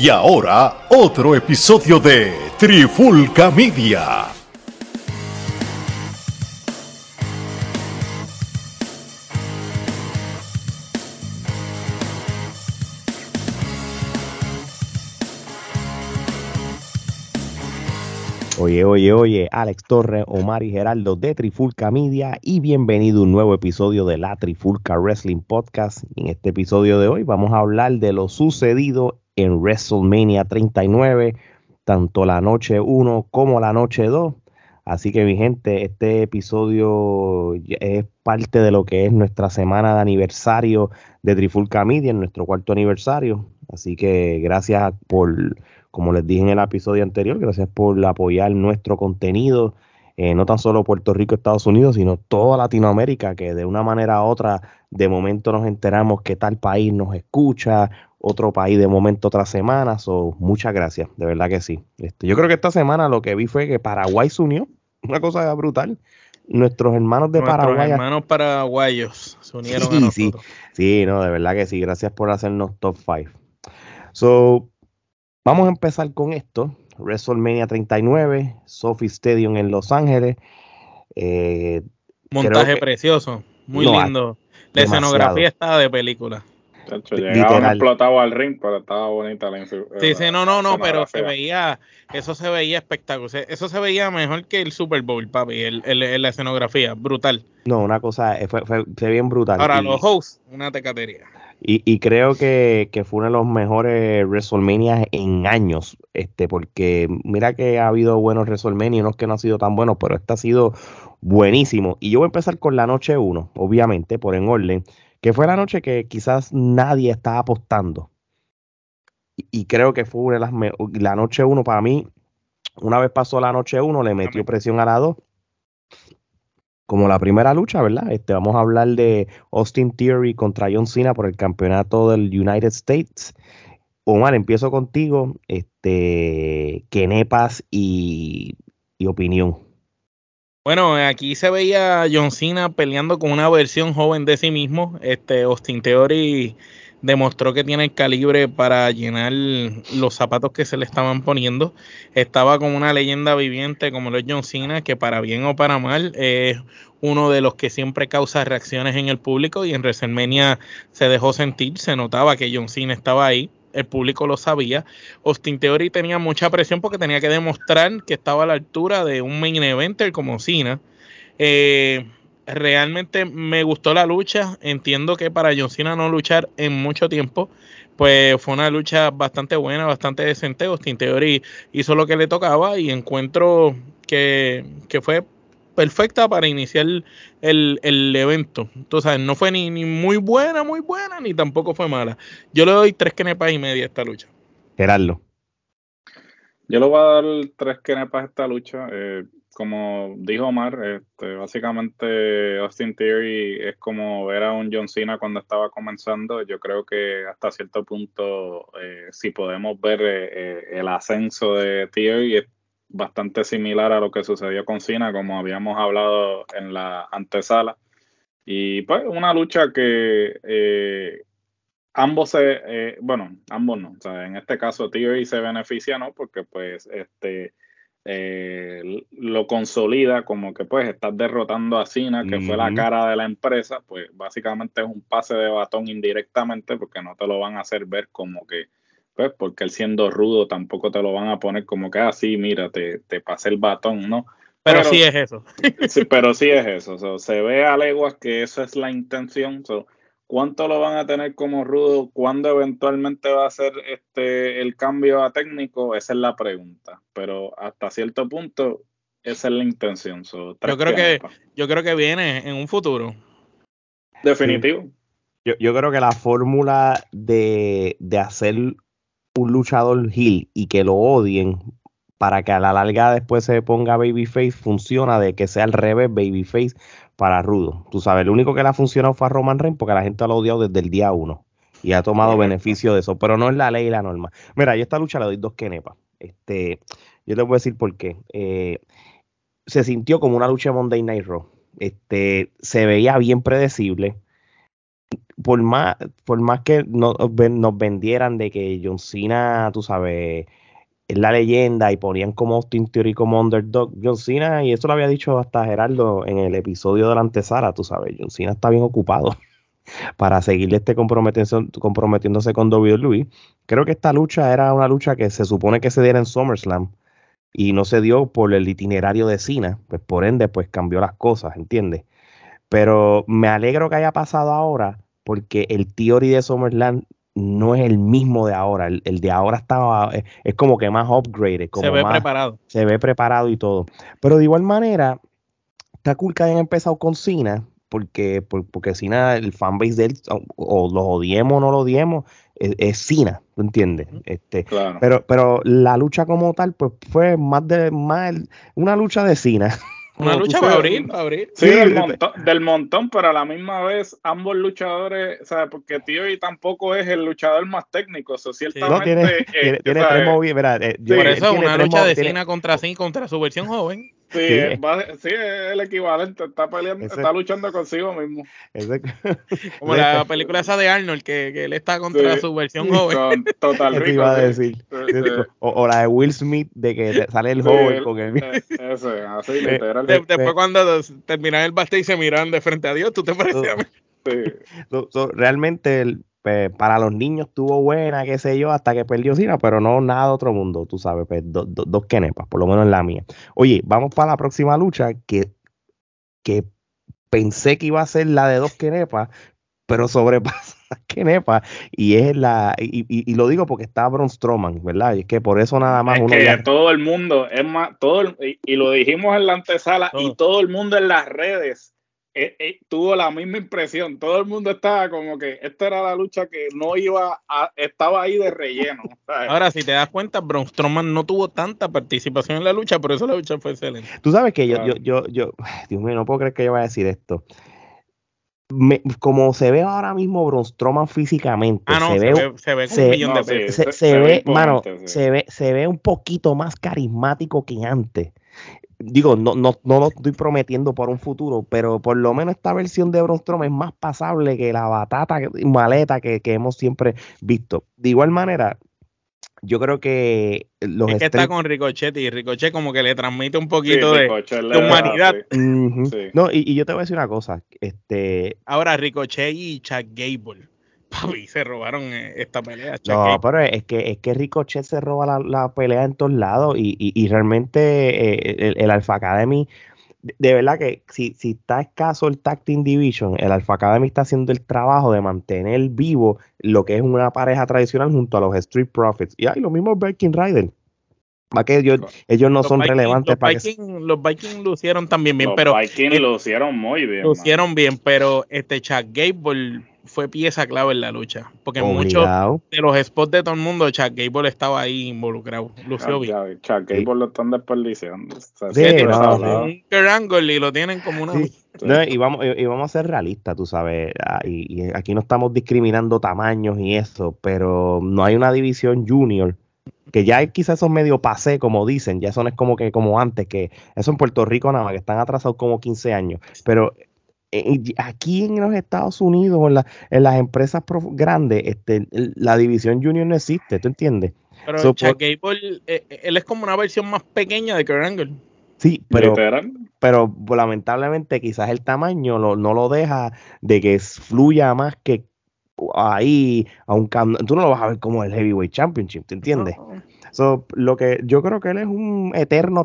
Y ahora, otro episodio de Trifulca Media. Oye, oye, oye, Alex Torres, Omar y Geraldo de Trifulca Media y bienvenido a un nuevo episodio de la Trifulca Wrestling Podcast. En este episodio de hoy vamos a hablar de lo sucedido en WrestleMania 39, tanto la noche 1 como la noche 2. Así que mi gente, este episodio es parte de lo que es nuestra semana de aniversario de Trifulca Media, en nuestro cuarto aniversario. Así que gracias por como les dije en el episodio anterior, gracias por apoyar nuestro contenido, eh, no tan solo Puerto Rico, Estados Unidos, sino toda Latinoamérica, que de una manera u otra, de momento nos enteramos que tal país nos escucha, otro país de momento otras semanas. So, muchas gracias, de verdad que sí. Este, yo creo que esta semana lo que vi fue que Paraguay se unió, una cosa brutal. Nuestros hermanos de Nuestros Paraguay. hermanos paraguayos se unieron Sí, a sí, nosotros. sí, no, de verdad que sí. Gracias por hacernos top 5. So, vamos a empezar con esto. WrestleMania 39, Sophie Stadium en Los Ángeles. Eh, Montaje que- precioso, muy No, lindo. La demasiado. escenografía estaba de película. Chacho, literal. explotado al ring, pero estaba bonita la Sí, la- sí, no, no, no, pero se veía, eso se veía espectacular. Eso se veía mejor que el Super Bowl, papi, el, el- el- la escenografía, brutal. no, una cosa, eh, fue, fue, fue bien brutal. Ahora, y, los hosts, una tecatería. y- y creo que, que fue uno de los mejores WrestleMania en años. Este, porque mira que ha habido buenos WrestleMania y unos que no han sido tan buenos, pero este ha sido buenísimo. Y yo voy a empezar con la noche 1, obviamente, por en orden, que fue la noche que quizás nadie estaba apostando. Y, y creo que fue una de las la noche 1 para mí, una vez pasó la noche 1, le metió presión a la 2. Como la primera lucha, ¿verdad? Este, vamos a hablar de Austin Theory contra John Cena por el campeonato del United States. Omar, empiezo contigo. Este, Kenepas y, y opinión. Bueno, aquí se veía a John Cena peleando con una versión joven de sí mismo. Este Austin Theory demostró que tiene el calibre para llenar los zapatos que se le estaban poniendo. Estaba como una leyenda viviente como lo es John Cena, que para bien o para mal es uno de los que siempre causa reacciones en el público y en WrestleMania se dejó sentir, se notaba que John Cena estaba ahí. El público lo sabía. Austin Theory tenía mucha presión porque tenía que demostrar que estaba a la altura de un main eventer como Cena. Eh, realmente me gustó la lucha. Entiendo que para John Cena no luchar en mucho tiempo, pues fue una lucha bastante buena, bastante decente. Austin Theory hizo lo que le tocaba y encuentro que, que fue perfecta para iniciar el, el evento. Sabes, no fue ni, ni muy buena, muy buena, ni tampoco fue mala. Yo le doy tres kenepas y media a esta lucha. Gerardo. Yo le voy a dar tres kenepas a esta lucha. eh, como dijo Omar, este, básicamente Austin Theory es como ver a un John Cena cuando estaba comenzando. Yo creo que hasta cierto punto, eh, si podemos ver eh, eh, el ascenso de Theory, es bastante similar a lo que sucedió con Cena, como habíamos hablado en la antesala. Y pues una lucha que eh, ambos se, eh, bueno, ambos no, o sea, en este caso Theory se beneficia, ¿no? Porque pues este eh, lo consolida como que pues estás derrotando a Cena, que fue la cara de la empresa, pues básicamente es un pase de batón indirectamente porque no te lo van a hacer ver como que, pues porque él siendo rudo tampoco te lo van a poner como que así, mira, te, te pasé el batón, ¿no? Pero, Pero- sí es eso. Sí, pero sí es eso. so, se ve a leguas que esa es la intención. ¿Cuánto lo van a tener como rudo? ¿Cuándo eventualmente va a ser este el cambio a técnico? Esa es la pregunta. Pero hasta cierto punto, esa es la intención. so, Yo creo que-. Yo creo que viene en un futuro. Definitivo. Yo, yo creo que la fórmula de, de hacer un luchador heel y que lo odien para que a la larga después se ponga babyface funciona de que sea al revés babyface para rudo. Tú sabes, lo único que le ha funcionado fue a Roman Reigns porque la gente lo ha odiado desde el día uno y ha tomado beneficio de eso, pero no es la ley y la norma. Mira, yo esta lucha le doy dos kenepas. Este, yo te voy a decir por qué. Eh, se sintió como una lucha de Monday Night Raw. Este, se veía bien predecible. Por más, por más que no, nos vendieran de que John Cena, tú sabes, es la leyenda y ponían como Austin Theory como underdog, John Cena, y eso lo había dicho hasta Gerardo en el episodio de la antesala, tú sabes, John Cena está bien ocupado para seguirle este comprometiéndose con WWE. Creo que esta lucha era una lucha que se supone que se diera en SummerSlam y no se dio por el itinerario de Cena, pues por ende pues cambió las cosas, ¿entiendes? Pero me alegro que haya pasado ahora porque el Theory de SummerSlam no es el mismo de ahora. El, de ahora estaba, es, como que más upgraded. Como se ve preparado. Se ve preparado y todo. Pero de igual manera, está cool que hayan empezado con Cena, porque, porque Cena, el fanbase de él, o, lo odiemos o no lo odiemos, es, es Cena, ¿tú entiendes? Este, pero, pero la lucha como tal, pues fue más de más una lucha de Cena. Una lucha para abrir, abrir. Sí, del, montón, del, montón, pero a la misma vez ambos luchadores, o sea, porque Tío y tampoco es el luchador más técnico, eso ciertamente. No, tiene, eh, tiene, tiene tres movidas, eh, Por eso una lucha de Cena contra Cena contra su versión joven. Sí, Es, sí, es el equivalente, está peleando, está luchando consigo mismo. Como la película esa de Arnold, que, que él está contra su versión joven. total iba a decir. O, la de Will Smith, de que sale el joven con el eh, Ese, así eh, literal. después cuando terminan el baste y se miran de frente a Dios, ¿tú te pareces a mí? Sí. realmente el, pues, para los niños estuvo buena, qué sé yo, hasta que perdió Cina, pero no nada de otro mundo, tú sabes, pues, dos kenepas, por lo menos en la mía. Oye, vamos para la próxima lucha que, que pensé que iba a ser la de dos kenepas, pero sobrepasa kenepa y es la y, lo digo porque está Braun Strowman, ¿verdad? Y es que por eso nada más es uno que todo el mundo, es más, todo y, lo dijimos en la antesala y todo el mundo en las redes eh, eh, tuvo la misma impresión. Todo el mundo estaba como que esta era la lucha que no iba a, estaba ahí de relleno. Ahora, si te das cuenta, Braun Strowman no tuvo tanta participación en la lucha, por eso la lucha fue excelente. Tú sabes que yo, yo, yo, yo, Dios mío, no puedo creer que yo vaya a decir esto. como se ve ahora mismo Braun Strowman físicamente, ah, se, ve, se, ve, se, ve, mano, se ve, se ve un poquito más carismático que antes digo, no, no, no lo estoy prometiendo por un futuro, pero por lo menos esta versión de Braun es más pasable que la batata maleta que, hemos siempre visto. De igual manera, yo creo que los es que está con Ricochet y Ricochet como que le transmite un poquito de, humanidad. No, y, y, yo te voy a decir una cosa, este ahora Ricochet y Chad Gable Papi, se robaron eh, esta pelea. No, pero es que, es que Ricochet se roba la, pelea en todos lados y, realmente eh, el, Alpha Academy, de, verdad que si, si está escaso el Tag Team Division, el Alpha Academy está haciendo el trabajo de mantener vivo lo que es una pareja tradicional junto a los Street Profits. Y hay lo mismo Viking Rider. Para que ellos, ellos no son relevantes los para Viking, Los Vikings lucieron también bien, pero. Los Vikings lucieron muy bien. Lucieron bien, pero este Chad Gable fue pieza clave en la lucha. Porque muchos de los spots de todo el mundo, Chuck Gable estaba ahí involucrado. Lució bien. Chuck Gable lo están desperdiciando. un Angle y lo tienen como una. y, vamos, y, vamos a ser realistas, tú sabes. Ah, y, y, aquí no estamos discriminando tamaños y eso, pero no hay una división junior. Que ya quizás son medio pasé, como dicen, ya son es como que como antes, que eso en Puerto Rico nada más, que están atrasados como 15 años. Pero aquí en los Estados Unidos, en, en las empresas grandes, este, la división junior no existe, ¿tú entiendes? Pero Chuck Gable, eh, eh, él es como una versión más pequeña de Kurt Angle. Sí, pero, pero lamentablemente quizás el tamaño no lo deja de que fluya más que ahí, aunque tú no lo vas a ver como el Heavyweight Championship, ¿te entiendes? lo que yo creo que él es un eterno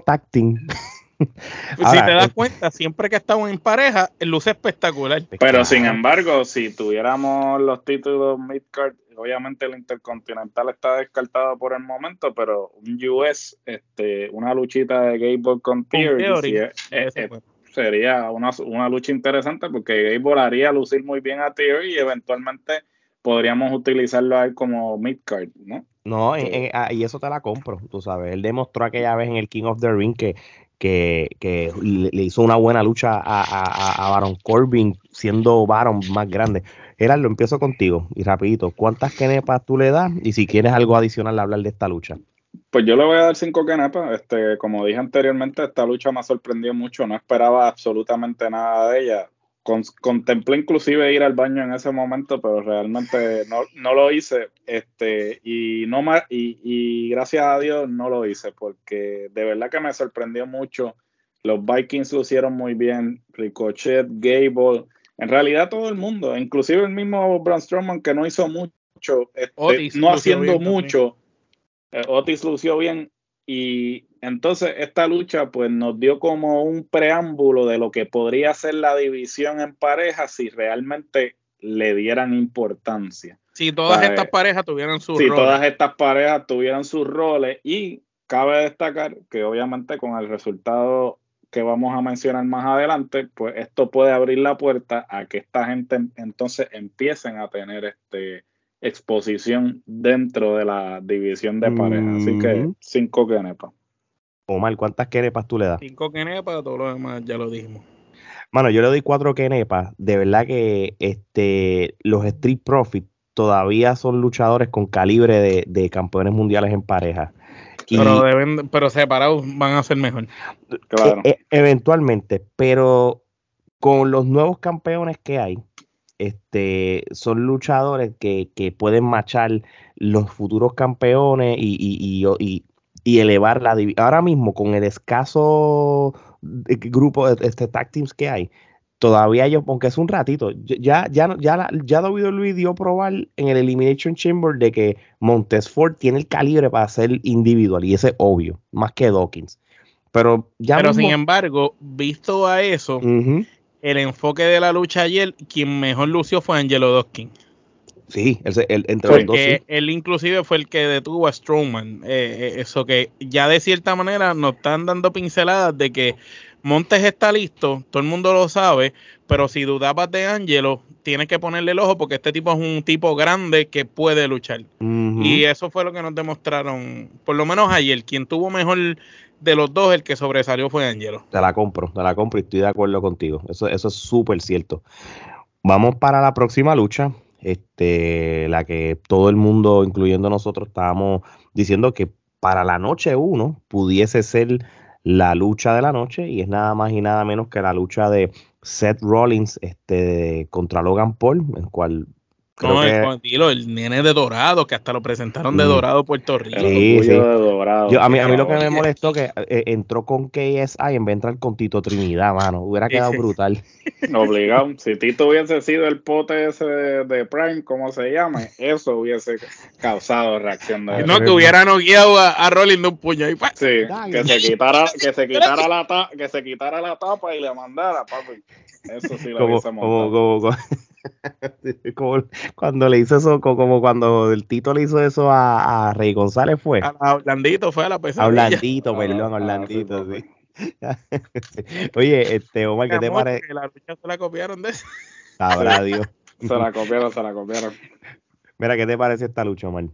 si te das cuenta, siempre que estamos en pareja, luce espectacular. Pero sin embargo, si tuviéramos los títulos midcard, obviamente el Intercontinental está descartado por el momento, pero un US, este, una luchita de Gable con Theory, eh, eh, sería una, una, lucha interesante porque Gable haría lucir muy bien a Theory y eventualmente podríamos utilizarlo a él como midcard, ¿no? No, ah, y eso te la compro, tú sabes. Él demostró aquella vez en el King of the Ring que que, le hizo una buena lucha a, Baron Corbin, siendo Baron más grande. Gerardo, empiezo contigo y rapidito, ¿cuántas kenepas tú le das? Y si quieres algo adicional hablar de esta lucha. Pues yo le voy a dar cinco kenepas. Este, como dije anteriormente, esta lucha me ha sorprendido mucho. No esperaba absolutamente nada de ella. Contemplé inclusive ir al baño en ese momento, pero realmente no, no lo hice. Este, y, no y, y gracias a Dios no lo hice, porque de verdad que me sorprendió mucho. Los Vikings lo hicieron muy bien, Ricochet, Gable, en realidad todo el mundo, inclusive el mismo Braun Strowman que no hizo mucho, este, no haciendo mucho, eh, Otis lució bien y entonces esta lucha pues nos dio como un preámbulo de lo que podría ser la división en pareja si realmente le dieran importancia. Si todas estas parejas tuvieran sus roles. Si todas estas parejas tuvieran sus roles y cabe destacar que obviamente con el resultado que vamos a mencionar más adelante, pues esto puede abrir la puerta a que esta gente entonces empiecen a tener este exposición dentro de la división de pareja. Así que cinco kenepas. Omar, ¿cuántas kenepas tú le das? Cinco kenepas, todo lo demás ya lo dijimos. Mano, yo le doy cuatro kenepas. De verdad que este, los Street Profits todavía son luchadores con calibre de, de campeones mundiales en pareja pero, pero separados van a ser mejor. Claro. E, e, eventualmente, pero con los nuevos campeones que hay, este, son luchadores que, pueden machar los futuros campeones y, y, y, y elevar la división. Ahora mismo, con el escaso grupo de este, tag teams que hay, todavía yo, aunque es un ratito, ya, ya, ya, ya Luis dio probar en el Elimination Chamber de que Montesford tiene el calibre para ser individual, y ese es obvio, más que Dawkins. Pero ya Pero sin embargo, visto a eso, el enfoque de la lucha ayer, quien mejor lució fue Angelo Dawkins. Sí, él, entre los dos. Él inclusive fue el que detuvo a Strowman. Eh, eh, eso que ya de cierta manera nos están dando pinceladas de que Montes está listo, todo el mundo lo sabe, pero si dudabas de Angelo, tienes que ponerle el ojo porque este tipo es un tipo grande que puede luchar. Y eso fue lo que nos demostraron, por lo menos ayer, quien tuvo mejor de los dos, el que sobresalió fue Angelo. Te la compro, te la compro y estoy de acuerdo contigo. Eso, eso es súper cierto. Vamos para la próxima lucha, este, la que todo el mundo, incluyendo nosotros, estábamos diciendo que para la noche uno pudiese ser la lucha de la noche y es nada más y nada menos que la lucha de Seth Rollins este, contra Logan Paul, en cual no, el, nene de Dorado, que hasta lo presentaron de mm. Dorado Puerto Rico. Sí, sí. a, mí, a mí lo que me molestó que eh, entró con KSI en vez de entrar con Tito Trinidad, mano. Hubiera quedado brutal. Obligado. Si Tito hubiese sido el pote ese de, Prime, como se llama, eso hubiese causado reacción de No, que hubiera guiado a, a Rolling de un puño. Y, sí, que se quitara, que se quitara la que se quitara la tapa y le mandara, papi. Eso sí lo como, como, como, como, cuando le hizo eso, como cuando el Tito le hizo eso a, Rey González fue. A, Orlandito fue a la pesadilla. A Orlandito, perdón, Orlandito, sí. Oye, este, Omar, ¿qué te parece? La lucha se la copiaron de eso. Sabrá Dios. se la copiaron, se la copiaron. Mira, ¿qué te parece esta lucha, Omar?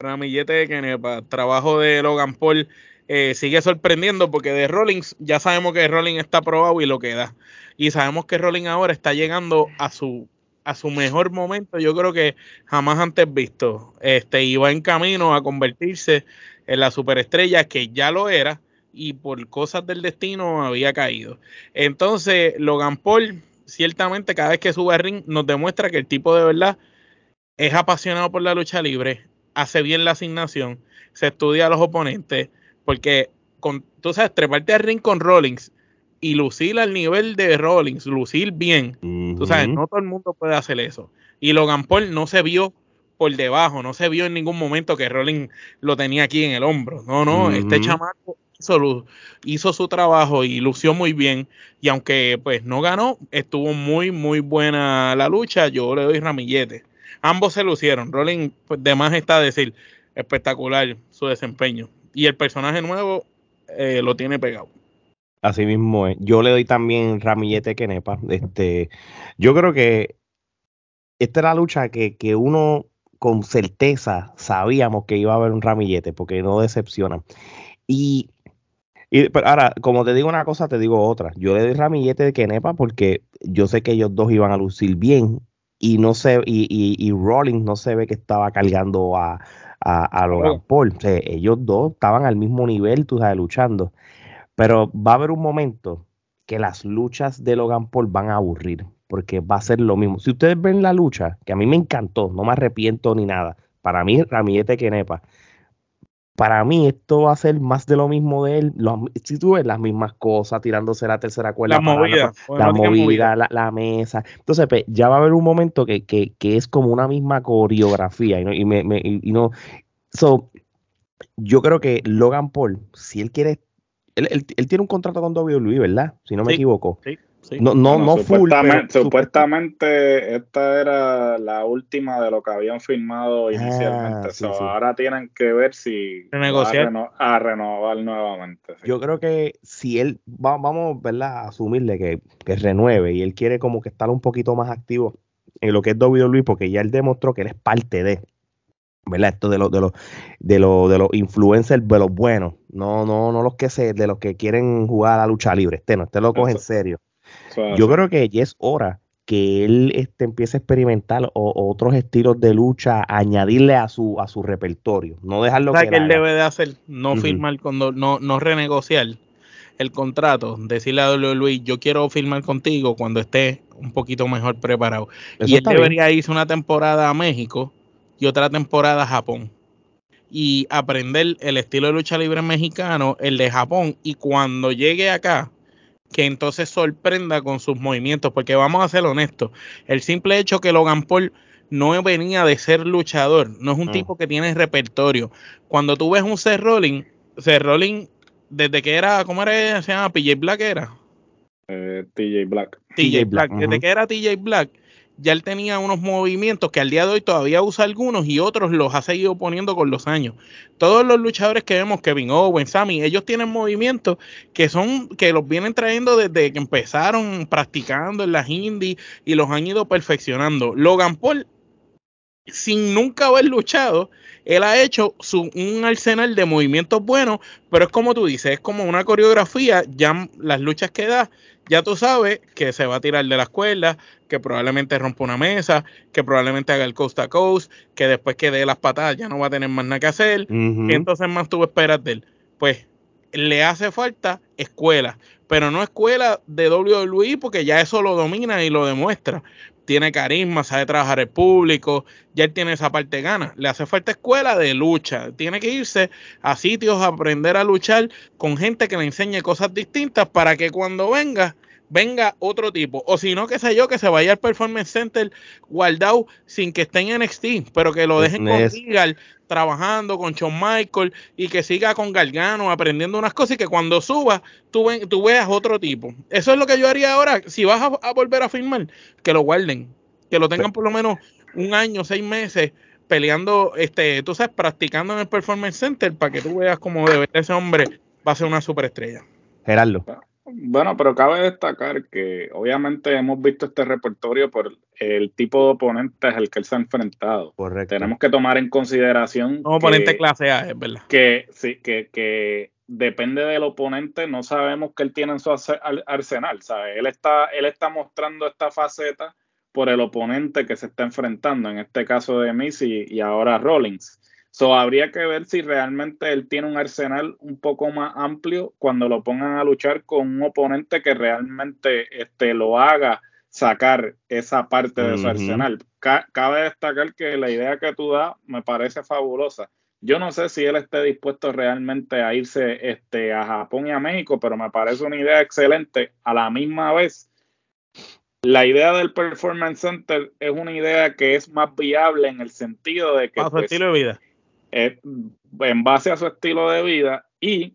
Ramillete de Kenepa, trabajo de Logan Paul eh, sigue sorprendiendo porque de Rollins ya sabemos que Rollins está probado y lo queda. Y sabemos que Rollins ahora está llegando a su a su mejor momento, yo creo que jamás antes visto. Este iba en camino a convertirse en la superestrella que ya lo era y por cosas del destino había caído. Entonces, Logan Paul, ciertamente cada vez que sube al ring nos demuestra que el tipo de verdad es apasionado por la lucha libre, hace bien la asignación, se estudia a los oponentes, porque con, tú sabes, treparte al ring con Rollins y lucir al nivel de Rollins, lucir bien. Tú sabes, no todo el mundo puede hacer eso. Y Logan Paul no se vio por debajo, no se vio en ningún momento que Rollins lo tenía aquí en el hombro. No, no, este chamaco hizo, hizo, su trabajo y lució muy bien. Y aunque pues no ganó, estuvo muy, muy buena la lucha. Yo le doy ramillete. Ambos se lucieron. Rollins, pues, de más está decir, espectacular su desempeño. Y el personaje nuevo eh, lo tiene pegado. Así mismo es. Yo le doy también ramillete Kenepa. Este, yo creo que esta era la lucha que, uno con certeza sabíamos que iba a haber un ramillete, porque no decepciona. Y, y ahora, como te digo una cosa, te digo otra. Yo le doy ramillete de Kenepa porque yo sé que ellos dos iban a lucir bien y no sé, y, y, y Rollins no se ve que estaba cargando a, a, Logan Paul. ellos dos estaban al mismo nivel, tú sabes, luchando. Pero va a haber un momento que las luchas de Logan Paul van a aburrir, porque va a ser lo mismo. Si ustedes ven la lucha, que a mí me encantó, no me arrepiento ni nada. Para mí, Ramillete Kenepa. Para mí, esto va a ser más de lo mismo de él. si tú ves las mismas cosas, tirándose la tercera cuerda, la movida, la, movida, la, mesa. Entonces, pues, ya va a haber un momento que, que, que es como una misma coreografía. Y no, y me, me, y no so, yo creo que Logan Paul, si él quiere, él, él, tiene un contrato con WWE, ¿verdad? Si no me equivoco. Sí. Sí. No, no, no full, supuestamente, esta era la última de lo que habían firmado ah, inicialmente. Ahora tienen que ver si Renegociar. a, renovar nuevamente. Yo creo que si él, vamos ¿verdad? a asumirle que, que renueve y él quiere como que estar un poquito más activo en lo que es WWE, porque ya él demostró que él es parte de. ¿Verdad? Esto de los de los de los de los influencers de los buenos, no no no los que se de los que quieren jugar a la lucha libre, este no, este lo coge en serio. Yo creo que ya es hora que él este, empiece a experimentar otros estilos de lucha, añadirle a su a su repertorio, no dejarlo que, que él debe de hacer, no firmar cuando no no renegociar el contrato, decirle a WWE, yo quiero firmar contigo cuando esté un poquito mejor preparado. y él debería irse una temporada a México y otra temporada Japón. Y aprender el estilo de lucha libre mexicano, el de Japón, y cuando llegue acá, que entonces sorprenda con sus movimientos, porque vamos a ser honestos, el simple hecho que Logan Paul no venía de ser luchador, no es un ah. tipo que tiene repertorio. Cuando tú ves un Seth Rollins, Seth Rollins, desde que era, ¿cómo era? Se llama PJ Black, ¿era? Eh, TJ Black. TJ Black, desde que era TJ Black, ya él tenía unos movimientos que al día de hoy todavía usa algunos y otros los ha seguido poniendo con los años. Todos los luchadores que vemos, Kevin Owens, Sammy, ellos tienen movimientos que son, que los vienen trayendo desde que empezaron practicando en las indies y los han ido perfeccionando. Logan Paul, sin nunca haber luchado, él ha hecho su, un arsenal de movimientos buenos, pero es como tú dices, es como una coreografía, ya las luchas que da ya tú sabes que se va a tirar de la escuela, que probablemente rompa una mesa, que probablemente haga el coast a coast, que después que dé las patadas ya no va a tener más nada que hacer. y entonces más tú esperas de él? Pues le hace falta escuela, pero no escuela de WWE porque ya eso lo domina y lo demuestra tiene carisma, sabe trabajar el público, ya él tiene esa parte gana. Le hace falta escuela de lucha. Tiene que irse a sitios a aprender a luchar con gente que le enseñe cosas distintas para que cuando venga venga otro tipo. O si no, qué sé yo, que se vaya al Performance Center guardado sin que esté en NXT, pero que lo dejen con Regal trabajando con Shawn Michael y que siga con Gargano aprendiendo unas cosas y que cuando suba tú, tú veas otro tipo. Eso es lo que yo haría ahora. Si vas a, volver a firmar, que lo guarden, que lo tengan por lo menos un año, seis meses peleando, este, tú sabes, practicando en el Performance Center para que tú veas cómo de ese hombre va a ser una superestrella. Gerardo. Bueno, pero cabe destacar que obviamente hemos visto este repertorio por el tipo de oponente al que él se ha enfrentado. Correcto. Tenemos que tomar en consideración. Un oponente clase A, es verdad. Que, sí, que, que depende del oponente, no sabemos que él tiene en su arsenal. ¿sabes? Él, está, él está mostrando esta faceta por el oponente que se está enfrentando, en este caso de Missy y ahora Rollins. So, habría que ver si realmente él tiene un arsenal un poco más amplio cuando lo pongan a luchar con un oponente que realmente este, lo haga sacar esa parte de su arsenal. cabe destacar que la idea que tú das me parece fabulosa. Yo no sé si él esté dispuesto realmente a irse este, a Japón y a México, pero me parece una idea excelente. A la misma vez, la idea del Performance Center es una idea que es más viable en el sentido de que... su pues, estilo de vida en base a su estilo de vida y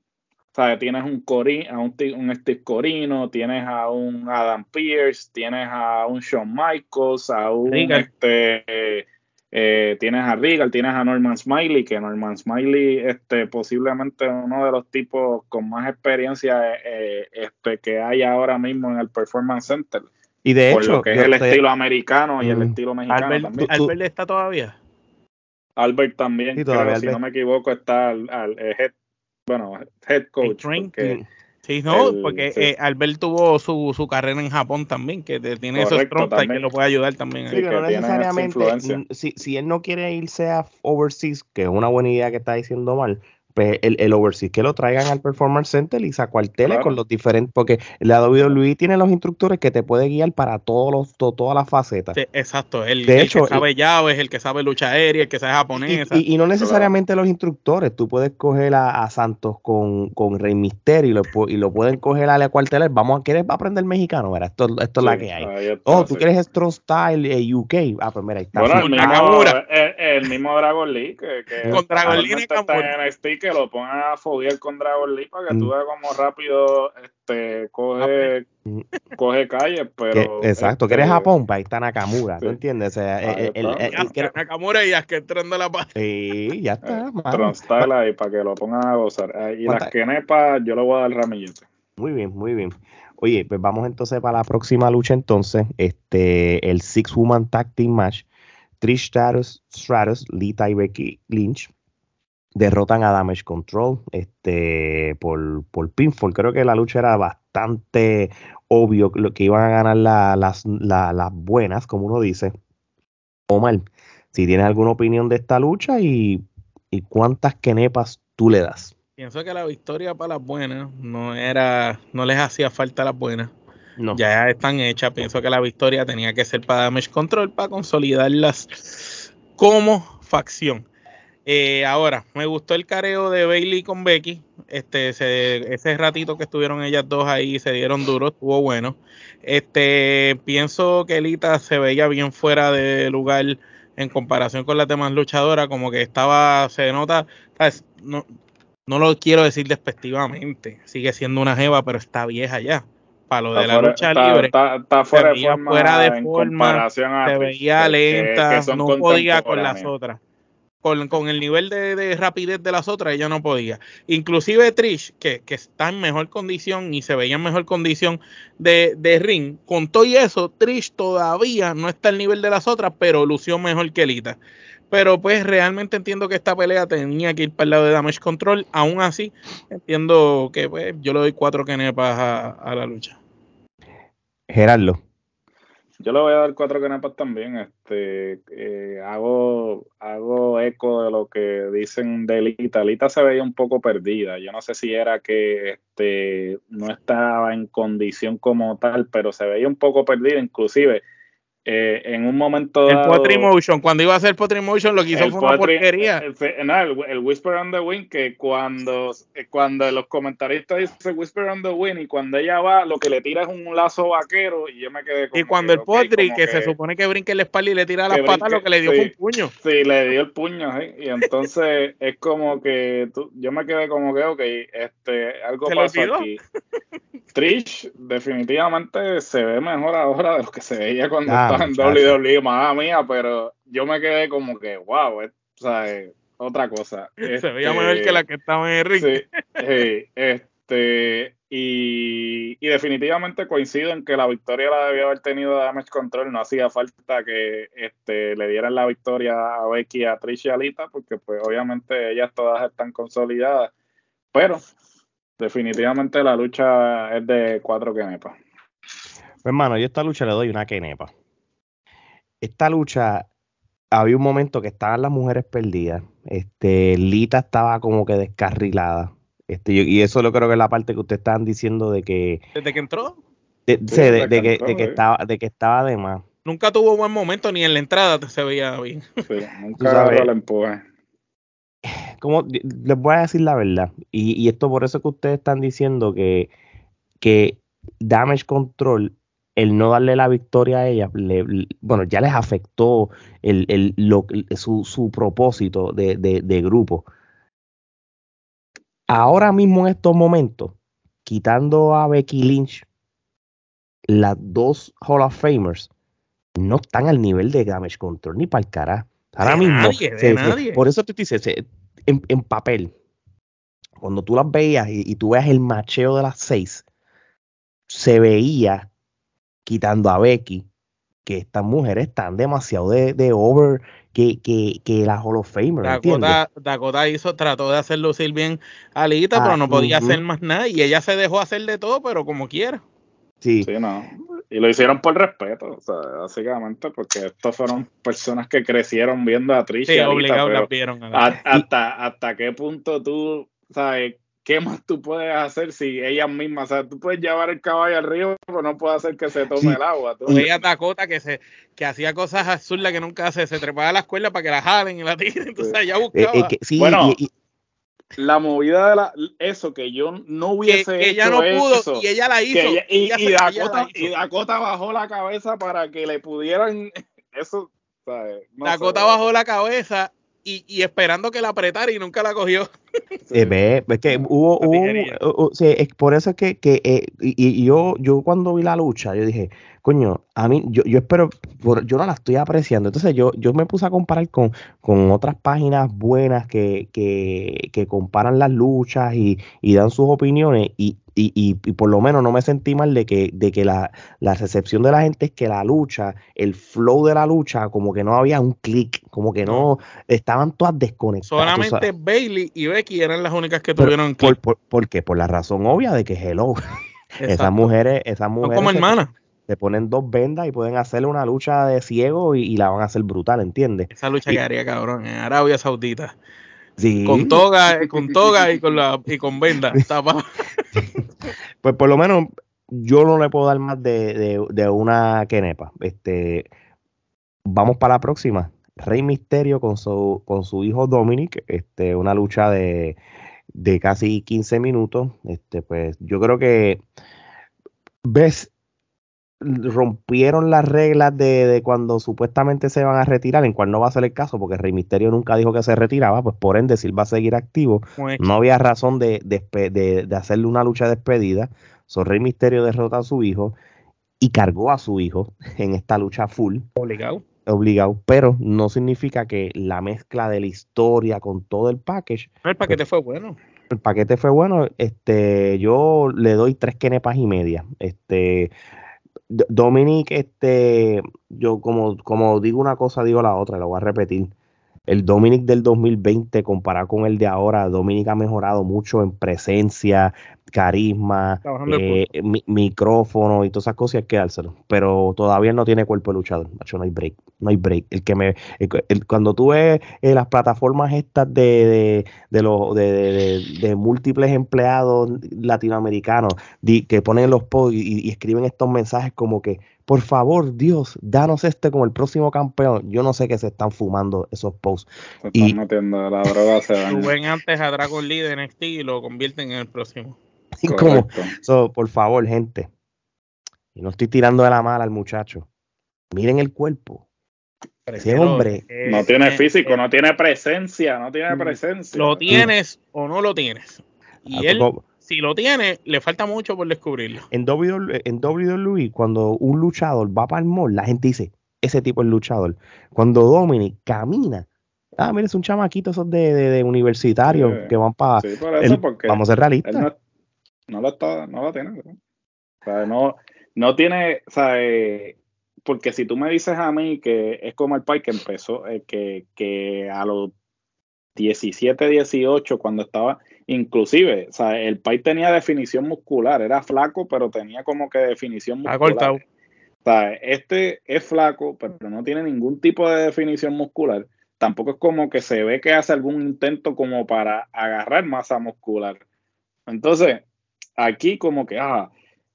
¿sabes? tienes un, Cori, a un, un, Steve Corino, tienes a un Adam Pierce, tienes a un Shawn Michaels, a un este, eh, tienes a Regal, tienes a Norman Smiley, que Norman Smiley este, posiblemente uno de los tipos con más experiencia eh, este, que hay ahora mismo en el Performance Center. Y de hecho, lo que es el estilo americano y el estilo mexicano también. Albert está todavía. Albert también, si no me equivoco, está al, head, bueno, head coach. sí, no, porque eh, Albert tuvo su, su, carrera en Japón también, que tiene esos y que lo puede ayudar también. Sí, no necesariamente, si, si él no quiere irse a overseas, que es una buena idea que está diciendo mal, pues el, el overseas que lo traigan al Performance Center y se acuartele con los diferentes, porque la WWE tiene los instructores que te puede guiar para todos los, todas las facetas. exacto, el, de hecho, que sabe llaves, el que sabe lucha aérea, el que sabe japonés. Y, no necesariamente los instructores, tú puedes coger a, Santos con, con, Rey Misterio y lo, y lo pueden coger a la cuarteler. Vamos a querer aprender mexicano, ¿verdad? Esto, esto es la que hay. oh, tú quieres Strong Style eh, UK. Ah, pues mira, ahí está. Bueno, el mismo, el, mismo, Dragon Lee que, que con Dragon Lee está en NXT, que lo pongan a foguear con Dragon Lee para que tú mm. veas como rápido este coge coge calle, pero. exacto, que eres este, Japón, ahí está Nakamura, ¿tú entiendes? O sea, el, el, el, Nakamura y es que entrando la paz. Sí, ya está. Tronstyle ahí para que lo pongan a gozar. Y las quenepas, yo le voy a dar ramillete. Muy bien, muy bien. Oye, pues vamos entonces para la próxima lucha entonces. Este, el Six Woman Tag Team Match. Trish Stratus, Stratus, Lita y Becky Lynch derrotan a Damage Control este, por, por pinfall. Creo que la lucha era bastante obvio que iban a ganar las, las buenas, como uno dice. Omar, si tienes alguna opinión de esta lucha y, y cuántas kenepas tú le das. Pienso que la victoria para las buenas no era, no les hacía falta las buenas. No. Ya están hechas. Pienso que la victoria tenía que ser para Damage Control para consolidarlas como facción. Eh, ahora, me gustó el careo de Bailey con Becky. Este, ese ratito que estuvieron ellas dos ahí se dieron duros, estuvo bueno. Este, pienso que Elita se veía bien fuera de lugar en comparación con las demás luchadoras, como que estaba, se nota, no, no lo quiero decir despectivamente, sigue siendo una jeva, pero está vieja ya. Para lo de la lucha libre, está, fuera, de forma, fuera de forma, se veía lenta, no podía con las otras con, el nivel de, rapidez de las otras, ella no podía. Inclusive Trish, que, está en mejor condición y se veía en mejor condición de, ring, con todo y eso, Trish todavía no está al nivel de las otras, pero lució mejor que Lita. Pero pues realmente entiendo que esta pelea tenía que ir para el lado de Damage Control. Aún así, entiendo que pues, yo le doy cuatro kenepas a, a la lucha. Gerardo. Yo le voy a dar cuatro canepas también. Este, eh, hago, hago eco de lo que dicen de Lita. Lita se veía un poco perdida. Yo no sé si era que este, no estaba en condición como tal, pero se veía un poco perdida. Inclusive, eh, en un momento el Potri Motion, cuando iba a hacer Potri Motion lo que hizo fue una porquería. El, el, Whisper on the Wind, que cuando, eh, cuando los comentaristas dicen Whisper on the Wind y cuando ella va, lo que le tira es un lazo vaquero y yo me quedé como Y cuando el Potri, que, se supone que brinque el espalda y le tira las patas, lo que le dio fue un puño. Sí, le dio el puño, y entonces es como que yo me quedé como que, ok, este, algo pasó aquí. Trish definitivamente se ve mejor ahora de lo que se veía cuando ah, estaba en WWE, madre mía, pero yo me quedé como que, wow, o sea, otra cosa. se veía mejor que la que estaba en el Sí, este, y, y, definitivamente coincido en que la victoria la debía haber tenido Damage Control, no hacía falta que este, le dieran la victoria a Becky, a Trish y a Lita, porque pues obviamente ellas todas están consolidadas, pero definitivamente la lucha es de cuatro kenepas. Pues, hermano, yo esta lucha le doy una kenepa. Esta lucha, había un momento que estaban las mujeres perdidas. Este, Lita estaba como que descarrilada. Este, y eso lo creo que es la parte que ustedes estaban diciendo de que. ¿Desde que entró? De, de, que, de, que, estaba, de que estaba de más. Nunca tuvo buen momento ni en la entrada se veía bien. Sí, nunca la empuje como les voy a decir la verdad, y, esto por eso que ustedes están diciendo que, que Damage Control, el no darle la victoria a ella, bueno, ya les afectó el, su, propósito de, grupo. Ahora mismo en estos momentos, quitando a Becky Lynch, las dos Hall of Famers no están al nivel de Damage Control ni para el carajo. Ahora mismo, por eso te dice, en, papel, cuando tú las veías y, tú veas el macheo de las seis, se veía, quitando a Becky, que estas mujeres están demasiado de, over que, que, que la Hall of Famer. Dakota, Dakota, hizo, trató de hacer lucir bien a Lita, pero no podía hacer más nada. Y ella se dejó hacer de todo, pero como quiera. Sí. y lo hicieron por respeto, o sea, básicamente, porque estos fueron personas que crecieron viendo a Trish. Sí, obligados las vieron. hasta, hasta qué punto tú, sabes, ¿qué más tú puedes hacer si ellas mismas, o sea, tú puedes llevar el caballo al río, pero no puedes hacer que se tome el agua. Tú. Veía Dakota que se que hacía cosas absurdas que nunca hace, se trepaba a la escuela para que la jalen y la tiren, entonces ya eh, buscaba. Eh, bueno, la movida de la, eso que yo no hubiese que, ella no pudo y ella la hizo. y, Dakota, bajó la cabeza para que le pudieran eso. Dakota bajó la cabeza y, esperando que la apretara y nunca la cogió. ve, es que hubo, hubo, es por eso es que, que eh, y, yo, yo cuando vi la lucha, yo dije, coño, a mí, yo, yo espero, yo no la estoy apreciando. Entonces yo, yo me puse a comparar con, con otras páginas buenas que, que, que comparan las luchas y, y dan sus opiniones y, y, y, por lo menos no me sentí mal de que, de que la, la, recepción de la gente es que la lucha, el flow de la lucha, como que no había un clic, como que no, estaban todas desconectadas. Solamente Bailey y Becky eran las únicas que tuvieron. Por, por, qué? Por la razón obvia de que hello. esas mujeres, esas mujeres. como hermanas te ponen dos vendas y pueden hacerle una lucha de ciego y, la van a hacer brutal, ¿entiendes? Esa lucha que haría cabrón en Arabia Saudita. Sí. Con toga, con toga y con la y con venda. pues por lo menos yo no le puedo dar más de, de, una quenepa. Este, vamos para la próxima. Rey Misterio con su, con su hijo Dominic, este, una lucha de, de casi 15 minutos. Este, pues yo creo que ves rompieron las reglas de, cuando supuestamente se van a retirar, en cual no va a ser el caso, porque Rey Misterio nunca dijo que se retiraba, pues por ende, si va a seguir activo, no había razón de, de, hacerle una lucha de despedida. So, Rey Misterio derrota a su hijo y cargó a su hijo en esta lucha full. Obligado. Obligado, pero no significa que la mezcla de la historia con todo el package. El paquete pues, fue bueno. El paquete fue bueno. Este, yo le doy tres quenepas y media. Este, Dominic, este, yo como, como digo una cosa, digo la otra, lo voy a repetir. El Dominic del 2020 comparado con el de ahora, Dominic ha mejorado mucho en presencia, carisma, eh, micrófono y todas esas cosas, hay que dárselo. Pero todavía no tiene cuerpo de luchador, macho, no hay break, no hay break. El que me, cuando tú ves eh, las plataformas estas de, de, los, de, múltiples empleados latinoamericanos que ponen los posts y, escriben estos mensajes como que, por favor, Dios, danos este como el próximo campeón. Yo no sé qué se están fumando esos posts. Se y, la droga se Suben antes a Dragon Leader en y lo convierten en el próximo. como, por favor, gente, y no estoy tirando de la mala al muchacho. Miren el cuerpo. Ese hombre. Eh, no tiene físico, eh, no tiene presencia, no tiene presencia. Lo tienes o no lo tienes. Y ah, él, si lo tiene, le falta mucho por descubrirlo. En WWE, en WWE, cuando un luchador va para el mall, la gente dice, ese tipo es luchador. Cuando Dominic camina, ah, mira, es un chamaquito esos de, de, universitario que van para... vamos a ser realistas no lo está, no lo tiene. O sea, no, no tiene, o sea, eh, porque si tú me dices a mí que es como el Pai que empezó, eh, que, que a los 17, 18, cuando estaba, inclusive, o sea, el Pai tenía definición muscular, era flaco, pero tenía como que definición muscular. O sea, este es flaco, pero no tiene ningún tipo de definición muscular. Tampoco es como que se ve que hace algún intento como para agarrar masa muscular. Entonces, aquí como que, ah,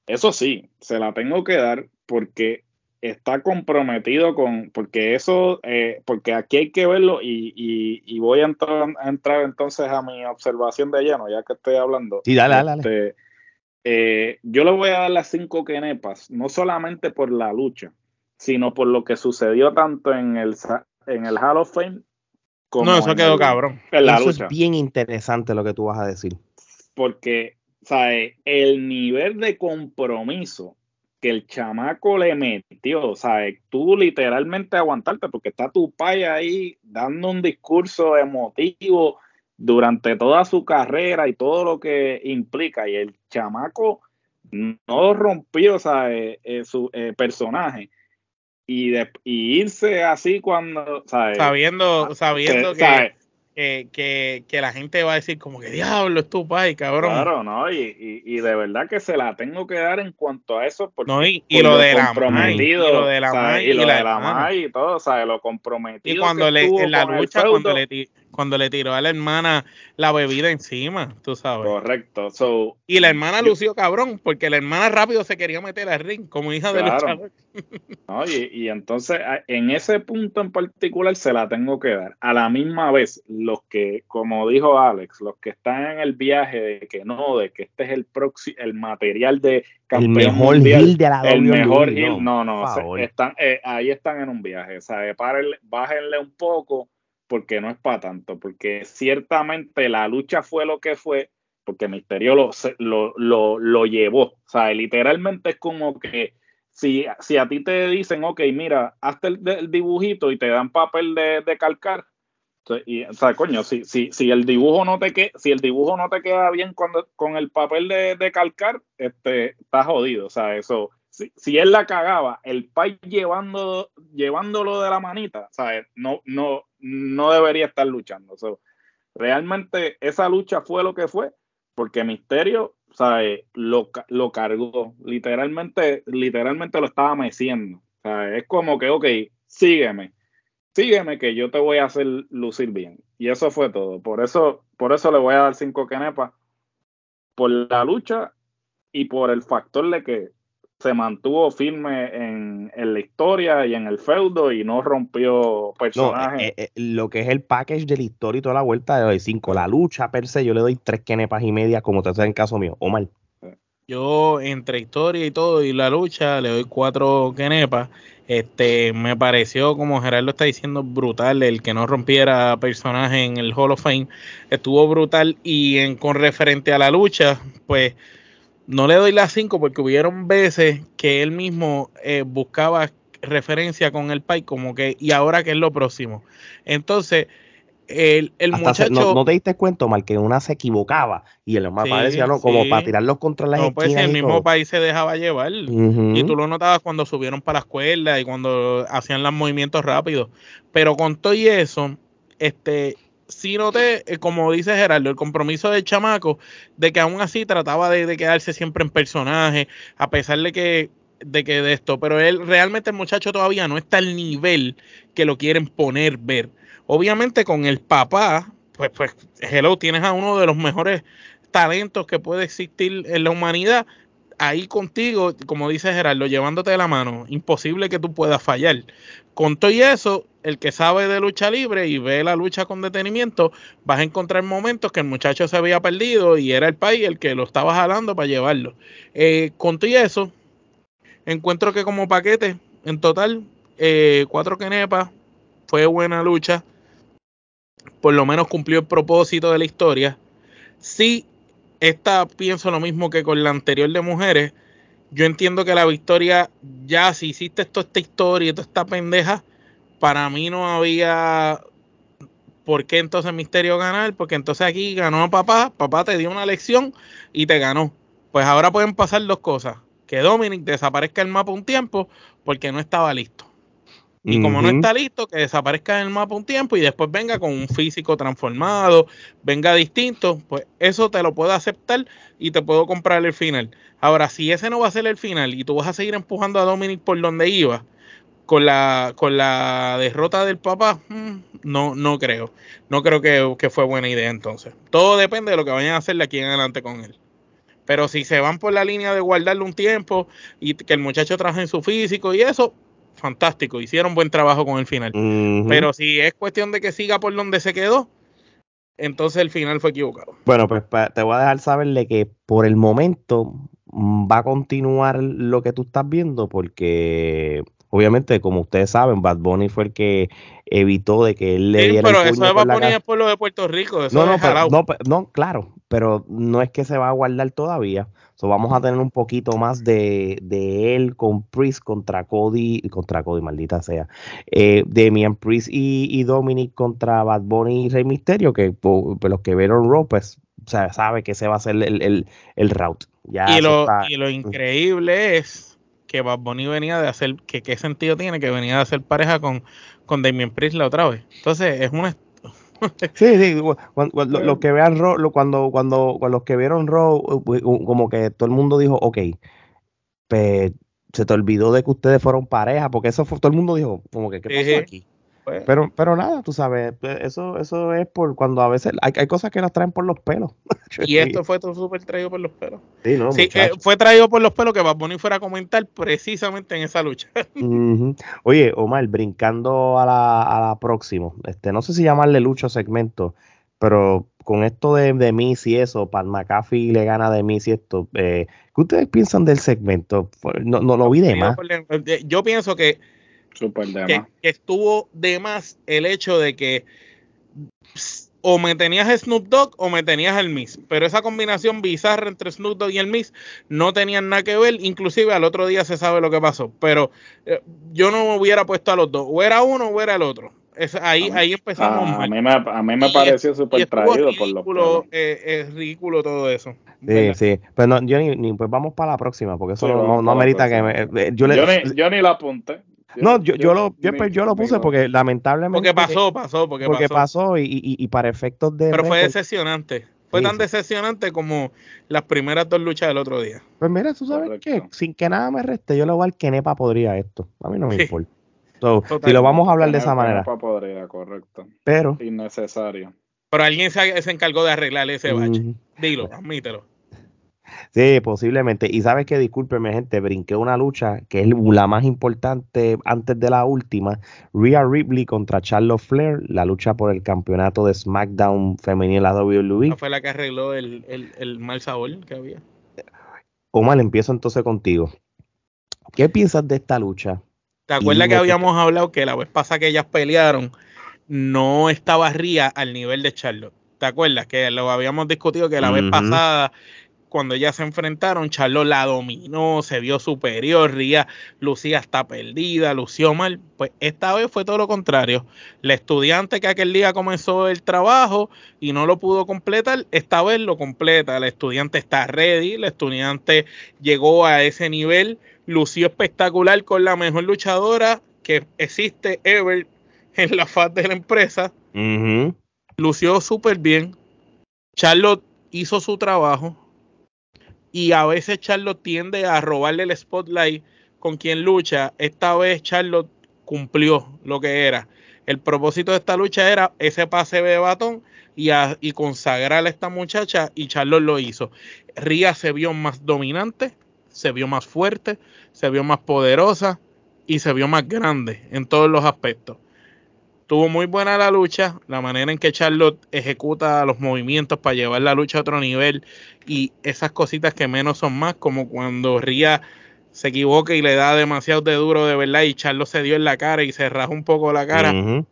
eso sí, se la tengo que dar porque está comprometido con, porque eso, eh, porque aquí hay que verlo y, y, voy a entrar, a entrar, entonces a mi observación de lleno, ya que estoy hablando. Sí, dale, dale. Este, eh, yo le voy a dar las cinco quenepas, no solamente por la lucha, sino por lo que sucedió tanto en el, en el Hall of Fame como No, eso quedó cabrón. eso es bien interesante lo que tú vas a decir. Porque ¿sabes? El nivel de compromiso que el chamaco le metió, ¿sabes? Tú literalmente aguantarte porque está tu pai ahí dando un discurso emotivo durante toda su carrera y todo lo que implica y el chamaco no rompió, ¿sabes? Eh, su eh, personaje y, de, irse así cuando, ¿sabes? Sabiendo, sabiendo que que, que, la gente va a decir como que diablo es tu pai, cabrón. Claro, no, y, y, de verdad que se la tengo que dar en cuanto a eso, porque no, y, lo, de la comprometido, y lo de la y, lo de la, y todo, o sea, lo comprometido. Y cuando le, en la lucha, cuando le, cuando le tiró a la hermana la bebida encima, tú sabes. Correcto. y la hermana lució cabrón, porque la hermana rápido se quería meter al ring como hija de luchador. No, y, y, entonces en ese punto en particular se la tengo que dar. A la misma vez, los que, como dijo Alex, los que están en el viaje de que no, de que este es el próximo, el material de campeón el mejor mundial, de la el mejor no, no, están, eh, ahí están en un viaje, o sea, bájenle un poco porque no es para tanto, porque ciertamente la lucha fue lo que fue, porque Misterio lo, lo, lo, llevó. O sea, literalmente es como que si, si a ti te dicen, ok, mira, hazte el, dibujito y te dan papel de, de calcar, y, o sea, coño, si, si, si el dibujo no te que, si el dibujo no te queda bien cuando, con el papel de, de calcar, este, está jodido. O sea, eso, si, si él la cagaba, el país llevando, llevándolo de la manita, ¿sabes? No, no, no debería estar luchando. realmente esa lucha fue lo que fue, porque Misterio, ¿sabes? Lo, lo cargó, literalmente, literalmente lo estaba meciendo. Es como que, ok, sígueme, sígueme que yo te voy a hacer lucir bien. Y eso fue todo. Por eso, por eso le voy a dar cinco kenepas. Por la lucha y por el factor de que se mantuvo firme en, la historia y en el feudo y no rompió personajes. Eh, eh, lo que es el package de la historia y toda la vuelta de cinco. La lucha per se, yo le doy tres kenepas y media, como te hace en caso mío. Omar. Yo, entre historia y todo, y la lucha, le doy cuatro kenepas. Este, me pareció, como Gerardo está diciendo, brutal el que no rompiera personaje en el Hall of Fame. Estuvo brutal y en, con referente a la lucha, pues no le doy las 5 porque hubieron veces que él mismo eh, buscaba referencia con el Pai como que, ¿y ahora qué es lo próximo? Entonces, el, el muchacho... no, te diste cuenta, mal que una se equivocaba y el más parecía, ¿no? Como para tirarlos contra las no, pues el mismo país se dejaba llevar. Y tú lo notabas cuando subieron para la escuela y cuando hacían los movimientos rápidos. Pero con todo y eso, este, sí noté, eh, como dice Gerardo, el compromiso del chamaco de que aún así trataba de, quedarse siempre en personaje, a pesar de que de que de esto, pero él realmente el muchacho todavía no está al nivel que lo quieren poner ver. Obviamente con el papá, pues pues hello, tienes a uno de los mejores talentos que puede existir en la humanidad ahí contigo, como dice Gerardo, llevándote de la mano, imposible que tú puedas fallar. Con todo y eso, el que sabe de lucha libre y ve la lucha con detenimiento, vas a encontrar momentos que el muchacho se había perdido y era el país el que lo estaba jalando para llevarlo. Eh, con todo eso, encuentro que como paquete, en total, eh, cuatro quenepas, fue buena lucha, por lo menos cumplió el propósito de la historia. Sí, esta pienso lo mismo que con la anterior de mujeres. Yo entiendo que la victoria, ya si hiciste toda esta historia y toda esta pendeja, para mí no había por qué entonces Misterio ganar, porque entonces aquí ganó papá, papá te dio una lección y te ganó. Pues ahora pueden pasar dos cosas, que Dominic desaparezca el mapa un tiempo porque no estaba listo. Y como no está listo, que desaparezca en el mapa un tiempo y después venga con un físico transformado, venga distinto, pues eso te lo puedo aceptar y te puedo comprar el final. Ahora, si ese no va a ser el final y tú vas a seguir empujando a Dominic por donde iba, con la, con la derrota del papá, mm, no, no creo. No creo que, fue buena idea entonces. Todo depende de lo que vayan a hacer de aquí en adelante con él. Pero si se van por la línea de guardarle un tiempo y que el muchacho traje en su físico y eso, fantástico. Hicieron buen trabajo con el final. Pero si es cuestión de que siga por donde se quedó, entonces el final fue equivocado. Bueno, pues te voy a dejar saberle que por el momento mm, va a continuar lo que tú estás viendo porque obviamente, como ustedes saben, Bad Bunny fue el que evitó de que él le sí, diera pero eso de Bad Bunny es por lo de Puerto Rico. Eso no, no, no, claro, pero no es que se va a guardar todavía. So, vamos a tener un poquito más de, de él con Priest contra Cody, contra Cody, maldita sea. Eh, Demian Priest y, y, Dominic contra Bad Bunny y Rey Misterio, que por, los que vieron Raw, pues o sea, sabe que ese va a ser el, el, el route. Ya y, lo, y lo increíble es que Bad Bunny venía de hacer, que qué sentido tiene que venía de hacer pareja con, con Damien Priest la otra vez. Entonces es una, Sí, sí, cuando, los que vean Raw, cuando, cuando, cuando los que vieron Raw, como que todo el mundo dijo, ok, pues se te olvidó de que ustedes fueron pareja, porque eso fue, todo el mundo dijo, como que, ¿qué pasó aquí? Pues pero, pero nada, tú sabes, eso, eso es por cuando a veces hay, hay cosas que nos traen por los pelos. y esto fue todo súper traído por los pelos. Sí, no, sí eh, fue traído por los pelos que Bad Bunny fuera a comentar precisamente en esa lucha. Oye, Omar, brincando a la, a la próxima, este, no sé si llamarle lucha o segmento, pero con esto de, de Miss y eso, Pat McAfee le gana de Miss y esto, eh, ¿qué ustedes piensan del segmento? No, no lo vi de más. Eh, yo pienso que que, estuvo de más el hecho de que o me tenías a Snoop Dogg o me tenías al Miss. Pero esa combinación bizarra entre Snoop Dogg y el Miss no tenían nada que ver. Inclusive al otro día se sabe lo que pasó. Pero eh, yo no me hubiera puesto a los dos. O era uno o era el otro. ahí, ahí empezamos a, Mí me, a mí me pareció súper traído por los eh, Es ridículo todo eso. Sí, sí. Pero no, yo ni, pues vamos para la próxima, porque eso no, no, amerita que me, eh, yo, le, yo, ni, yo ni la apunté. No, yo, yo, lo, yo, pues, yo lo puse porque lamentablemente. Porque pasó, pasó, porque, porque pasó. y, y, y, para efectos de. Pero fue decepcionante. Fue tan decepcionante como las primeras dos luchas del otro día. Pues mira, tú sabes qué, sin que nada me reste, yo le voy al Kenepa podría esto. A mí no me importa. si lo vamos a hablar de esa manera. Podría, correcto. Pero. Innecesario. Pero alguien se, se encargó de arreglar ese bache. Dilo, admítelo. Sí, posiblemente. Y sabes que, discúlpeme, gente, brinqué una lucha que es la más importante antes de la última. Rhea Ripley contra Charlotte Flair, la lucha por el campeonato de SmackDown femenil la WWE. fue la que arregló el, el, mal sabor que había. Omar, empiezo entonces contigo. ¿Qué piensas de esta lucha? ¿Te acuerdas que habíamos hablado que la vez pasada que ellas pelearon no estaba Rhea al nivel de Charlotte? ¿Te acuerdas? Que lo habíamos discutido que la vez pasada cuando ellas se enfrentaron, Charlo la dominó, se vio superior, Ría lucía hasta perdida, lució mal. Pues esta vez fue todo lo contrario. La estudiante que aquel día comenzó el trabajo y no lo pudo completar, esta vez lo completa. La estudiante está ready, la estudiante llegó a ese nivel, lució espectacular con la mejor luchadora que existe ever en la faz de la empresa. Lució súper bien. Charlotte hizo su trabajo, y a veces Charlotte tiende a robarle el spotlight con quien lucha. Esta vez Charlotte cumplió lo que era. El propósito de esta lucha era ese pase de batón y, y consagrar a esta muchacha y Charlotte lo hizo. Ria se vio más dominante, se vio más fuerte, se vio más poderosa y se vio más grande en todos los aspectos. Tuvo muy buena la lucha, la manera en que Charlotte ejecuta los movimientos para llevar la lucha a otro nivel y esas cositas que menos son más, como cuando Ria se equivoca y le da demasiado de duro de verdad y Charlotte se dio en la cara y se raja un poco la cara.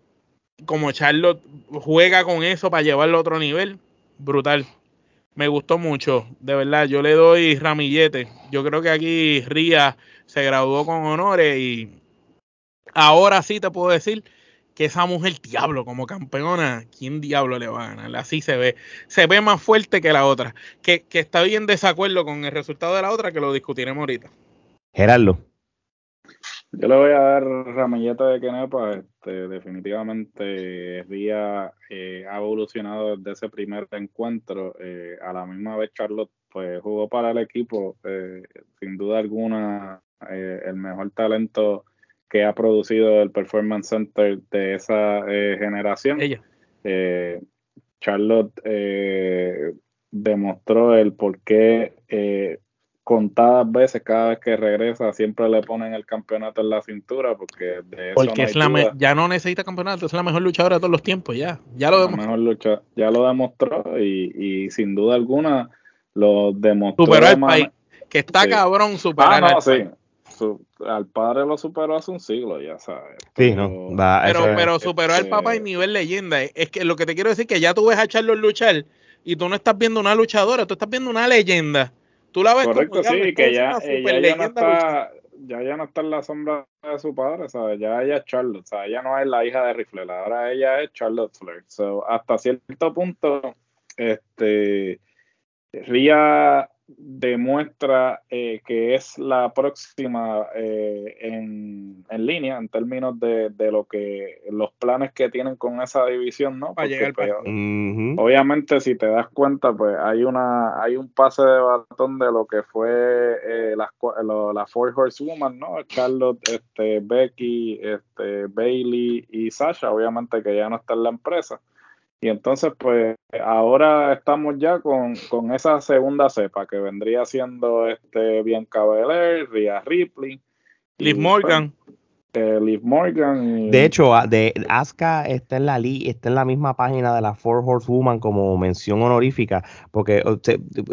Como Charlotte juega con eso para llevarlo a otro nivel, brutal. Me gustó mucho, de verdad. Yo le doy ramillete. Yo creo que aquí Ria se graduó con honores y ahora sí te puedo decir que esa mujer diablo como campeona, ¿quién diablo le va a ganar? Así se ve. Se ve más fuerte que la otra. Que, que está bien desacuerdo con el resultado de la otra, que lo discutiremos ahorita. Gerardo. Yo le voy a dar ramilleta de Kenepa. Este, definitivamente Ría eh, ha evolucionado desde ese primer encuentro. Eh, a la misma vez Charlotte pues jugó para el equipo. Eh, sin duda alguna el mejor talento que ha producido el Performance Center de esa eh, generación. Eh, Charlotte eh, demostró el por qué contadas veces cada vez que regresa siempre le ponen el campeonato en la cintura porque de eso porque es la ya no necesita campeonato es la mejor luchadora de todos los tiempos ya ya lo demostró. ya lo demostró y, sin duda alguna lo demostró superó país. Que está cabrón superar ah, no, sí al padre lo superó hace un siglo, ya sabes. Sí, no. pero, pero superó al papá en nivel leyenda. Es que lo que te quiero decir es que ya tú ves a Charlos luchar y tú no estás viendo una luchadora, tú estás viendo una leyenda. Tú la ves Correcto, sí, que ya, ella ya no está, ya, ya no está en la sombra de su padre, ¿sabes? Ya ella es Charlotte, ¿sabes? Ella no es la hija de Rifle, ahora ella es Charlotte Flair. So, hasta cierto punto, este, Ria demuestra eh, que es la próxima eh, en, en, línea en términos de, de, lo que los planes que tienen con esa división, ¿no? Porque, pues, Obviamente, si te das cuenta, pues hay una hay un pase de batón de lo que fue eh, las la Four Horsewoman, ¿no? Carlos, este, Becky, este, Bailey y Sasha, obviamente que ya no está en la empresa. Y entonces, pues, ahora estamos ya con, esa segunda cepa que vendría siendo este Bianca Belair, Rhea Ripley. Liv Morgan. Pues, Liv Morgan. De hecho, de Asuka está en la está en la misma página de la Four Horsewoman como mención honorífica, porque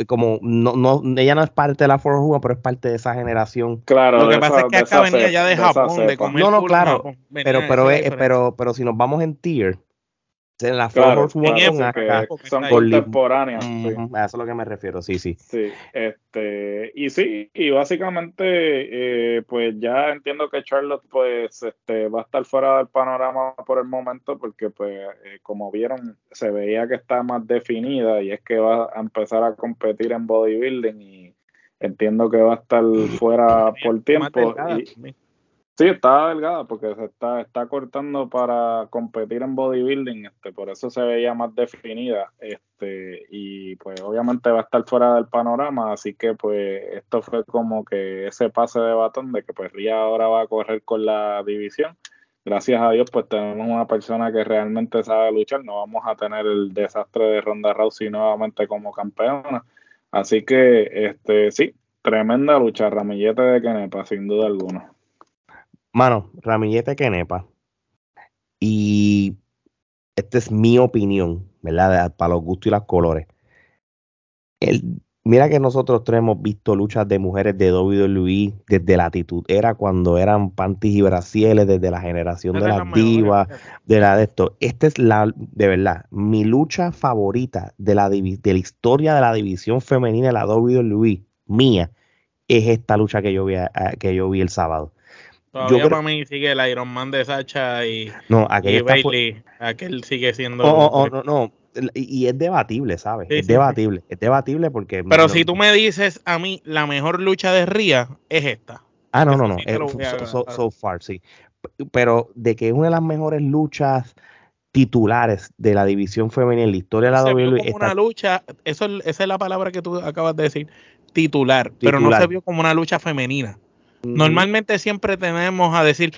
como no, no, ella no es parte de la Four Horsewoman, pero es parte de esa generación. Claro. Lo que pasa es que acá venía ya de Japón, de, comer No, no, claro. Pero, pero, pero, pero si nos vamos en tier, en la claro, son contemporáneas. A eso es lo que me refiero, sí, sí. Sí, este, y sí, y básicamente, eh, pues ya entiendo que Charlotte, pues, este, va a estar fuera del panorama por el momento, porque, pues, eh, como vieron, se veía que está más definida y es que va a empezar a competir en bodybuilding y entiendo que va a estar fuera por tiempo. Y, Sí, está delgada porque se está, está cortando para competir en bodybuilding, este, por eso se veía más definida, este, y pues obviamente va a estar fuera del panorama, así que pues esto fue como que ese pase de batón de que pues Ria ahora va a correr con la división. Gracias a Dios, pues tenemos una persona que realmente sabe luchar, no vamos a tener el desastre de Ronda Rousey nuevamente como campeona. Así que, este, sí, tremenda lucha, ramillete de Kenepa, sin duda alguna. Mano, Ramillete Kenepa. Y esta es mi opinión, ¿verdad? Para los gustos y los colores. El, mira que nosotros tres hemos visto luchas de mujeres de WWE desde la actitud. Era cuando eran panties y brasieles, desde la generación de las divas, de la de esto. Esta es la, de verdad, mi lucha favorita de la, de la historia de la división femenina de la WWE, mía, es esta lucha que yo vi, que yo vi el sábado. Todavía para mí sigue el Iron Man de Sacha y, no, y Bailey. Aquel sigue siendo. Oh, oh, oh, no, no. Y, es debatible, ¿sabes? es debatible. Es debatible porque. Pero si tú me dices a mí, la mejor lucha de Ría es esta. Ah, no, no, no. so, far, sí. Pero de que es una de las mejores luchas titulares de la división femenina en la historia de la WWE. Como una lucha, eso, esa es la palabra que tú acabas de decir, titular, pero no se vio como una lucha femenina. Normalmente siempre tenemos a decir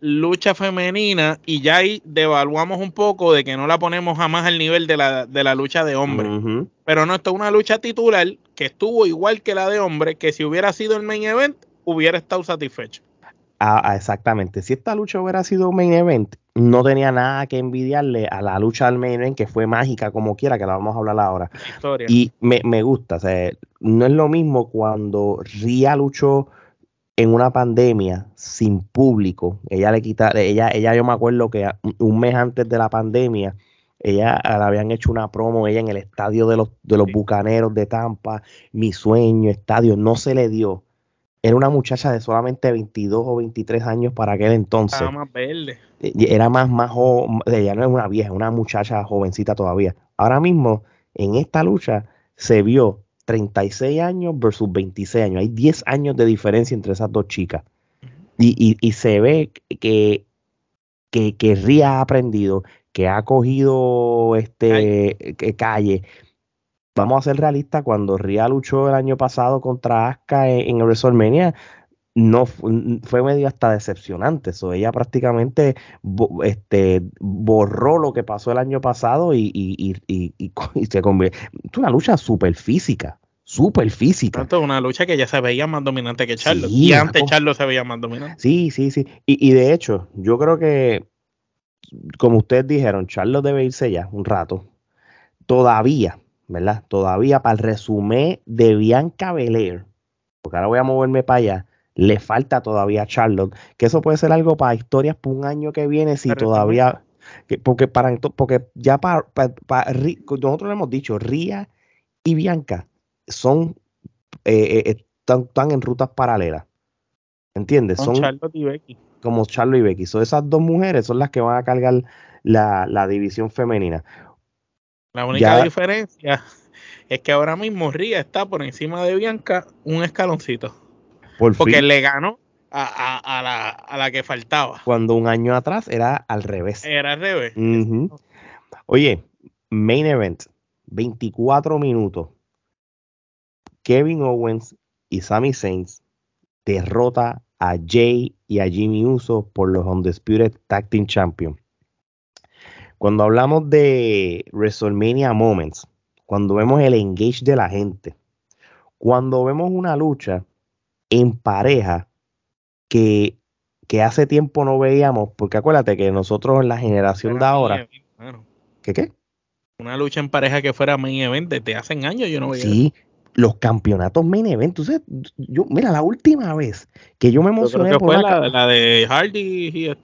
lucha femenina y ya ahí devaluamos un poco de que no la ponemos jamás al nivel de la, de la lucha de hombre. Pero no, esto es una lucha titular que estuvo igual que la de hombre, que si hubiera sido el main event, hubiera estado satisfecho. Ah, ah, exactamente. Si esta lucha hubiera sido main event, no tenía nada que envidiarle a la lucha del main event, que fue mágica como quiera, que la vamos a hablar ahora. Y me, me gusta. O sea, no es lo mismo cuando Ria luchó en una pandemia sin público. Ella le quita, ella, ella yo me acuerdo que un mes antes de la pandemia, ella le habían hecho una promo, ella en el estadio de los, de los bucaneros de Tampa, mi sueño, estadio, no se le dio. Era una muchacha de solamente 22 o 23 años para aquel entonces. Era más verde. Era más, más joven, ella no es una vieja, una muchacha jovencita todavía. Ahora mismo, en esta lucha, se vio 36 años versus 26 años. Hay 10 años de diferencia entre esas dos chicas. Y, y, se ve que, que, que Ria ha aprendido, que ha cogido este calle. Vamos a ser realistas, cuando Ria luchó el año pasado contra Asuka en, en WrestleMania, no fue medio hasta decepcionante. eso ella prácticamente este, borró lo que pasó el año pasado y, y, y, y se convirtió. Es una lucha súper física. Súper física. Es una lucha que ya se veía más dominante que Charlo. y antes Charlo se veía más dominante. Sí, sí, sí. Y, de hecho, yo creo que, como ustedes dijeron, Charlo debe irse ya un rato. Todavía, ¿verdad? Todavía para el resumen de Bianca Belair, porque ahora voy a moverme para allá le falta todavía a Charlotte, que eso puede ser algo para historias por un año que viene, si todavía, porque para porque ya para, nosotros le hemos dicho, Ría y Bianca son, eh, eh, están, en rutas paralelas, ¿entiendes? son Charlotte y Becky. Como Charlotte y Becky, son esas dos mujeres son las que van a cargar la, la división femenina. La única diferencia es que ahora mismo Ría está por encima de Bianca un escaloncito. Porque le ganó a, la, que faltaba. Cuando un año atrás era al revés. Era al revés. Oye, main event, 24 minutos. Kevin Owens y Sami Zayn derrota a Jay y a Jimmy Uso por los Undisputed Tag Team Champion. Cuando hablamos de WrestleMania Moments, cuando vemos el engage de la gente, cuando vemos una lucha en pareja que, hace tiempo no veíamos, porque acuérdate que nosotros en la generación de ahora... ¿Qué qué? Una lucha en pareja que fuera main event te hacen años yo no veía. Sí, los campeonatos main event. Entonces, yo, mira, la última vez que yo me emocioné por fue la, de Hardy y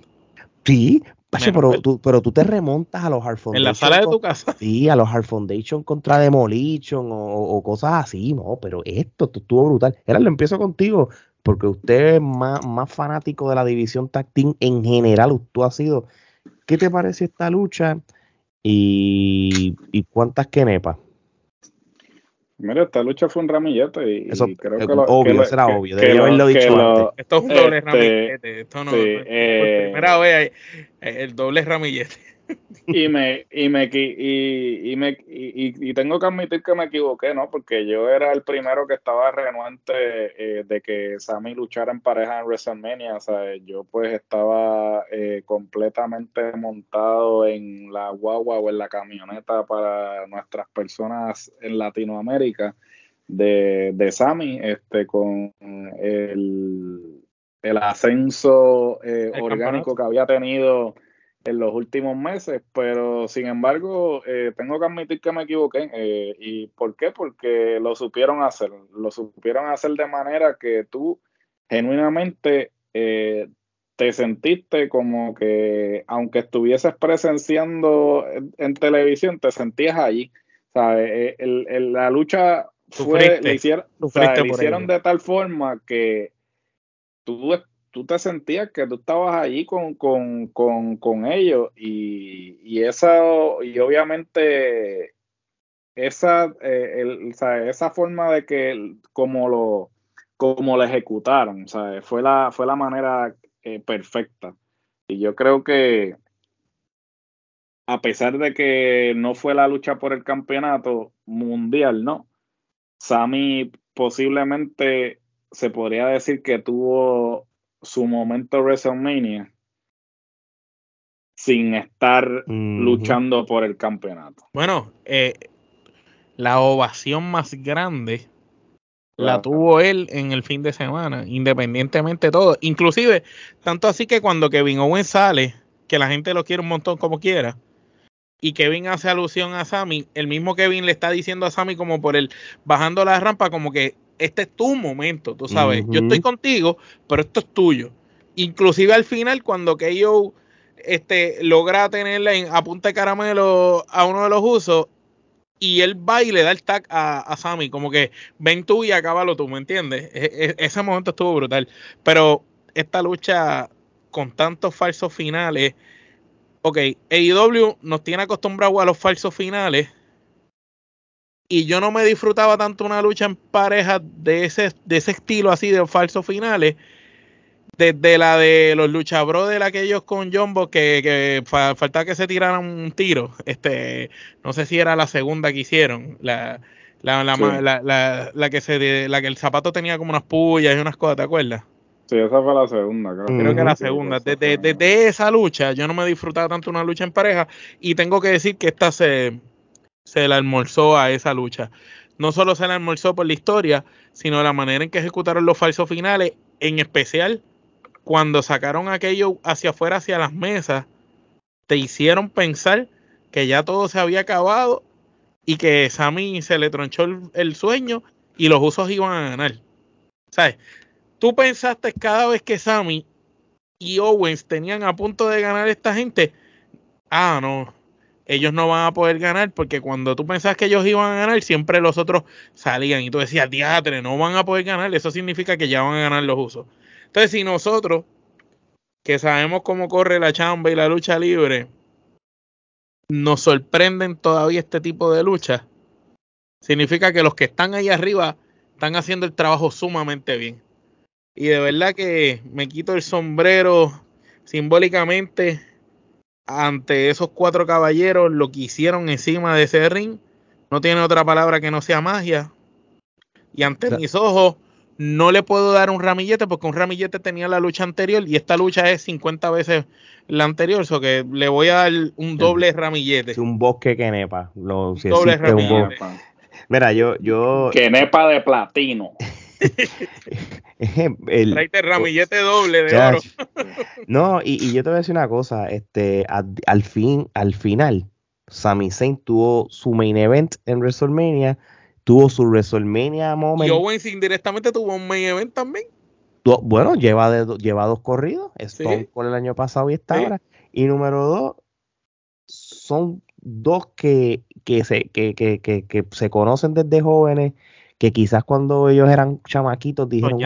Sí, pero, tú, pero tú te remontas a los Hard Foundation. En la sala de tu casa. Sí, a los Hard Foundation contra Demolition o, cosas así, no, pero esto, estuvo brutal. Era, lo empiezo contigo, porque usted es más, más fanático de la división tag team en general, tú has sido. ¿Qué te parece esta lucha? Y, y cuántas quenepas. Mira, esta lucha fue un ramillete y, Eso, creo que lo, obvio, será obvio, debería haberlo dicho antes. Esto es un doble este, ramillete, esto no, sí, eh, primera vez el doble ramillete y me y me y, y me y, tengo que admitir que me equivoqué no porque yo era el primero que estaba renuente eh, de que Sammy luchara en pareja en WrestleMania. O sea yo pues estaba eh, completamente montado en la guagua o en la camioneta para nuestras personas en Latinoamérica de, de Sammy este con el el ascenso eh, orgánico que había tenido en los últimos meses, pero sin embargo, eh, tengo que admitir que me equivoqué. Eh, ¿Y por qué? Porque lo supieron hacer. Lo supieron hacer de manera que tú genuinamente eh, te sentiste como que, aunque estuvieses presenciando en, televisión, te sentías allí. ¿Sabes? El, la lucha fue, le hicieron, hicieron de tal forma que tú tú te sentías que tú estabas allí con, ellos y, y, esa, y obviamente esa, eh, esa forma de que como lo, como lo ejecutaron, fue la, fue la manera eh, perfecta. Y yo creo que a pesar de que no fue la lucha por el campeonato mundial, ¿no? Sami posiblemente se podría decir que tuvo su momento WrestleMania sin estar luchando por el campeonato. Bueno, eh, la ovación más grande la tuvo él en el fin de semana, independientemente de todo. Inclusive, tanto así que cuando Kevin Owens sale, que la gente lo quiere un montón como quiera, y Kevin hace alusión a Sammy, el mismo Kevin le está diciendo a Sammy como por el bajando la rampa, como que este es tu momento, tú sabes. Yo estoy contigo, pero esto es tuyo. Inclusive al final, cuando KO este, logra tenerle en, a punta de caramelo a uno de los usos, y él va y le da el tag a, a Sammy, como que ven tú y acábalo tú, ¿me entiendes? E, e, ese momento estuvo brutal. Pero esta lucha con tantos falsos finales, ok, AEW nos tiene acostumbrados a los falsos finales y yo no me disfrutaba tanto una lucha en pareja de ese, de ese estilo así de falsos finales desde la de los luchabros de aquellos con Jumbo que, que faltaba que se tiraran un tiro este no sé si era la segunda que hicieron la la, la, la, que se la que el zapato tenía como unas pullas y unas cosas ¿te acuerdas? Sí, esa fue la segunda, creo. Creo que la segunda. Desde, desde esa lucha, yo no me disfrutaba tanto una lucha en pareja. Y tengo que decir que esta se, se la almorzó a esa lucha. No solo se la almorzó por la historia, sino la manera en que ejecutaron los falsos finales, en especial cuando sacaron aquello hacia afuera, hacia las mesas, te hicieron pensar que ya todo se había acabado y que Sammy se le tronchó el, sueño y los usos iban a ganar. ¿Sabes? Tú pensaste cada vez que Sammy y Owens tenían a punto de ganar esta gente, ah, no, ellos no van a poder ganar porque cuando tú pensabas que ellos iban a ganar, siempre los otros salían y tú decías, diatre, no van a poder ganar, eso significa que ya van a ganar los usos. Entonces, si nosotros, que sabemos cómo corre la chamba y la lucha libre, nos sorprenden todavía este tipo de lucha, significa que los que están ahí arriba están haciendo el trabajo sumamente bien. Y de verdad que me quito el sombrero simbólicamente ante esos cuatro caballeros, lo que hicieron encima de ese ring. No tiene otra palabra que no sea magia. Y ante mis ojos, no le puedo dar un ramillete porque un ramillete tenía la lucha anterior y esta lucha es 50 veces la anterior, eso que le voy a dar un doble ramillete. un bosque que nepa. Lo, doble ramillete. Mira, yo, yo. Que nepa de platino. el, ramillete doble de oro. no, y, yo te voy a decir una cosa, este, al fin, al final, Sami Zayn tuvo su main event en WrestleMania, tuvo su WrestleMania moment. Y Owens indirectamente tuvo un main event también. Bueno, lleva, de, lleva dos corridos, Stone con el año pasado y esta ahora. Y número dos, son dos que, que, se, que, que, que se conocen desde jóvenes que quizás cuando ellos eran chamaquitos dijeron,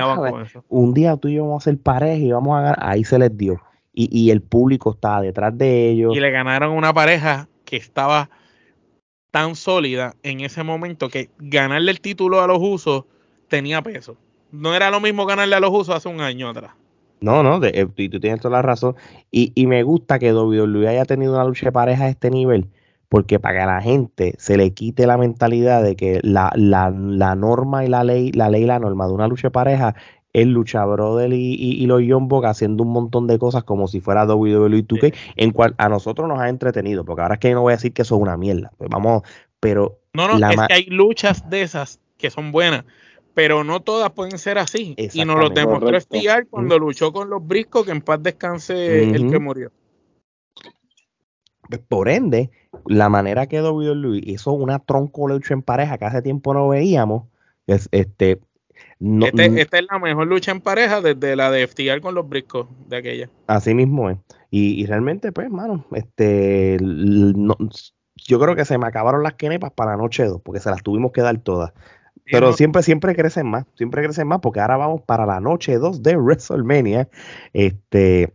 un día tú y yo vamos a ser pareja y vamos a ganar, ahí se les dio. Y, el público estaba detrás de ellos. Y le ganaron una pareja que estaba tan sólida en ese momento que ganarle el título a los usos tenía peso. No era lo mismo ganarle a los usos hace un año atrás. No, no, eh, tú tienes toda la razón. Y, y me gusta que WWE haya tenido una lucha de pareja a este nivel, porque para que a la gente se le quite la mentalidad de que la, la, la norma y la ley, la ley y la norma de una lucha de pareja es lucha brother y, y, los Young haciendo un montón de cosas como si fuera WWE 2K, en cual a nosotros nos ha entretenido, porque ahora es que no voy a decir que eso es una mierda, pues vamos, pero... No, no, es que hay luchas de esas que son buenas, pero no todas pueden ser así. Y nos lo demostró Estiar cuando luchó con los briscos, que en paz descanse el que murió. Pues, por ende, la manera que WWE hizo una tronco lucha en pareja que hace tiempo no veíamos, es, este, este, esta es la mejor lucha en pareja desde la de FTR con los briscos de aquella. Así mismo es. Y, realmente, pues, mano, este, yo creo que se me acabaron las quenepas para la noche 2, porque se las tuvimos que dar todas. Pero siempre, siempre crecen más, siempre crecen más, porque ahora vamos para la noche 2 de WrestleMania. Este,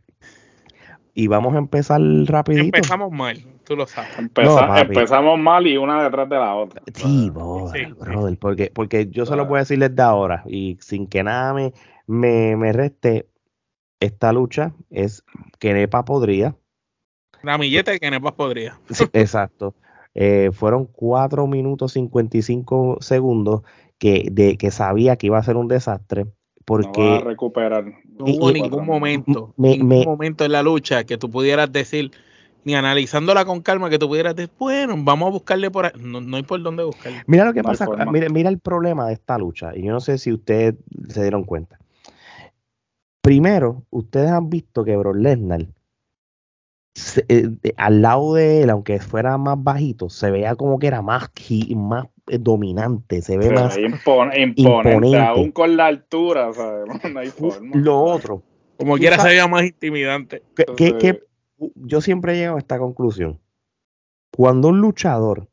y vamos a empezar rapidito. Empezamos mal, tú lo sabes. empezamos mal y una detrás de la otra. Sí, brother, porque, porque yo solo puedo decirles de ahora y sin que nada me, me, reste, esta lucha es que Nepa podría. La milleta de que Nepa podría. exacto. Eh, fueron 4 minutos 55 segundos que, de, que sabía que iba a ser un desastre porque no a recuperar. No hubo ningún momento, ningún momento en la lucha que tú pudieras decir, ni analizándola con calma, que tú pudieras decir, bueno, vamos a buscarle por ahí. No, hay por dónde buscarle. Mira lo que pasa, mira, mira el problema de esta lucha, y yo no sé si ustedes se dieron cuenta. Primero, ustedes han visto que Bro Lesnar eh, al lado de él, aunque fuera más bajito, se veía como que era más, más dominante, se ve más imponente, aún con la altura, No hay forma. Lo otro. Como quiera se veía más intimidante. Que, yo siempre llego a esta conclusión. Cuando un luchador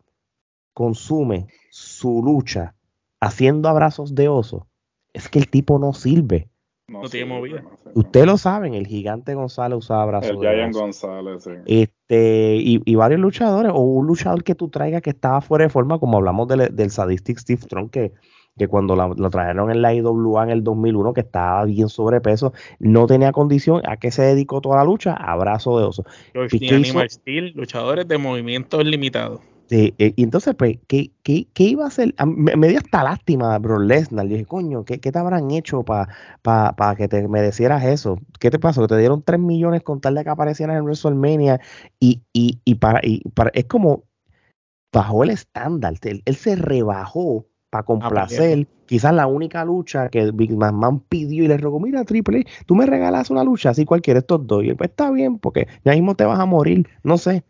consume su lucha haciendo abrazos de oso, es que el tipo no sirve. No, tiene movida. Ustedes lo saben, el gigante González usaba brazos. El Giant González, sí. Este, y, varios luchadores, o un luchador que tú traigas que estaba fuera de forma, como hablamos del, Sadistic Steve Strong, que, que cuando lo trajeron en la IWA en el 2001, que estaba bien sobrepeso, no tenía condición. ¿A qué se dedicó toda la lucha? Abrazo de oso. Animal Steel, luchadores de movimientos limitados. Sí, eh, y entonces, pues, ¿qué, qué, qué iba a hacer? Me, dio hasta lástima, bro Lesnar. Dije, coño, ¿qué, ¿qué, te habrán hecho para pa, que te merecieras eso? ¿Qué te pasó? Que te dieron 3 millones con tal de que aparecieras en WrestleMania y, y, y, para, y para, es como bajó el estándar. Él, se rebajó para complacer. Quizás la única lucha que Big Man pidió y le rogó, mira, Triple, tú me regalas una lucha así cualquiera estos dos. Y él, pues está bien, porque ya mismo te vas a morir. No sé.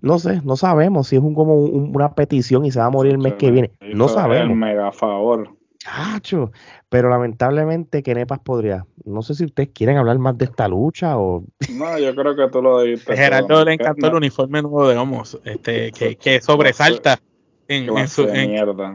No sé, no sabemos si es un, como una petición y se va a morir el mes que viene. No sabemos. El mega favor. Cacho, pero lamentablemente Kenepas podría. No sé si ustedes quieren hablar más de esta lucha o. No, yo creo que tú lo dijiste. Gerardo le encantó el uniforme nuevo de Homos, este, que, que sobresalta en, en Clase su de en mierda.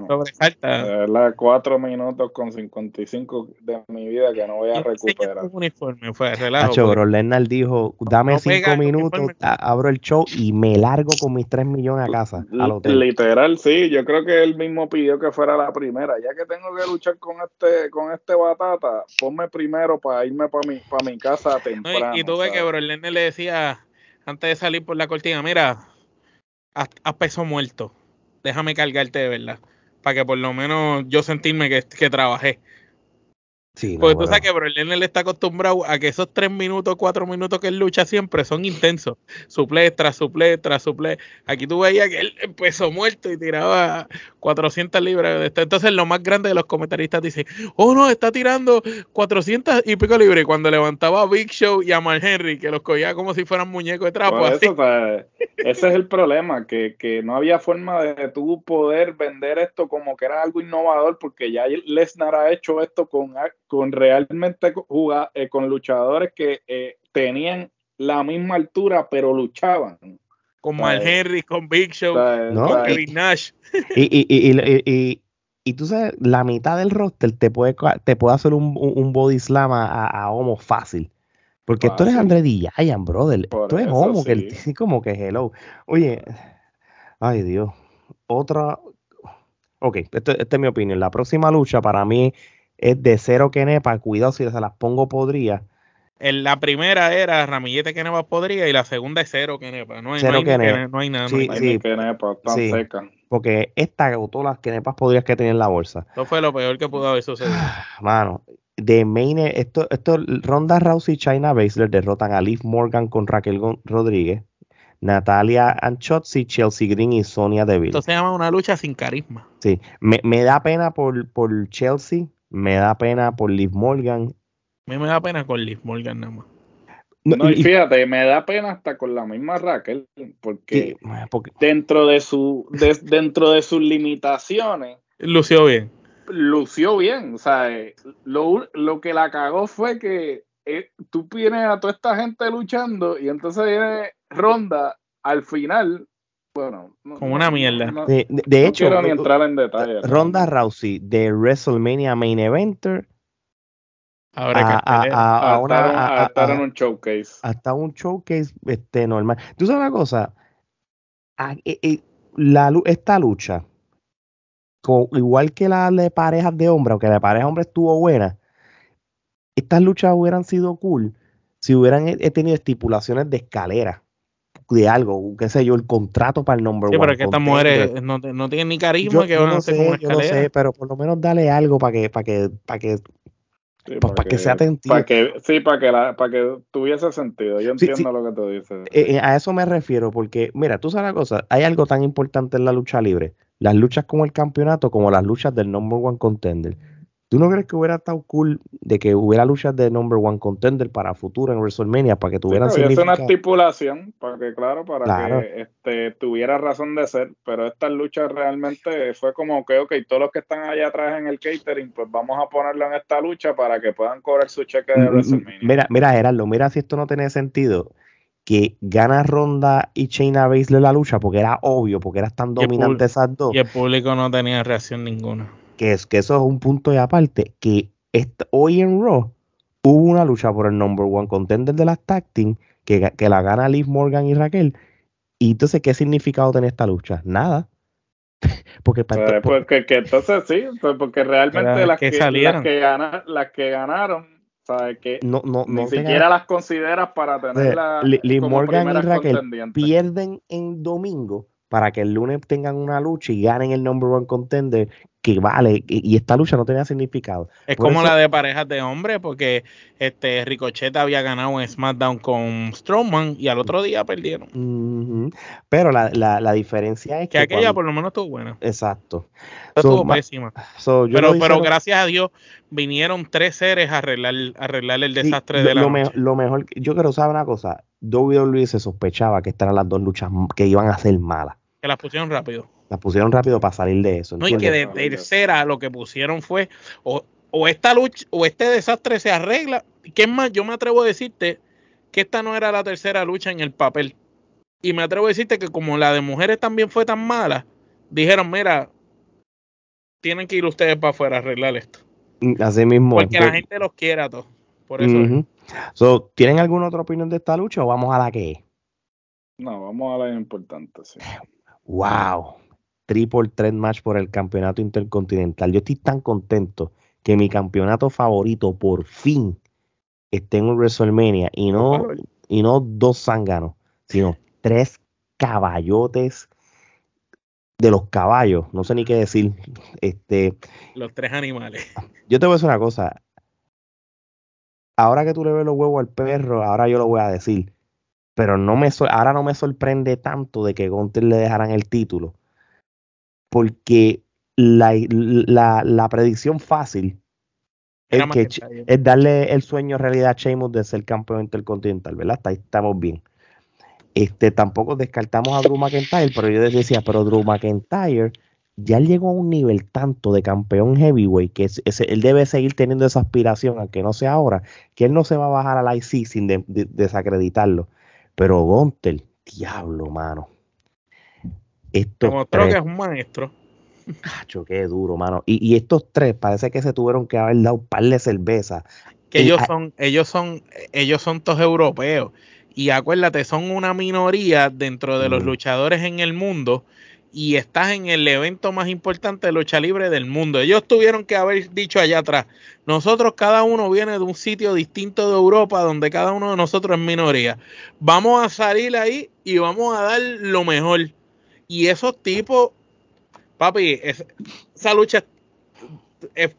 verdad, 4 minutos con 55 de mi vida que no voy a Y recuperar. un uniforme, fue relajo. Hacho, Brock Lesnar dijo, dame No cinco minutos, abro el show y me largo con mis tres millones a casa, al hotel. Literal, sí, yo creo que él mismo pidió que fuera la primera. Ya que tengo que luchar con este con este batata, ponme primero para irme para mi, para mi casa No, temprano. y, y tú ves que. Brock Lesnar le decía antes de salir por la cortina, mira, haz, haz peso muerto, déjame cargarte de verdad, para que por lo menos yo sentirme que, que trabajé. Sí, no, Porque tú bueno. sabes que Brock Lesnar está acostumbrado a que esos tres minutos, cuatro minutos que él lucha siempre son intensos. Suple tras suple tras suple. Aquí tú veías que él empezó muerto y tiraba 400 libras. de esto. Entonces, lo más grande de los comentaristas dice: Oh, no, está tirando 400 y pico libras. Y cuando levantaba a Big Show y a Mark Henry, que los cogía como si fueran muñecos de trapo, Por así. eso, o sea, ese es el problema, que, que no había forma de tú poder vender esto como que era algo innovador, porque ya Lesnar ha hecho esto con, con realmente juga- eh, con luchadores que eh, tenían la misma altura, pero luchaban. Con Mark Ay. Henry, con Big Show, sea, No, con Kevin Nash. Y, y, y, y, y- y tú sabes, la mitad del roster te puede, te puede hacer un, un, body slam a, a, Homo fácil. Porque tú eres Fácil. André D. Giant, brother. Por tú eres eso Homo, que el- como que hello. Oye, ay Dios. Otra. Ok, esto- esta es mi opinión. La próxima lucha para mí es de cero que nepa. Cuidado si se las pongo podría. En la primera era Ramillete que Neva podría y la segunda es cero que. No hay, Cero no hay que- no hay nada. no Sí, hay no hay nada. ni que nepa, tan sí. seca. Porque esta agotó las que nepas podrías que tenía en la bolsa. Eso fue lo peor que pudo haber sucedido. Mano, de main, e- esto, esto, Ronda Rousey y China Baszler derrotan a Liv Morgan con Raquel Rodríguez, Natalia Anchotzi, Chelsea Green y Sonia Deville. Esto se llama una lucha sin carisma. Sí, me, me da pena por, por Chelsea, me da pena por Liv Morgan. A mí me da pena con Liv Morgan nada más. No, No, y fíjate, me da pena hasta con la misma Raquel, porque sí, porque- dentro de su de- dentro de sus limitaciones Lució bien. lució bien, o sea, eh, lo, lo que la cagó fue que eh, tú tienes a toda esta gente luchando y entonces viene Ronda al final, bueno, no- Como una mierda. no- de, de- de no hecho, quiero ni entrar en detalle. Ronda Rousey de WrestleMania Main Eventer Ahora a, cartelera. a- a a, una- estar, a- a a- estar a- en un showcase. hasta un showcase este, normal. ¿Tú sabes una cosa? A- e- e- la, esta lucha, co- igual que la de parejas de hombres, aunque la de parejas de hombres estuvo buena, estas luchas hubieran sido cool si hubieran eh, tenido estipulaciones de escalera, de algo, qué sé yo, el contrato para el number Sí, one. pero es que estas mujeres no, no tienen ni carisma Yo, que van a no hacer sé, como una yo no sé, pero por lo menos dale algo para que, para que, para que, Sí, pues, para que sea atendido. para que, sí, para que, la, para que tuviese sentido. Yo entiendo sí. lo que tú dices. Eh, eh, a eso me refiero, porque, mira, tú sabes una cosa, hay algo tan importante en la lucha libre, las luchas con el campeonato como las luchas del number one contender. ¿Tú no crees que hubiera estado cool de que hubiera luchas de number one contender para futuro en WrestleMania, para que Sí, tuvieran que hubiese una significado? estipulación para que, claro, para Claro. que este, tuviera razón de ser, pero estas luchas realmente fue como que, ok, todos los que están allá atrás en el catering, pues vamos a ponerlo en esta lucha para que puedan cobrar su cheque de Mm, mm, WrestleMania. Mira, mira, Gerardo, mira si esto no tiene sentido. Que gana Ronda y Shayna Baszler la lucha porque era obvio, porque eran tan dominantes esas dos. Y el público no tenía reacción ninguna. Que, es, que eso es un punto y aparte, que hoy en Raw hubo una lucha por el number one contender de las tag team que, que la gana Liv Morgan y Raquel. Y entonces, ¿qué significado tiene esta lucha? Nada. Porque para Pues, pues, que, que entonces sí, pues, porque realmente las que las, que gana- las que ganaron, ¿sabes? Que no, no, ni no siquiera las consideras para tenerlas Li- Liv Morgan y Raquel pierden en domingo para que el lunes tengan una lucha y ganen el number one contender que vale. Y, y esta lucha no tenía significado. Es Por como eso- la de parejas de hombres, porque este Ricochet había ganado en SmackDown con Strowman y al otro día perdieron. Pero la, la, la diferencia es Que que. aquella cuando- por lo menos estuvo buena. Exacto. So, estuvo ma- pésima. so, Pero, no pero gracias a Dios vinieron tres seres a arreglar, a arreglar el Sí, desastre lo, de la lo me- noche. lo mejor, yo quiero saber una cosa, WWE se sospechaba que estas eran las dos luchas que iban a ser malas. Que las pusieron rápido. Las pusieron rápido para salir de eso. No, y que de tercera lo que pusieron fue o, o esta lucha o este desastre se arregla. ¿Qué es más? Yo me atrevo a decirte que esta no era la tercera lucha en el papel. Y me atrevo a decirte que como la de mujeres también fue tan mala, dijeron, mira, tienen que ir ustedes para afuera a arreglar esto. Así mismo. Porque la gente los quiere a todos. Por eso. so, ¿Tienen alguna otra opinión de esta lucha o vamos a la que es? No, vamos a la importante, sí. Wow. Triple Threat Match por el campeonato intercontinental. Yo estoy tan contento que mi campeonato favorito por fin esté en WrestleMania y no, y no dos zánganos, sino tres caballotes de los caballos, no sé ni qué decir. Este, los tres animales. Yo te voy a decir una cosa. Ahora que tú le ves los huevos al perro, ahora yo lo voy a decir. Pero no me ahora no me sorprende tanto de que Gunter le dejaran el título. Porque la, la, predicción fácil es, que, es darle el sueño realidad a Sheamus de ser campeón intercontinental, ¿verdad? Ahí estamos bien. Este, tampoco descartamos a Drew McIntyre, pero yo decía, pero Drew McIntyre ya llegó a un nivel tanto de campeón heavyweight que él debe seguir teniendo esa aspiración, aunque no sea ahora, que él no se va a bajar al IC sin desacreditarlo. Pero Gontel, diablo, mano. Esto Demostró que es un maestro. Cacho, qué duro, mano. Y, estos tres parece que se tuvieron que haber dado un par de cerveza. Que ellos son, ellos son, ellos son todos europeos. Y acuérdate, son una minoría dentro de los luchadores en el mundo y estás en el evento más importante de lucha libre del mundo. Ellos tuvieron que haber dicho allá atrás, nosotros cada uno viene de un sitio distinto de Europa donde cada uno de nosotros es minoría. Vamos a salir ahí y vamos a dar lo mejor. Y esos tipos, papi, esa lucha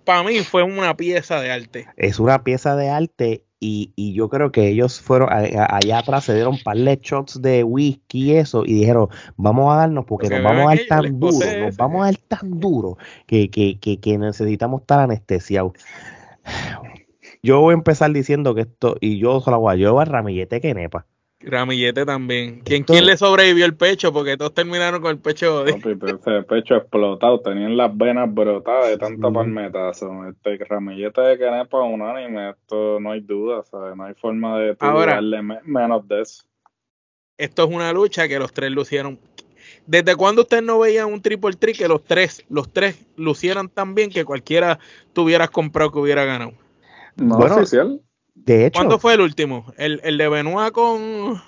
para mí fue una pieza de arte. Es una pieza de arte y, y, yo creo que ellos fueron allá atrás, se dieron un par de shots de whisky y eso, y dijeron, vamos a darnos porque, nos vamos a dar tan duro, nos vamos a dar tan duro que, que, que, que necesitamos estar anestesiados. Yo voy a empezar diciendo que esto, y yo solo voy a a Ramillete que nepa. Ramillete también. ¿Quién, ¿Quién le sobrevivió el pecho? Porque todos terminaron con el pecho. De... ese pecho explotado. Tenían las venas brotadas de tanta palmetazo. Este Ramillete de Canepa unánime. Esto no hay duda. ¿sabes? No hay forma de darle menos de eso. Esto es una lucha que los tres lucieron. ¿Desde cuándo usted no veía un triple tri que los tres, los tres lucieran tan bien que cualquiera tuvieras comprado que hubiera ganado? No oficial. De hecho. ¿Cuándo fue el último? ¿El, el de Benoit con.?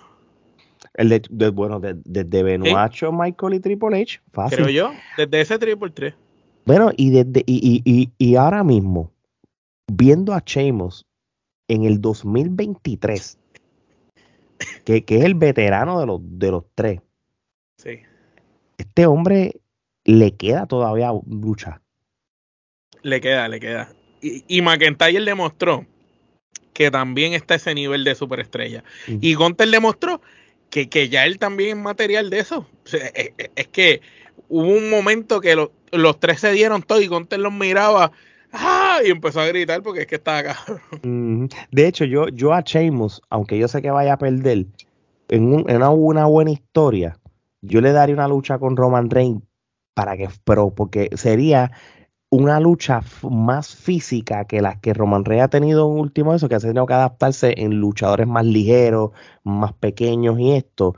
El de, bueno, desde de, de Benoit, Michael y Triple H. Fácil. Creo yo, desde ese Triple 3. Bueno, y, desde, y, y, y, ahora mismo, viendo a Sheamus en el 2023, que, que es el veterano de los, de los tres. Sí. Este hombre le queda todavía lucha. Le queda, le queda. Y, y McIntyre demostró que también está ese nivel de superestrella. Y Gunter demostró que, que, ya él también es material de eso. E, e, es, que hubo un momento que los tres se dieron todo y Gunter los miraba ¡ah! y empezó a gritar porque es que estaba acá. De hecho, yo, yo a Sheamus, aunque yo sé que vaya a perder, en, una, una, buena historia, yo le daría una lucha con Roman Reigns para que, pero porque sería una lucha más física que las que Roman Reigns ha tenido en último eso, que ha tenido que adaptarse en luchadores más ligeros, más pequeños y esto.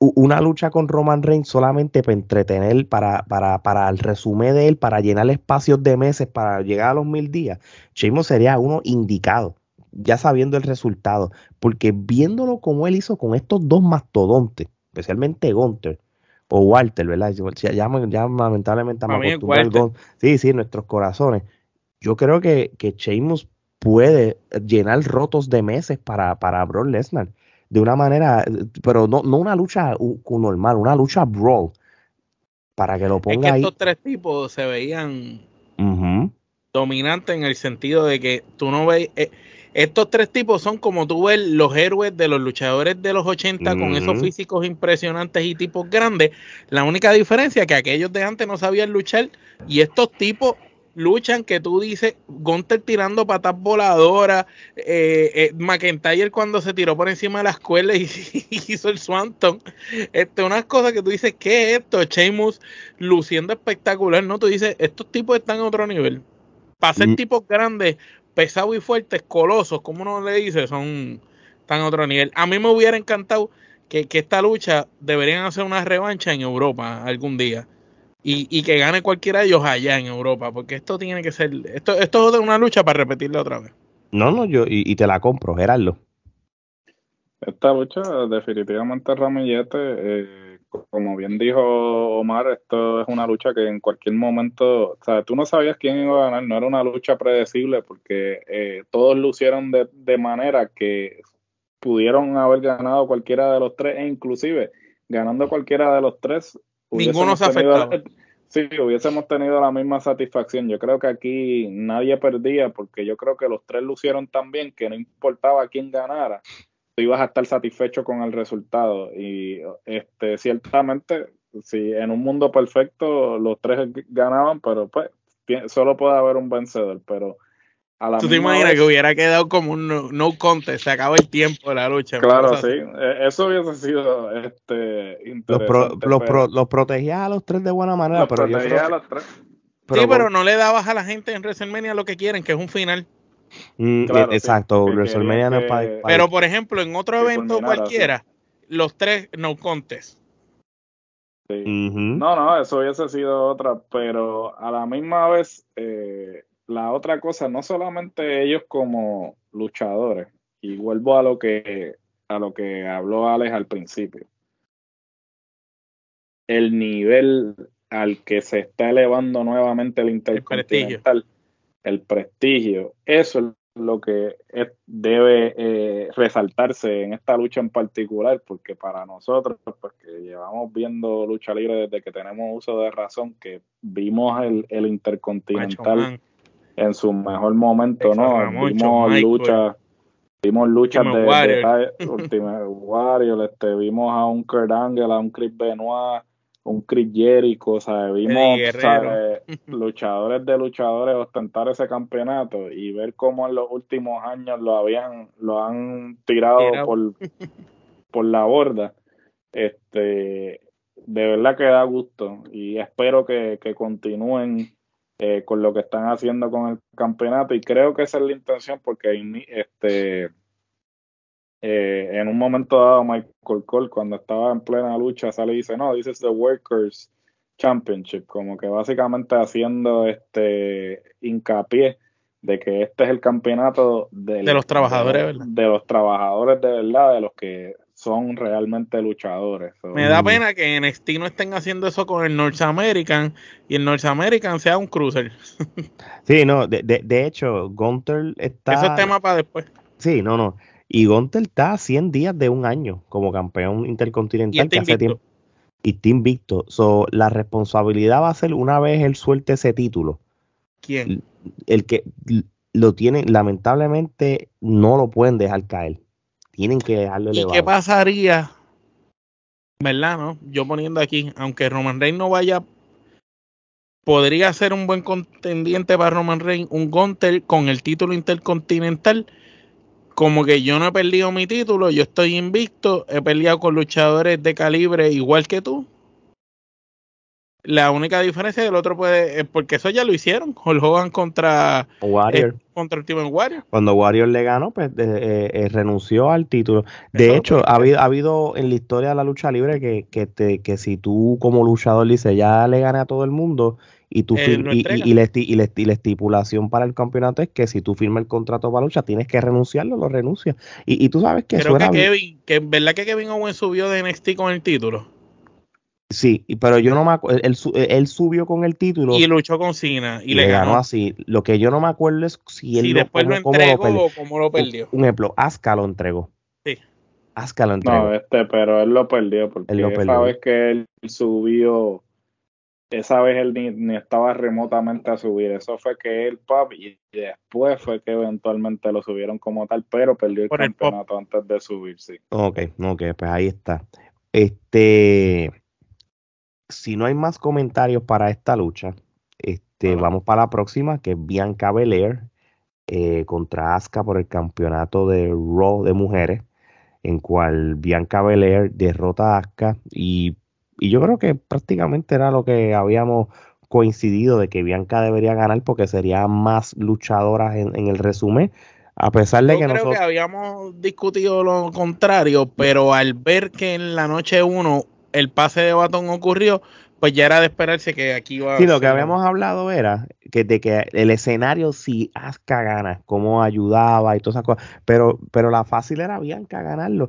Una lucha con Roman Reigns solamente para entretener, para, para, para el resumen de él, para llenar espacios de meses, para llegar a los mil días. Sheamus sería uno indicado, ya sabiendo el resultado, porque viéndolo como él hizo con estos dos mastodontes, especialmente Gunter, o Walter, ¿verdad? Ya, ya, lamentablemente estamos Sí, sí, nuestros corazones. Yo creo que, que Sheamus puede llenar rotos de meses para, para Brock Lesnar. De una manera, pero no, no una lucha normal, una lucha brawl. Para que lo ponga es que Estos tres tipos se veían dominantes en el sentido de que tú no ves. Eh, estos tres tipos son como tú ves los héroes de los luchadores de los 80 con esos físicos impresionantes y tipos grandes. La única diferencia es que aquellos de antes no sabían luchar y estos tipos luchan que tú dices, Gunter tirando patas voladoras, eh, eh, McIntyre cuando se tiró por encima de la escuela y, hizo el Swanton, este, unas cosas que tú dices, ¿qué es esto? Sheamus luciendo espectacular, ¿no? Tú dices, estos tipos están a otro nivel. Para ser mm. tipos grandes, pesados y fuertes, colosos, como uno le dice, son tan a otro nivel. A mí me hubiera encantado que, esta lucha deberían hacer una revancha en Europa algún día. y, y, que gane cualquiera de ellos allá en Europa, porque esto tiene que ser, esto, esto es una lucha para repetirle otra vez. No, no, yo, y, y te la compro, Gerardo. Esta lucha, definitivamente Ramillete, eh, como bien dijo Omar, esto es una lucha que en cualquier momento, o sea, tú no sabías quién iba a ganar, no era una lucha predecible porque eh, todos lucieron de, de manera que pudieron haber ganado cualquiera de los tres e inclusive ganando cualquiera de los tres Ninguno se afectado. Sí, hubiésemos tenido la misma satisfacción. Yo creo que aquí nadie perdía porque yo creo que los tres lucieron tan bien que no importaba quién ganara, tú ibas a estar satisfecho con el resultado. Y este ciertamente, si en un mundo perfecto los tres ganaban, pero pues solo puede haber un vencedor. Pero ¿Tú te imaginas que hubiera quedado como un no, contest? Se acaba el tiempo de la lucha. Claro, sí. E, eso hubiese sido este, interesante. Los, protegías a los tres de buena manera, pero yo a los tres. sí, pero no le dabas a la gente en WrestleMania lo que quieren, que es un final. Mm, e, exacto, WrestleMania no es para, Pero, por ejemplo, en otro evento cualquiera, los tres no contest. Sí. No, no, eso hubiese sido otra, pero a la misma vez... Eh, la otra cosa, no solamente ellos como luchadores, y vuelvo a lo que a lo que habló Alex al principio. El nivel al que se está elevando nuevamente el intercontinental, el prestigio, eso es lo que debe eh, resaltarse en esta lucha en particular, porque para nosotros, pues que llevamos viendo lucha libre desde que tenemos uso de razón, que vimos el, el intercontinental en su mejor momento, ¿no? vimos luchas, vimos luchas de, Ultimate Warrior, este, vimos a un Kurt Angle, a un Chris Benoit, un Chris Jericho, sea, vimos luchadores de luchadores ostentar ese campeonato y ver cómo en los últimos años lo habían, lo han tirado, por, por la borda. Este, de verdad que da gusto y espero que, que continúen eh, con lo que están haciendo con el campeonato y creo que esa es la intención porque este eh, en un momento dado Michael Cole cuando estaba en plena lucha sale y dice no, this is the Workers Championship como que básicamente haciendo este hincapié de que este es el campeonato de los trabajadores de, de los trabajadores de verdad de los que son realmente luchadores. Me da pena que en NXT no estén haciendo eso con el North American y el North American sea un cruiser. sí, no, de, de, hecho, Gunter está... Eso es tema para después. Sí, no, no. Y Gunter está a 100 días de un año como campeón intercontinental. Y hace tiempo, y está invicto. So, la responsabilidad va a ser una vez él suelte ese título. ¿Quién? El que lo tiene, lamentablemente, no lo pueden dejar caer tienen que dejarlo elevado. ¿Y qué pasaría? ¿Verdad, no? Yo poniendo aquí, aunque Roman Reigns no vaya, podría ser un buen contendiente para Roman Reigns, un Gunter con el título intercontinental. Como que yo no he perdido mi título, yo estoy invicto, he peleado con luchadores de calibre igual que tú. La única diferencia del otro puede, porque eso ya lo hicieron, Hulk Hogan contra Warrior. Eh, contra el Team Warrior. Cuando Warrior le ganó, pues eh, eh, renunció al título. De hecho, ha habido, ha habido en la historia de la lucha libre que, que, te, que si tú como luchador dices ya le gané a todo el mundo y tú y, y, la, y, la, estipulación para el campeonato es que si tú firmas el contrato para lucha tienes que renunciarlo, lo renuncias. Y, tú sabes que Creo que Kevin, que verdad que Kevin Owens subió de NXT con el título. Sí, pero yo no me acuerdo, él, subió con el título. Y luchó con Cena y le, ganó. así. Lo que yo no me acuerdo es si él después lo, entregó o cómo lo perdió. Un, ejemplo, Asuka lo entregó. Sí. Asuka lo entregó. No, este, pero él lo perdió porque él esa vez que él subió, esa vez él ni, estaba remotamente a subir. Eso fue que él, pop, y después fue que eventualmente lo subieron como tal, pero perdió el campeonato antes de subir, sí. Ok, ok, pues ahí está. Este si no hay más comentarios para esta lucha, este, vamos para la próxima, que es Bianca Belair eh, contra Asuka por el campeonato de Raw de mujeres, en cual Bianca Belair derrota a Asuka y, yo creo que prácticamente era lo que habíamos coincidido de que Bianca debería ganar porque sería más luchadora en, el resumen. A pesar de Yo que creo que habíamos discutido lo contrario, pero al ver que en la noche 1 el pase de batón ocurrió, pues ya era de esperarse que aquí iba Sí, lo que habíamos hablado era que de que el escenario si Asuka gana, cómo ayudaba y todas esas cosas, pero, pero la fácil era Bianca ganarlo.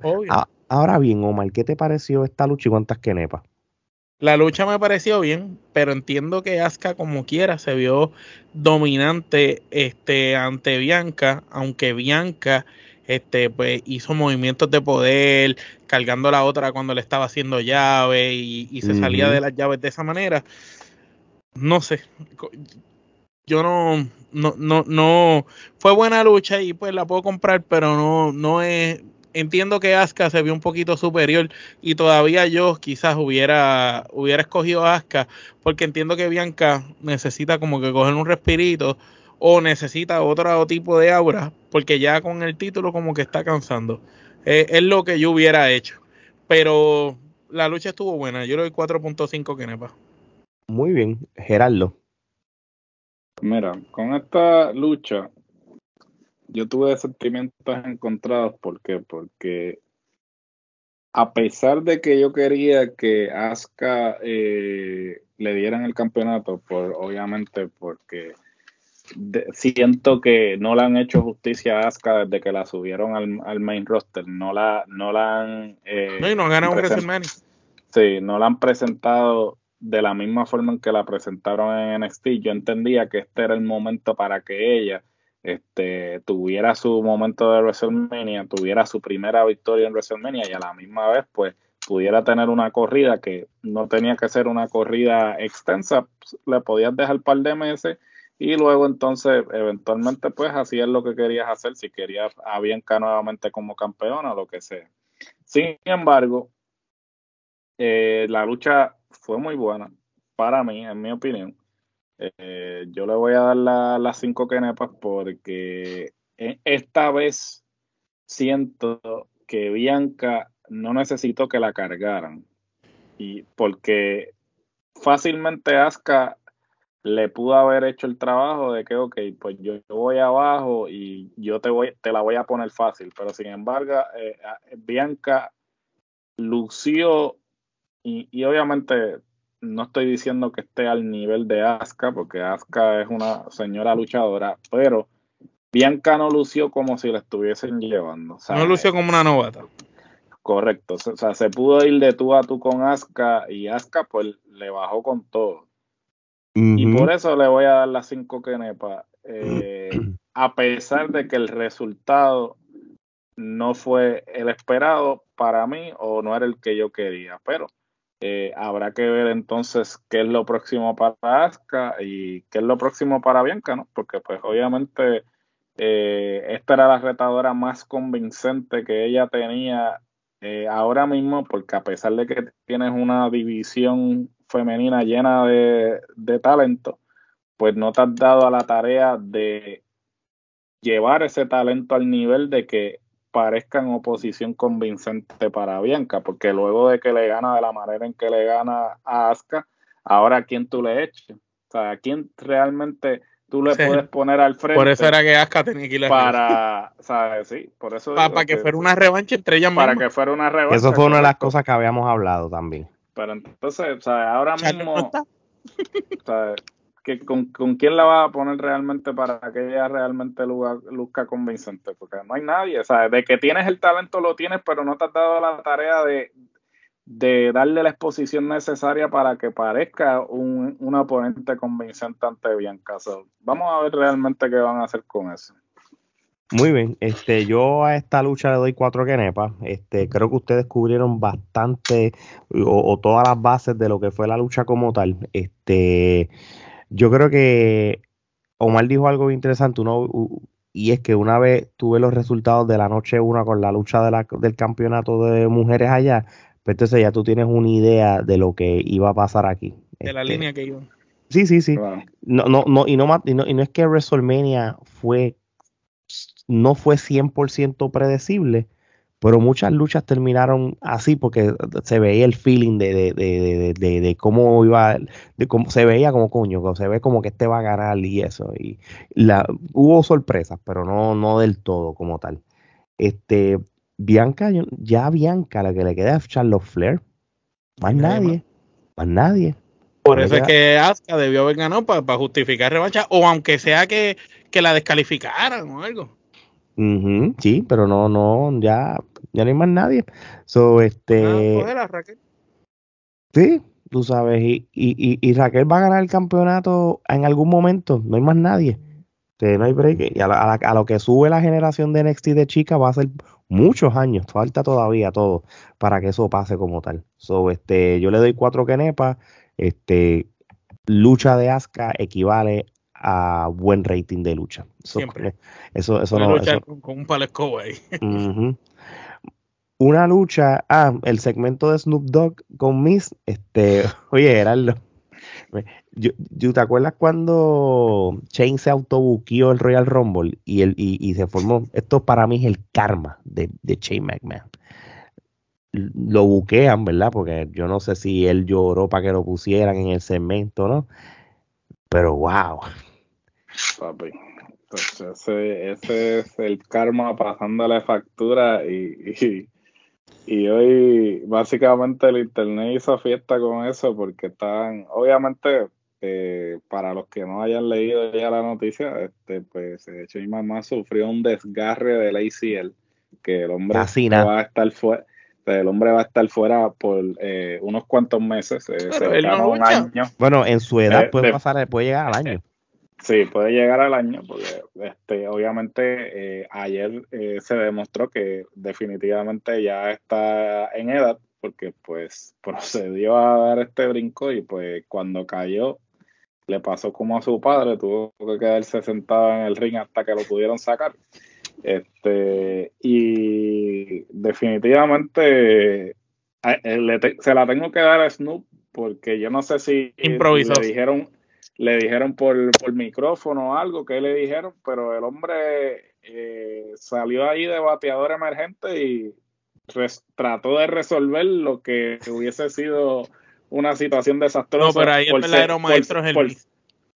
ahora bien, Omar, ¿qué te pareció esta lucha y cuántas quenepas? La lucha me pareció bien, pero entiendo que Asuka como quiera se vio dominante este ante Bianca, aunque Bianca este pues hizo movimientos de poder, cargando la otra cuando le estaba haciendo llave y, se salía de las llaves de esa manera. No sé. Yo no, no, no, no, fue buena lucha y pues la puedo comprar, pero no, no es, entiendo que Asuka se vio un poquito superior y todavía yo quizás hubiera, hubiera escogido a Asuka porque entiendo que Bianca necesita como que coger un respirito o necesita otro tipo de aura porque ya con el título como que está cansando. Eh, es lo que yo hubiera hecho. Pero la lucha estuvo buena. Yo le doy 4.5 Kenepa. Muy bien, Gerardo. Mira, con esta lucha yo tuve sentimientos encontrados. ¿Por qué? Porque a pesar de que yo quería que Asuka eh, le dieran el campeonato, por, obviamente porque siento que no le han hecho justicia a Asuka desde que la subieron al, main roster. No la, no la han. Eh, no, y no ganan WrestleMania. Sí, no la han presentado de la misma forma en que la presentaron en NXT. Yo entendía que este era el momento para que ella este, tuviera su momento de WrestleMania, tuviera su primera victoria en WrestleMania y a la misma vez, pues, pudiera tener una corrida que no tenía que ser una corrida extensa, pues, le podías dejar un par de meses y luego entonces eventualmente pues hacías lo que querías hacer, si querías a nuevamente como campeona o lo que sea. Sin embargo, eh, la lucha fue muy buena para mí, en mi opinión. Eh, yo le voy a dar las cinco kenepas porque esta vez siento que Bianca no necesito que la cargaran. Y porque fácilmente Asuka le pudo haber hecho el trabajo de que, ok, pues yo voy abajo y yo te voy, te la voy a poner fácil. Pero sin embargo, eh, Bianca lució y obviamente no estoy diciendo que esté al nivel de Asuka, porque Asuka es una señora luchadora, pero Bianca no lució como si la estuviesen llevando. No lució como una novata. Correcto, o sea, se pudo ir de tú a tú con Asuka y Asuka pues le bajó con todo. Y por eso le voy a dar las cinco kenepa, eh, a pesar de que el resultado no fue el esperado para mí o no era el que yo quería, pero eh, habrá que ver entonces qué es lo próximo para Asuka y qué es lo próximo para Bianca, ¿no? Porque pues obviamente eh, esta era la retadora más convincente que ella tenía eh, ahora mismo, porque a pesar de que tienes una división femenina llena de, de talento, pues no te has dado a la tarea de llevar ese talento al nivel de que parezca en oposición convincente para Bianca, porque luego de que le gana de la manera en que le gana a Asuka, ahora a quién tú le eches, o sea, a quién realmente tú le puedes poner al frente. Por eso era que Asuka tenía que ir para, ¿sabes? Sí, por eso. Para, que, fuera una revancha entre ellas Para que fuera una revancha. Eso fue una de las cosas que habíamos hablado también. Pero entonces, o sea, ahora mismo, ¿sabes? Que con, quién la va a poner realmente para que ella realmente luzca, convincente, porque no hay nadie, sea, de que tienes el talento lo tienes, pero no te has dado la tarea de, darle la exposición necesaria para que parezca un, un oponente convincente ante Bianca. vamos a ver realmente qué van a hacer con eso. Muy bien, este, yo a esta lucha le doy cuatro quenepas. Este, creo que ustedes cubrieron bastante o, o, todas las bases de lo que fue la lucha como tal. Este, yo creo que Omar dijo algo interesante, uno, y es que una vez tuve los resultados de la noche una con la lucha del campeonato de mujeres allá, pues entonces ya tú tienes una idea de lo que iba a pasar aquí. De la este, línea que iba. Sí, sí, sí. No, no, no, y no, y no, y no es que WrestleMania fue, no fue 100% predecible, pero muchas luchas terminaron así porque se veía el feeling de, de, de, de, de cómo iba, de cómo se veía como coño, se ve como que este va a ganar y eso. Y la, hubo sorpresas, pero no, no del todo como tal. Este, Bianca, ya Bianca, la que le queda es Charlotte Flair. Más nadie, más nadie. Por eso es que Asuka debió haber ganado para justificar revancha, o aunque sea que, que la descalificaran o algo. Sí, pero no, no, ya, ya no hay más nadie. So, este. Ah, Raquel. Sí, tú sabes, y, y, y, Raquel va a ganar el campeonato en algún momento, no hay más nadie. no hay break. Y a, a, lo que sube la generación de NXT de chicas va a ser muchos años, falta todavía todo para que eso pase como tal. So, este, yo le doy cuatro kenepas, este, lucha de Asuka equivale a buen rating de lucha. Siempre. Eso, eso no. con, un palesco ahí. Una lucha, ah, el segmento de Snoop Dogg con Miss, este, oye, Gerardo, yo, ¿te acuerdas cuando Shane se autobuqueó el Royal Rumble y, el, y, se formó? Esto para mí es el karma de, de Shane McMahon. Lo buquean, ¿verdad? Porque yo no sé si él lloró para que lo pusieran en el segmento, ¿no? Pero wow. Papi, ese, ese es el karma pasándole factura y, y hoy básicamente el internet hizo fiesta con eso porque están, obviamente, eh, para los que no hayan leído ya la noticia, este, pues eh, Shane mamá sufrió un desgarre del ACL, que el hombre va a estar fuera. El hombre va a estar fuera por eh, unos cuantos meses. un año. Bueno, en su edad puede pasar, puede llegar al año. Sí, puede llegar al año, porque este, obviamente eh, ayer eh, se demostró que definitivamente ya está en edad, porque pues procedió a dar este brinco y pues cuando cayó le pasó como a su padre, tuvo que quedarse sentado en el ring hasta que lo pudieron sacar. Este, y definitivamente eh, se la tengo que dar a Snoop porque yo no sé si Improvisó. le dijeron le dijeron por, por micrófono o algo que le dijeron, pero el hombre eh, salió ahí de bateador emergente y trató de resolver lo que hubiese sido una situación desastrosa. No, pero ahí el verdadero maestro es el por,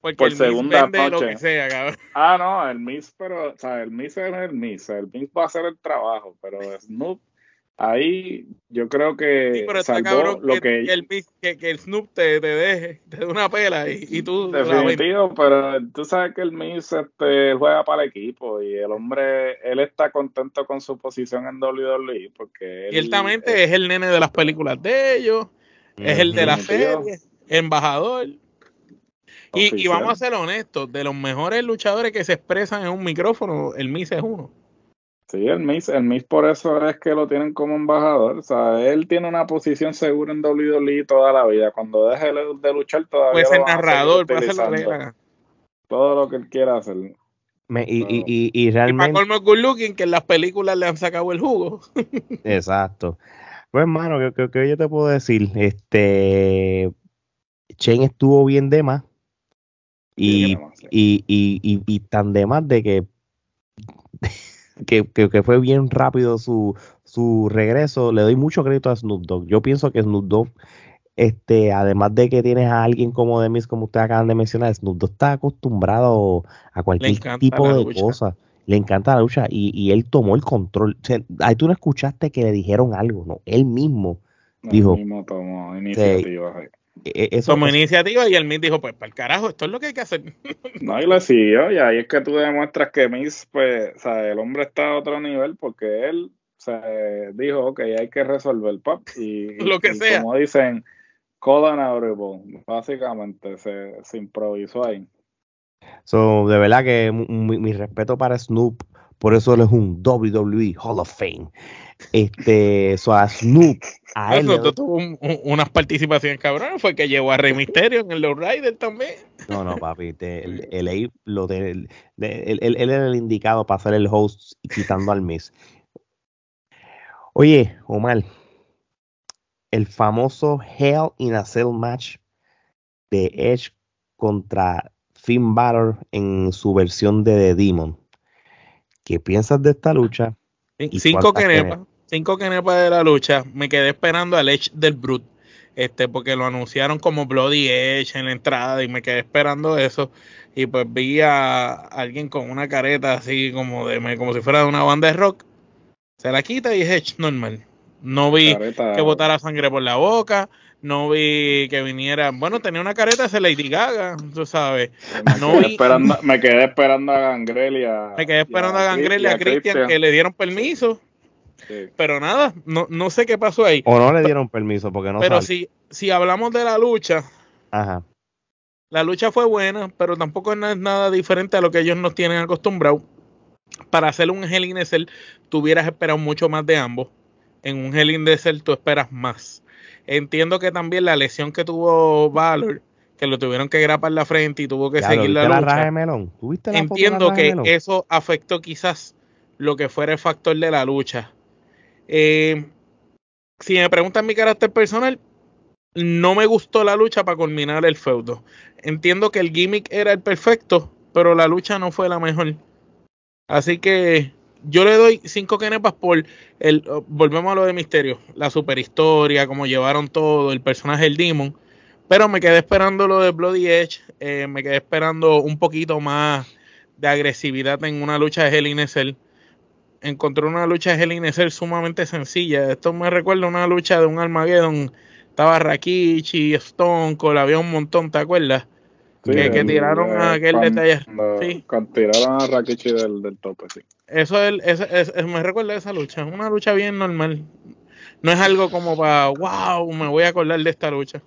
Porque el segunda vende lo que sea, Ah, no, el Miss, pero, o sea, el Miss es el Miss, el Miss va a hacer el trabajo, pero Snoop ahí yo creo que lo que, el, que, que, el Snoop te, deje, te dé una pela y, y tú definitivo, pero tú sabes que el Miss este, juega para el equipo y el hombre, él está contento con su posición en WWE porque él, ciertamente es el nene de las películas de ellos, es el de la serie, embajador. Y, y, vamos a ser honestos, de los mejores luchadores que se expresan en un micrófono, el Miss es uno. Sí, el Miss, el Miss por eso es que lo tienen como embajador. O sea, él tiene una posición segura en WWE toda la vida. Cuando deje de luchar todavía. Puede ser narrador, puede ser la Todo lo que él quiera hacer. y, y, y, y, realmente. Y para colmo good looking, que en las películas le han sacado el jugo. Exacto. Pues, hermano, que, que, yo te puedo decir, este. Chen estuvo bien de más. Y, y, y, y, tan de más de que que, que, fue bien rápido su, su regreso. Le doy mucho crédito a Snoop Dogg. Yo pienso que Snoop Dogg, este, además de que tienes a alguien como Demis, como ustedes acaban de mencionar, Snoop Dogg está acostumbrado a cualquier tipo de cosa. Le encanta la lucha y, y él tomó el control. ahí tú no escuchaste que le dijeron algo, ¿no? Él mismo dijo. Él mismo tomó iniciativa. E, eso Como iniciativa y el Miss dijo, pues para el carajo, esto es lo que hay que hacer. No, y lo siguió, y ahí es que tú demuestras que Miss, pues, o sea, el hombre está a otro nivel porque él, o sea, dijo, ok, hay que resolver el pop y, lo que sea. como dicen, call an básicamente se, se improvisó ahí. So, de verdad que mi respeto para Snoop, por eso él es un WWE Hall of Fame. Este, so a Snoop, a él. tuvo unas participaciones cabronas, fue que llevó a Rey Mysterio en el Low Rider también. No, no, papi, el, el, lo de, él, era el indicado para ser el host quitando al Miss. Oye, Omar, el famoso Hell in a Cell match de Edge contra Finn Balor en su versión de The Demon. ¿Qué piensas de esta lucha? Cinco kenepas, cinco kenepas de la lucha. Me quedé esperando al Edge del Brute, este, porque lo anunciaron como Bloody Edge en la entrada y me quedé esperando eso. Y pues vi a alguien con una careta así como de como si fuera de una banda de rock. Se la quita y es Edge normal. No vi que botara sangre por la boca, no vi que viniera, bueno, tenía una careta de Lady Gaga, tú sabes. Me, No quedé, vi- esperando, me quedé esperando a Gangrel y a. Me quedé esperando y a Gangrel y a Christian que le dieron permiso, Sí. pero nada, no, no sé qué pasó ahí. O no le dieron permiso porque no pero sale. si, si hablamos de la lucha, Ajá. la lucha fue buena, pero tampoco es na- nada diferente a lo que ellos nos tienen acostumbrados. Para hacer un Hell in a Cell, tú hubieras esperado mucho más de ambos. En un Hell in a Cell tú esperas más. Entiendo que también la lesión que tuvo Valor, que lo tuvieron que grapar la frente y tuvo que Ya, seguir ¿lo la la lucha. raja de melón? ¿Tuviste la la Entiendo que melón? eso afectó quizás lo que fuera el factor de la lucha. Eh, si me preguntan mi carácter personal, no me gustó la lucha para culminar el feudo. Entiendo que el gimmick era el perfecto, pero la lucha no fue la mejor. Así que yo le doy cinco kenepas por el. Volvemos a lo de Misterio, la superhistoria, cómo llevaron todo, el personaje del Demon. Pero me quedé esperando lo de Bloody Edge, eh, me quedé esperando un poquito más de agresividad en una lucha de Hell in a Cell. Encontré una lucha de Hell in a Cell sumamente sencilla. Esto me recuerda a una lucha de un Armageddon. Estaba Rakichi, Stone Cold, había un montón, ¿te acuerdas? Sí, que, que el- tiraron a eh, aquel detalle. Sí. cuando tiraron a Rakichi del, del tope, sí. Eso es, es- es- es- me recuerda a esa lucha. Una lucha bien normal. No es algo como para, wow, me voy a acordar de esta lucha.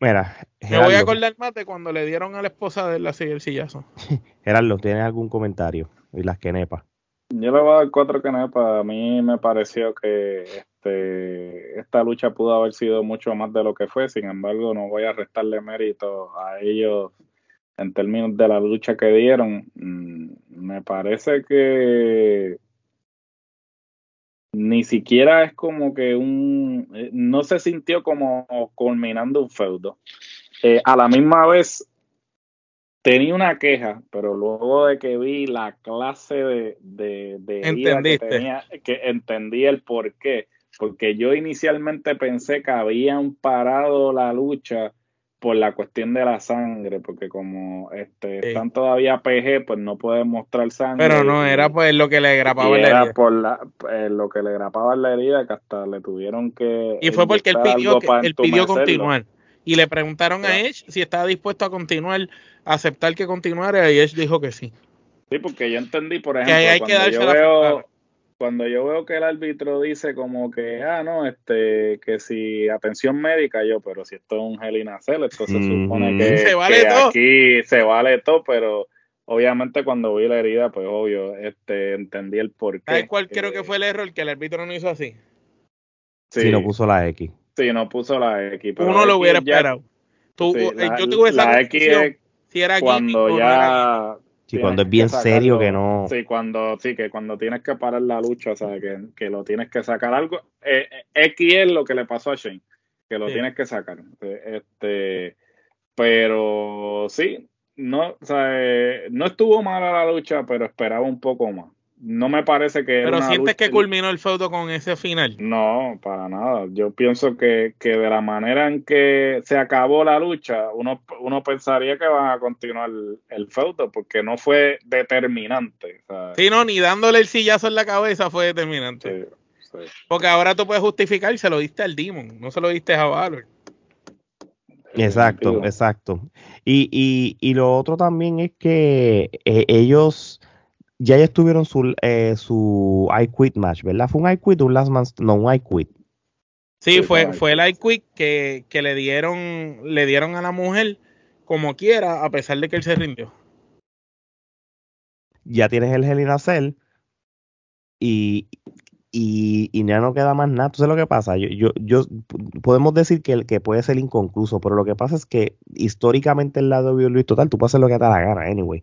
Mira, Me voy a acordar más de cuando le dieron a la esposa de él así el sillazo. Gerardo, ¿tienes algún comentario? Y las quenepas. Yo le voy a dar cuatro canepas. A mí me pareció que este, esta lucha pudo haber sido mucho más de lo que fue. Sin embargo, no voy a restarle mérito a ellos en términos de la lucha que dieron. Mm, Me parece que ni siquiera es como que un. eh, No se sintió como culminando un feudo. Eh, a la misma vez, tenía una queja, pero luego de que vi la clase de, de, de herida que Entendiste. tenía, que entendí el por qué. Porque yo inicialmente pensé que habían parado la lucha por la cuestión de la sangre, porque como este, Sí. están todavía PG, pues no pueden mostrar sangre. Pero no, era pues lo que le grapaba la era herida. por la, eh, lo que le grapaba la herida que hasta le tuvieron que Y fue porque él pidió, que, él pidió continuar. Y le preguntaron a. Edge si estaba dispuesto a continuar, a aceptar que continuara, y Edge dijo que sí. Sí, porque yo entendí, por ejemplo, hay que cuando, yo veo. Cuando yo veo que el árbitro dice como que, ah, no, este, que si atención médica, yo, pero si esto es un Cell, esto se Ujú. supone que, Se vale que todo. aquí se vale todo, pero obviamente cuando vi la herida, pues obvio, este, entendí el porqué. ¿Sabes cuál creo Eh, que fue el error? Que el árbitro no hizo así. Sí, Si no puso la X. sí, no puso la X. pero Uno lo hubiera ya- esperado. Tú, sí, eh, la- yo tuve esa la X confusión, es si era gimmick cuando no era ya Sí, cuando es que bien serio que no. Sí, cuando sí que cuando tienes que parar la lucha, o sea, que, que lo tienes que sacar algo. Eh, eh, X es lo que le pasó a Shane, que lo Sí. tienes que sacar. Este, pero sí, no, o sea, eh, no estuvo mala la lucha, pero esperaba un poco más. No me parece que Pero sientes lucha- que culminó el feudo con ese final. no, para nada. Yo pienso que, que de la manera en que se acabó la lucha, uno, uno pensaría que van a continuar el, el feudo, porque no fue determinante. sea, Sí, no, ni dándole el sillazo en la cabeza fue determinante. sí, sí. Porque ahora tú puedes justificar, se lo diste al Demon, no se lo diste a Valor. Exacto, exacto. Y, y, y lo otro también es que eh, ellos ya ya estuvieron su, eh, su I Quit match, ¿verdad? ¿Fue un I Quit o un Last Man? No, un I Quit. Sí, fue, fue el iQuick que, que le dieron, le dieron a la mujer como quiera, a pesar de que él se rindió. Ya tienes el Hell in a Cell y, y, y ya no queda más nada. Entonces lo que pasa, yo, yo, yo podemos decir que, el- que puede ser inconcluso, pero lo que pasa es que históricamente el lado de Luis Total, tú puedes hacer lo que te da la gana, anyway.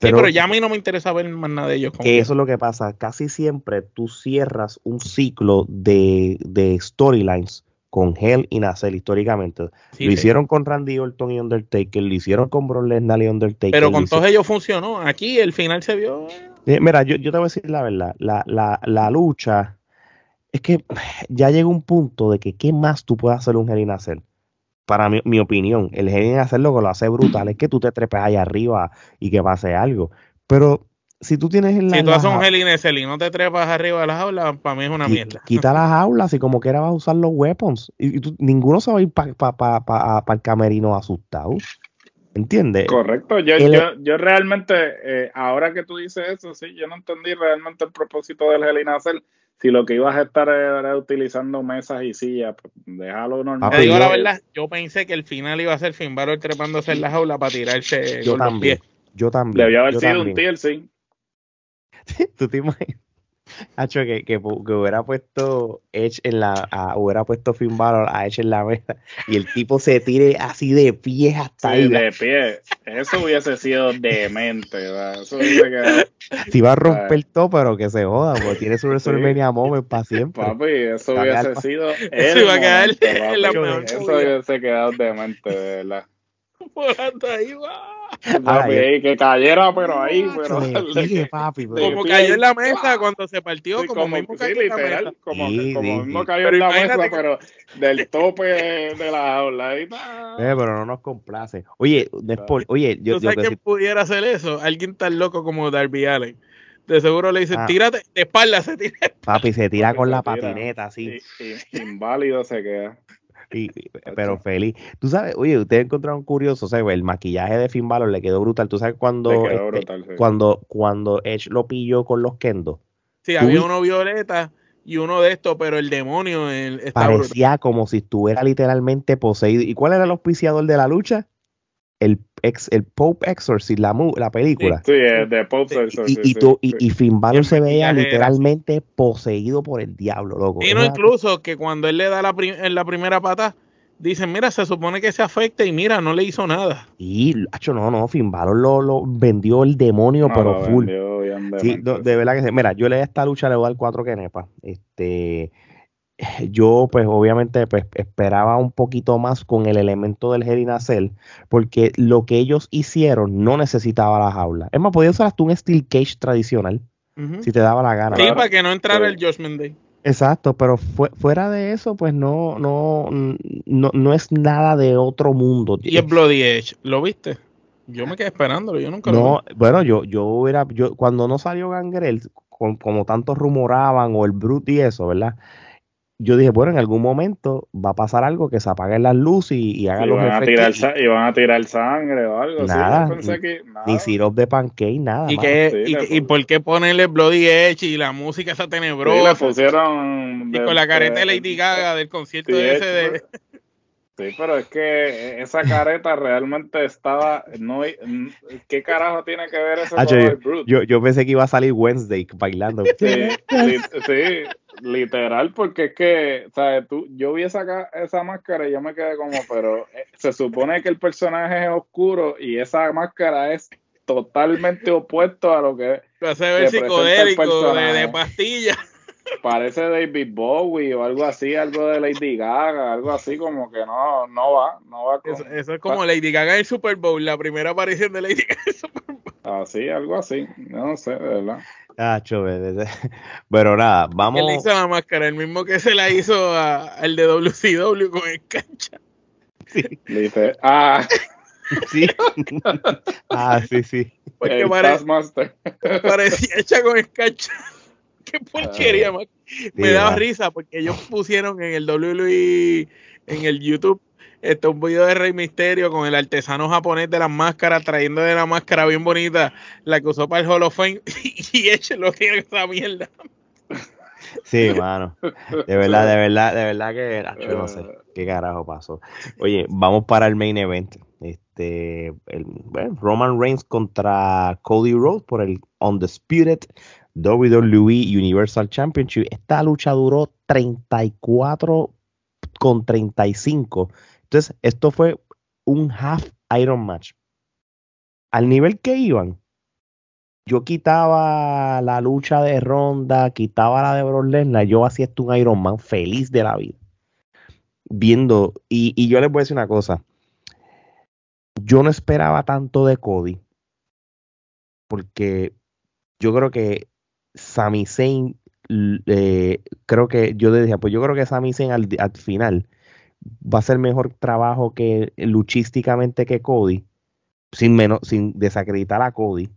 Sí, pero ya a mí no me interesa ver más nada de ellos. Que eso es lo que pasa. Casi siempre tú cierras un ciclo de, de storylines con Hell in a Cell históricamente. Sí, lo sí. hicieron con Randy Orton y Undertaker, lo hicieron con Brock Lesnar y Undertaker. Pero con todos ellos funcionó. Aquí el final se vio. Eh, Mira, yo, yo te voy a decir la verdad. La, la, la lucha es que ya llega un punto de que qué más tú puedes hacer un Hell in a Cell. Para mi, mi opinión, el Hell in a Cell lo que lo hace brutal es que tú te trepes ahí arriba y que pase algo. Pero si tú tienes en la. Si tú haces un Hell y no te trepas arriba de las aulas, para mí es una mierda. Quita las aulas y como quiera vas a usar los weapons. Y, y tú- ninguno se va a ir para pa, pa, pa- pa el camerino asustado. ¿Entiendes? Correcto, yo, El- yo, yo realmente, eh, ahora que tú dices eso, sí, yo no entendí realmente el propósito del Hell. Si lo que ibas a estar era utilizando mesas y sillas, pues déjalo normal. Te digo yo- la verdad, yo pensé que el final iba a ser Finn Balor trepándose en la jaula para tirarse Yo con los también. pies. Yo también. Debió haber yo sido también. un TLC. ¿Tú te imaginas? Hacho, que, que, que hubiera puesto Edge en la, a- hubiera puesto Finn Balor a Edge en la mesa y el tipo se tire así de pies hasta Sí, ahí. de pie. Eso hubiese sido demente, ¿verdad? Eso hubiese quedado, Si va a romper todo, pero que se joda, porque tiene su WrestleMania moment para siempre. papi, eso Va hubiese sido. Eso iba a quedar momento, en la Eso hubiese quedado demente, de verdad. Volando ahí, que cayera, pero ahí, pero. Papi, Como pie cayó en la mesa cuando se partió, Sí, como, como, mismo sí, cayó en la literal, mesa. como, Sí, como sí, mismo sí. cayó Pero en la mesa, que- pero del tope de la aula. Ahí, ¡ah! Eh, pero no nos complace. Oye, después, oye, yo, ¿Tú sabes que quién sí- pudiera hacer eso? Alguien tan loco como Darby Allen. De seguro le dicen, Ah. tírate de espalda, se tira. papi se tira Papi, con se la tira. patineta así, Y- y- inválido se queda. Y- pero feliz. Tú sabes, oye, ustedes encontraron curioso, o sea, el maquillaje de Finn Balor le quedó brutal. Tú sabes cuando, Le quedó este, brutal, sí. cuando, cuando Edge lo pilló con los kendo, Sí, había uno violeta y uno de estos, pero el demonio el, brutal. parecía como si estuviera literalmente poseído. ¿Y cuál era el auspiciador de la lucha? El, ex, el Pope Exorcist, la, mu- la película. Sí, es de Pop Sensor, Y, sí, y, tú- y, sí. y Finn Balor se veía literalmente poseído por el diablo, loco. Y no, incluso que cuando él le da la, prim- en la primera pata, dicen, mira, se supone que se afecta y mira, no le hizo nada. Y, hacho, no, no, Finn Balor lo, lo vendió el demonio, No, pero full. vendió Sí, de verdad que sí. Mira, yo le a esta lucha le voy a dar cuatro quenepas. Este, yo, pues, obviamente, pues, esperaba un poquito más con el elemento del Hell in porque lo que ellos hicieron no necesitaba la jaula. Es más, podía usar hasta un Steel Cage tradicional, si te daba la gana. Sí, para que no entrara el Judgment Day. Exacto, pero fue- fuera de eso, pues no, no, no, no es nada de otro mundo. Y el Bloody Edge, ¿lo viste? Yo me quedé esperándolo, yo nunca lo No, bueno, yo, yo hubiera, yo, cuando no salió Gangrel, con- como tantos rumoraban, o el Brute y eso, ¿verdad? Yo dije, bueno, en algún momento va a pasar algo que se apaguen las luces y, y haga Y los van, a tirar, y van a tirar sangre o algo. Nada, sí, yo pensé que nada. Ni syrup de pancake, nada. ¿Y, Sí, y, por qué ponerle Bloody Edge y la música esa Sí, le tenebrosa? pusieron. y de- con la careta de de- Lady Gaga del concierto Sí, ese de... Sí, pero es que esa careta realmente estaba. No, ¿Qué carajo tiene que ver eso Hacho, con el Brute? Yo, yo pensé que iba a salir Wednesday bailando. Sí, sí, literal, porque es que, ¿sabes? Tú, yo vi esa, esa máscara y yo me quedé como, pero eh, se supone que el personaje es oscuro y esa máscara es totalmente opuesto a lo que ver Representa el psicodélico, de, pastilla. parece David Bowie o algo así, algo de Lady Gaga, algo así como que no, no va, no va con, Eso, eso es como Lady Gaga en el Super Bowl, la primera aparición de Lady Gaga en el Super Bowl. así, algo así, no sé, de verdad. Ve- pero nada, le vamos. hizo la máscara, el mismo que se la hizo a- al de WCW con el cancha. Dice, ah, Sí. ah, sí, sí. Porque el pare- Taskmaster. parecía hecha con el cancha. Qué porquería, man. Me Sí, daba risa porque ellos pusieron en el WWE, en el YouTube, este, un video de Rey Misterio con el artesano japonés de las máscaras, trayendo de la máscara bien bonita, la que usó para el Hall of Fame, y hecho lo tiene esa mierda. Sí, mano. De verdad, de verdad, de verdad que acho, no sé qué carajo pasó. Oye, vamos para el main event. Este, el, bueno, Roman Reigns contra Cody Rhodes por el Undisputed WWE Universal Championship. Esta lucha duró 34 con 35. Entonces, esto fue un half Iron match. Al nivel que iban, yo quitaba la lucha de Ronda, quitaba la de Brock Lesnar, yo hacía esto un Iron Man feliz de la vida. Viendo, y, y yo les voy a decir una cosa. Yo no esperaba tanto de Cody, porque yo creo que Sami Zayn, eh, creo que yo le dije, pues yo creo que Sami Zayn al, al final va a hacer mejor trabajo que luchísticamente que Cody, sin menos, sin desacreditar a Cody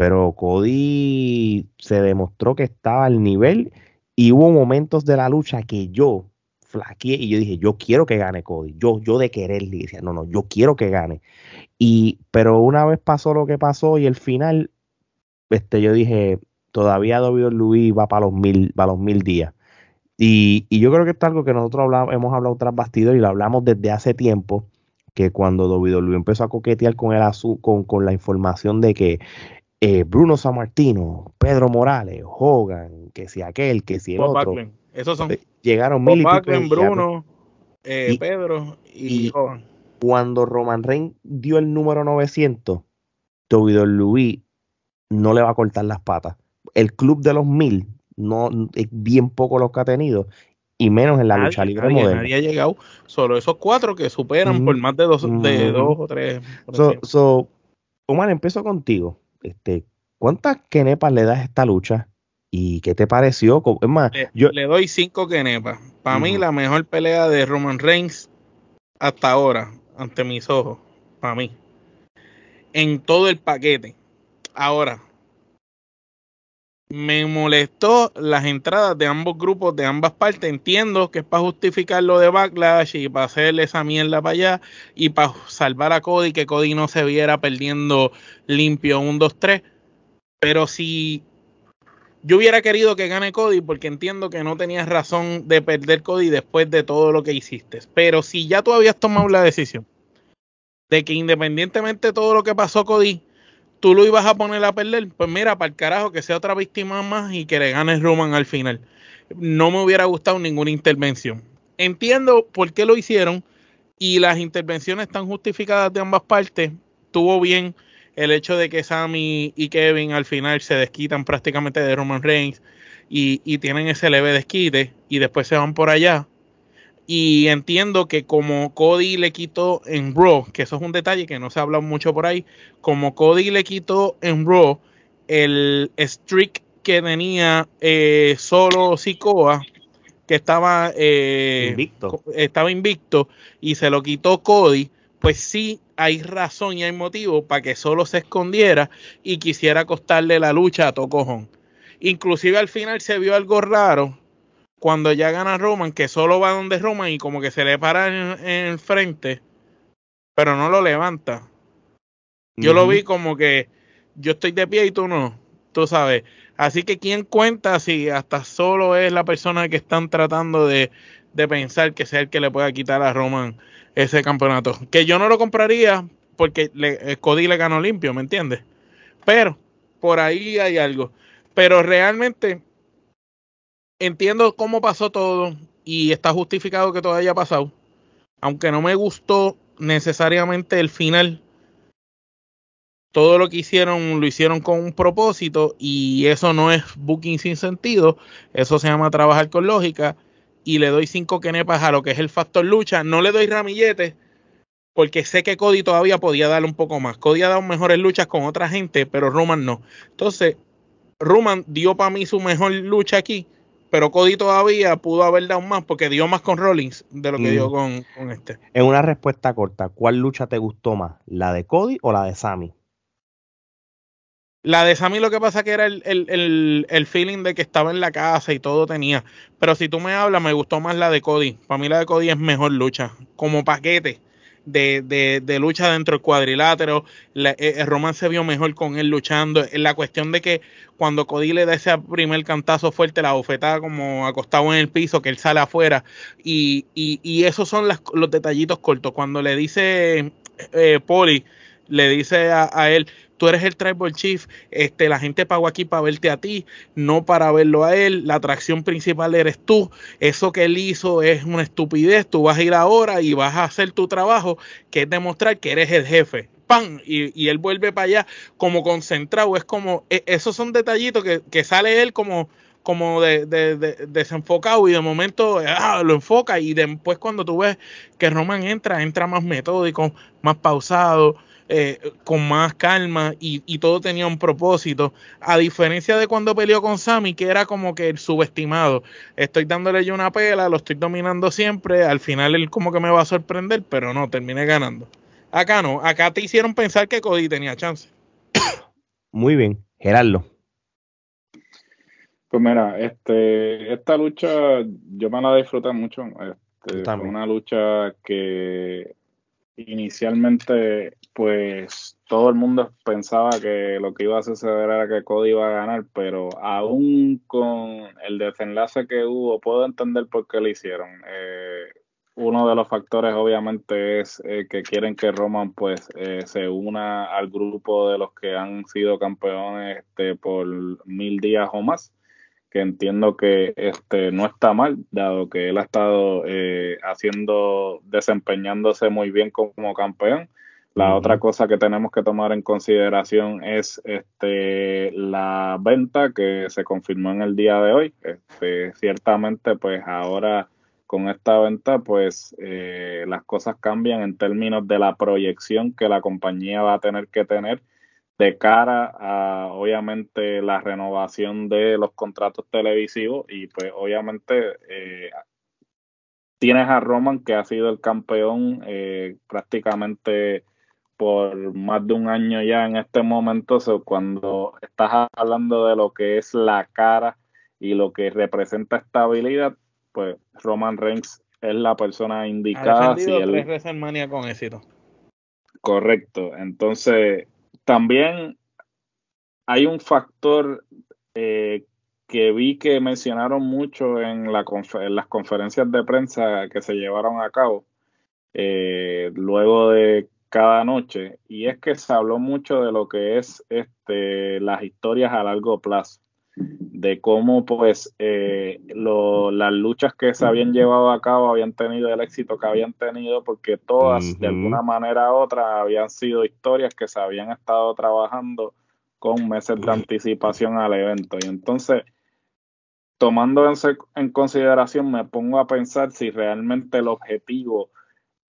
pero Cody se demostró que estaba al nivel y hubo momentos de la lucha que yo flaqueé y yo dije, yo quiero que gane Cody, yo, yo de querer, le decía, no, no, yo quiero que gane. Y, pero una vez pasó lo que pasó y el final, este, yo dije, todavía Luis va para los mil, para los mil días. Y, y, yo creo que esto es algo que nosotros hablamos, hemos hablado tras bastidores y lo hablamos desde hace tiempo, que cuando Luis empezó a coquetear con, el con, con la información de que eh, Bruno Sammartino, Pedro Morales, Hogan, que si aquel, que si el otro. Esos son. Eh, llegaron mil y Bruno, eh, Pedro y, Hogan. Cuando Roman Reigns dio el número 900, Luis no le va a cortar las patas. El club de los mil no es bien poco los que ha tenido y menos en la lucha libre moderna. Nadie ha llegado, solo esos cuatro que superan por más de dos, de dos o tres. So, so, Omar, empiezo contigo este, ¿cuántas kenepas le das a esta lucha? ¿Y qué te pareció? Es más, le, yo le doy cinco kenepas. Para mí, la mejor pelea de Roman Reigns hasta ahora, ante mis ojos, para mí. En todo el paquete. Ahora, me molestó las entradas de ambos grupos, de ambas partes. Entiendo que es para justificar lo de Backlash y para hacerle esa mierda para allá y para salvar a Cody, que Cody no se viera perdiendo limpio un 2-3. Pero si yo hubiera querido que gane Cody, porque entiendo que no tenías razón de perder Cody después de todo lo que hiciste. Pero si ya tú habías tomado la decisión de que independientemente de todo lo que pasó, Cody tú lo ibas a poner a perder, pues mira, para el carajo, que sea otra víctima más y que le gane Roman al final. No me hubiera gustado ninguna intervención. Entiendo por qué lo hicieron y las intervenciones están justificadas de ambas partes. Tuvo bien el hecho de que Sammy y Kevin al final se desquitan prácticamente de Roman Reigns y, y tienen ese leve desquite y después se van por allá. Y entiendo que como Cody le quitó en Raw, que eso es un detalle que no se ha hablado mucho por ahí, como Cody le quitó en Raw el streak que tenía eh, solo Sikoa, que estaba, eh, invicto. estaba invicto, y se lo quitó Cody, pues sí hay razón y hay motivo para que solo se escondiera y quisiera costarle la lucha a Tocojón. Inclusive al final se vio algo raro cuando ya gana Roman, que solo va donde Roman y como que se le para en, el frente, pero no lo levanta. Yo lo vi como que yo estoy de pie y tú no, tú sabes. Así que quién cuenta si hasta solo es la persona que están tratando de, de pensar que sea el que le pueda quitar a Roman ese campeonato. Que yo no lo compraría porque le, Cody le ganó limpio, ¿me entiendes? Pero por ahí hay algo. Pero realmente entiendo cómo pasó todo y está justificado que todo haya pasado. Aunque no me gustó necesariamente el final, todo lo que hicieron lo hicieron con un propósito y eso no es booking sin sentido, eso se llama trabajar con lógica y le doy cinco kenepas a lo que es el factor lucha, no le doy ramilletes porque sé que Cody todavía podía darle un poco más. Cody ha dado mejores luchas con otra gente, pero Roman no. Entonces, Roman dio para mí su mejor lucha aquí pero Cody todavía pudo haber dado más porque dio más con Rollins de lo que dio mm. con, este. En una respuesta corta, ¿cuál lucha te gustó más? ¿La de Cody o la de Sammy? La de Sammy lo que pasa que era el, el, feeling de que estaba en la casa y todo tenía. Pero si tú me hablas, me gustó más la de Cody. Para mí la de Cody es mejor lucha. Como paquete de, de, de lucha dentro del cuadrilátero. Eh, el Roman se vio mejor con él luchando. La cuestión de que cuando Cody le da ese primer cantazo fuerte, la bofetada como acostado en el piso, que él sale afuera. Y, y, esos son los detallitos cortos. Cuando le dice eh, Poli, le dice a él, tú eres el tribal chief, este, la gente pagó aquí para verte a ti, no para verlo a él, la atracción principal eres tú, eso que él hizo es una estupidez, tú vas a ir ahora y vas a hacer tu trabajo, que es demostrar que eres el jefe. ¡Pam! Y, él vuelve para allá como concentrado, es como, e, esos son detallitos que, que sale él como como de, de, desenfocado y de momento ah, lo enfoca y después cuando tú ves que Roman entra, entra más metódico, más pausado, eh, con más calma y, todo tenía un propósito. A diferencia de cuando peleó con Sammy, que era como que el subestimado. Estoy dándole yo una pela, lo estoy dominando siempre. Al final él como que me va a sorprender, pero no, terminé ganando. Acá no, acá te hicieron pensar que Cody tenía chance. Muy bien. Gerardo. Pues mira, este, esta lucha yo me la disfruté mucho. Este, fue una lucha que inicialmente, pues todo el mundo pensaba que lo que iba a suceder era que Cody iba a ganar, pero aún con el desenlace que hubo, puedo entender por qué lo hicieron. Eh, uno de los factores obviamente es eh, que quieren que Roman pues eh, se una al grupo de los que han sido campeones este, por mil días o más que entiendo que este no está mal dado que él ha estado eh, haciendo desempeñándose muy bien como campeón la otra cosa que tenemos que tomar en consideración es este la venta que se confirmó en el día de hoy. Este, ciertamente pues ahora con esta venta, pues eh, las cosas cambian en términos de la proyección que la compañía va a tener que tener de cara a, obviamente, la renovación de los contratos televisivos. Y, pues, obviamente, eh, tienes a Roman que ha sido el campeón eh, prácticamente por más de un año ya en este momento, cuando estás hablando de lo que es la cara y lo que representa estabilidad, pues Roman Reigns es la persona indicada. si él... WrestleMania con éxito. Correcto. Entonces, también hay un factor eh, que vi que mencionaron mucho en, la en, las conferencias de prensa que se llevaron a cabo eh, luego de cada noche. Y es que se habló mucho de lo que es este las historias a largo plazo de cómo pues eh, las luchas que se habían llevado a cabo habían tenido el éxito que habían tenido porque todas de alguna manera u otra habían sido historias que se habían estado trabajando con meses de anticipación al evento. Y entonces tomando en consideración me pongo a pensar si realmente el objetivo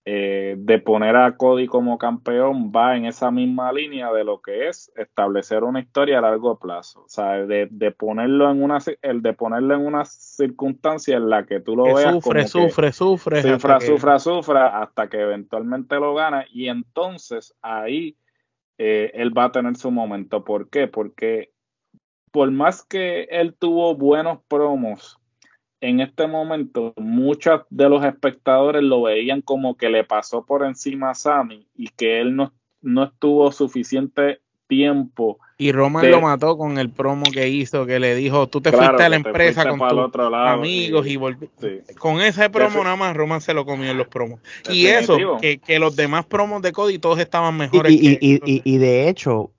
eh, de poner a Cody como campeón va en esa misma línea de lo que es establecer una historia a largo plazo, o sea, de, ponerlo en una el de ponerlo en una circunstancia en la que tú lo veas sufre, sufre, sufre, sufra, sufra, sufra hasta que eventualmente lo gana y entonces ahí eh, él va a tener su momento. ¿Por qué? Porque por más que él tuvo buenos promos en este momento muchos de los espectadores lo veían como que le pasó por encima a Sammy y que él no, no estuvo suficiente tiempo. Y Roman lo mató con el promo que hizo, que le dijo, tú te fuiste a la empresa con tus amigos y, Con ese promo nada más Roman se lo comió en los promos. Y eso, que, que, los demás promos de Cody todos estaban mejores. Y, y, y, y de hecho,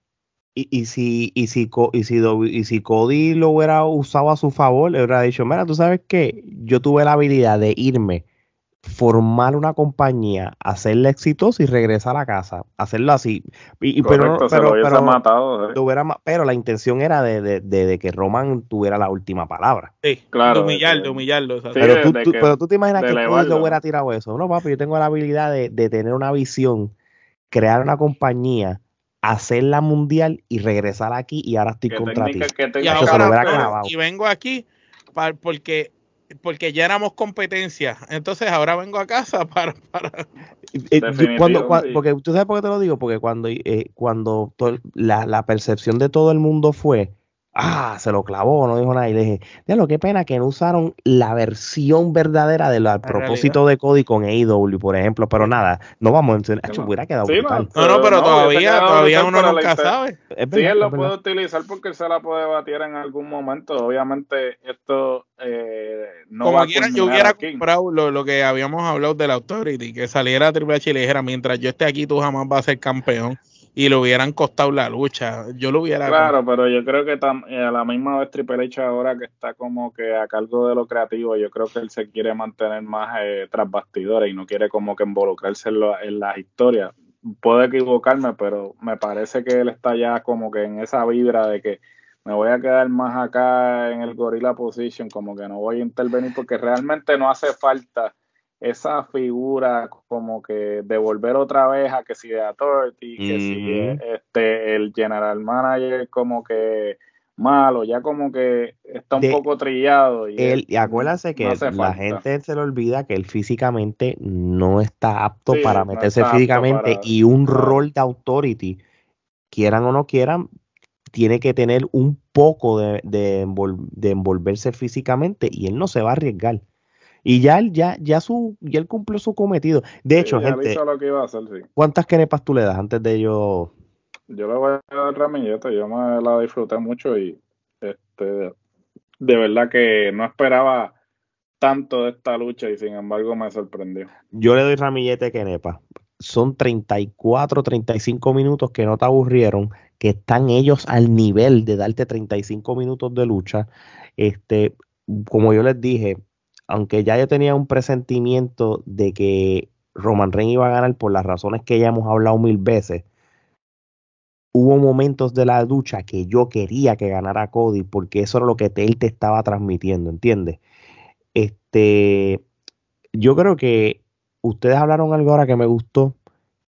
y, y, si, y, si, y, si, y si Cody lo hubiera usado a su favor, le hubiera dicho, mira, tú sabes que yo tuve la habilidad de irme, formar una compañía, hacerla exitosa y regresar a casa, hacerlo así. Y, pero, pero, pero, matado, ¿eh? pero la intención era de, de, de, que Roman tuviera la última palabra. Sí, claro. De humillar, de humillarlo. pero, tú, pero tú te imaginas que Cody lo hubiera tirado eso. No, papi, yo tengo la habilidad de, de tener una visión, crear una compañía hacer la mundial y regresar aquí y ahora estoy contra ti. y, vengo aquí para, porque porque ya éramos competencia. Entonces ahora vengo a casa para... para... Eh, cuando, porque tú sabes por qué te lo digo, porque cuando, eh, cuando la, la percepción de todo el mundo fue Ah, se lo clavó, no dijo nada. Y le dije, lo qué pena que no usaron la versión verdadera del propósito de Cody con AEW, por ejemplo. Pero nada, no vamos a enseñar. hubiera quedado No, no, pero todavía, todavía uno nunca sabe. sí, él lo puede utilizar porque él se la puede batir en algún momento. Obviamente, esto eh, no Como quiera, yo hubiera comprado lo, lo, que habíamos hablado de la Authority, que saliera Triple H y le dijera, mientras yo esté aquí, tú jamás vas a ser campeón y le hubieran costado la lucha. Yo lo hubiera. Claro, pero yo creo que a la misma vez Triple H ahora que está como que a cargo de lo creativo, yo creo que él se quiere mantener más eh, tras bastidores y no quiere como que involucrarse en, en las historias. Puedo equivocarme, pero me parece que él está ya como que en esa vibra de que me voy a quedar más acá en el gorilla position, como que no voy a intervenir porque realmente no hace falta esa figura como que devolver otra vez a que si de Authority, que si este el general manager como que malo, ya como que está un poco trillado. Y, él, y acuérdate que la gente se le olvida que él físicamente no está apto para meterse físicamente y un rol de authority, quieran o no quieran, tiene que tener un poco de, de, envolverse físicamente y él no se va a arriesgar. Y ya él, ya, ya su, ya él cumplió su cometido. De hecho, gente, ¿cuántas kenepas tú le das antes de yo? Yo le voy a dar ramilleta, yo me la disfruté mucho y este de verdad que no esperaba tanto de esta lucha y sin embargo me sorprendió. Yo le doy ramillete kenepa. Son 34, 35 minutos que no te aburrieron, que están ellos al nivel de darte 35 minutos de lucha. Este, como yo les dije, aunque ya yo tenía un presentimiento de que Roman Reigns iba a ganar por las razones que ya hemos hablado mil veces, hubo momentos de la lucha que yo quería que ganara Cody porque eso era lo que él te estaba transmitiendo, ¿entiendes? Este, yo creo que ustedes hablaron algo ahora que me gustó,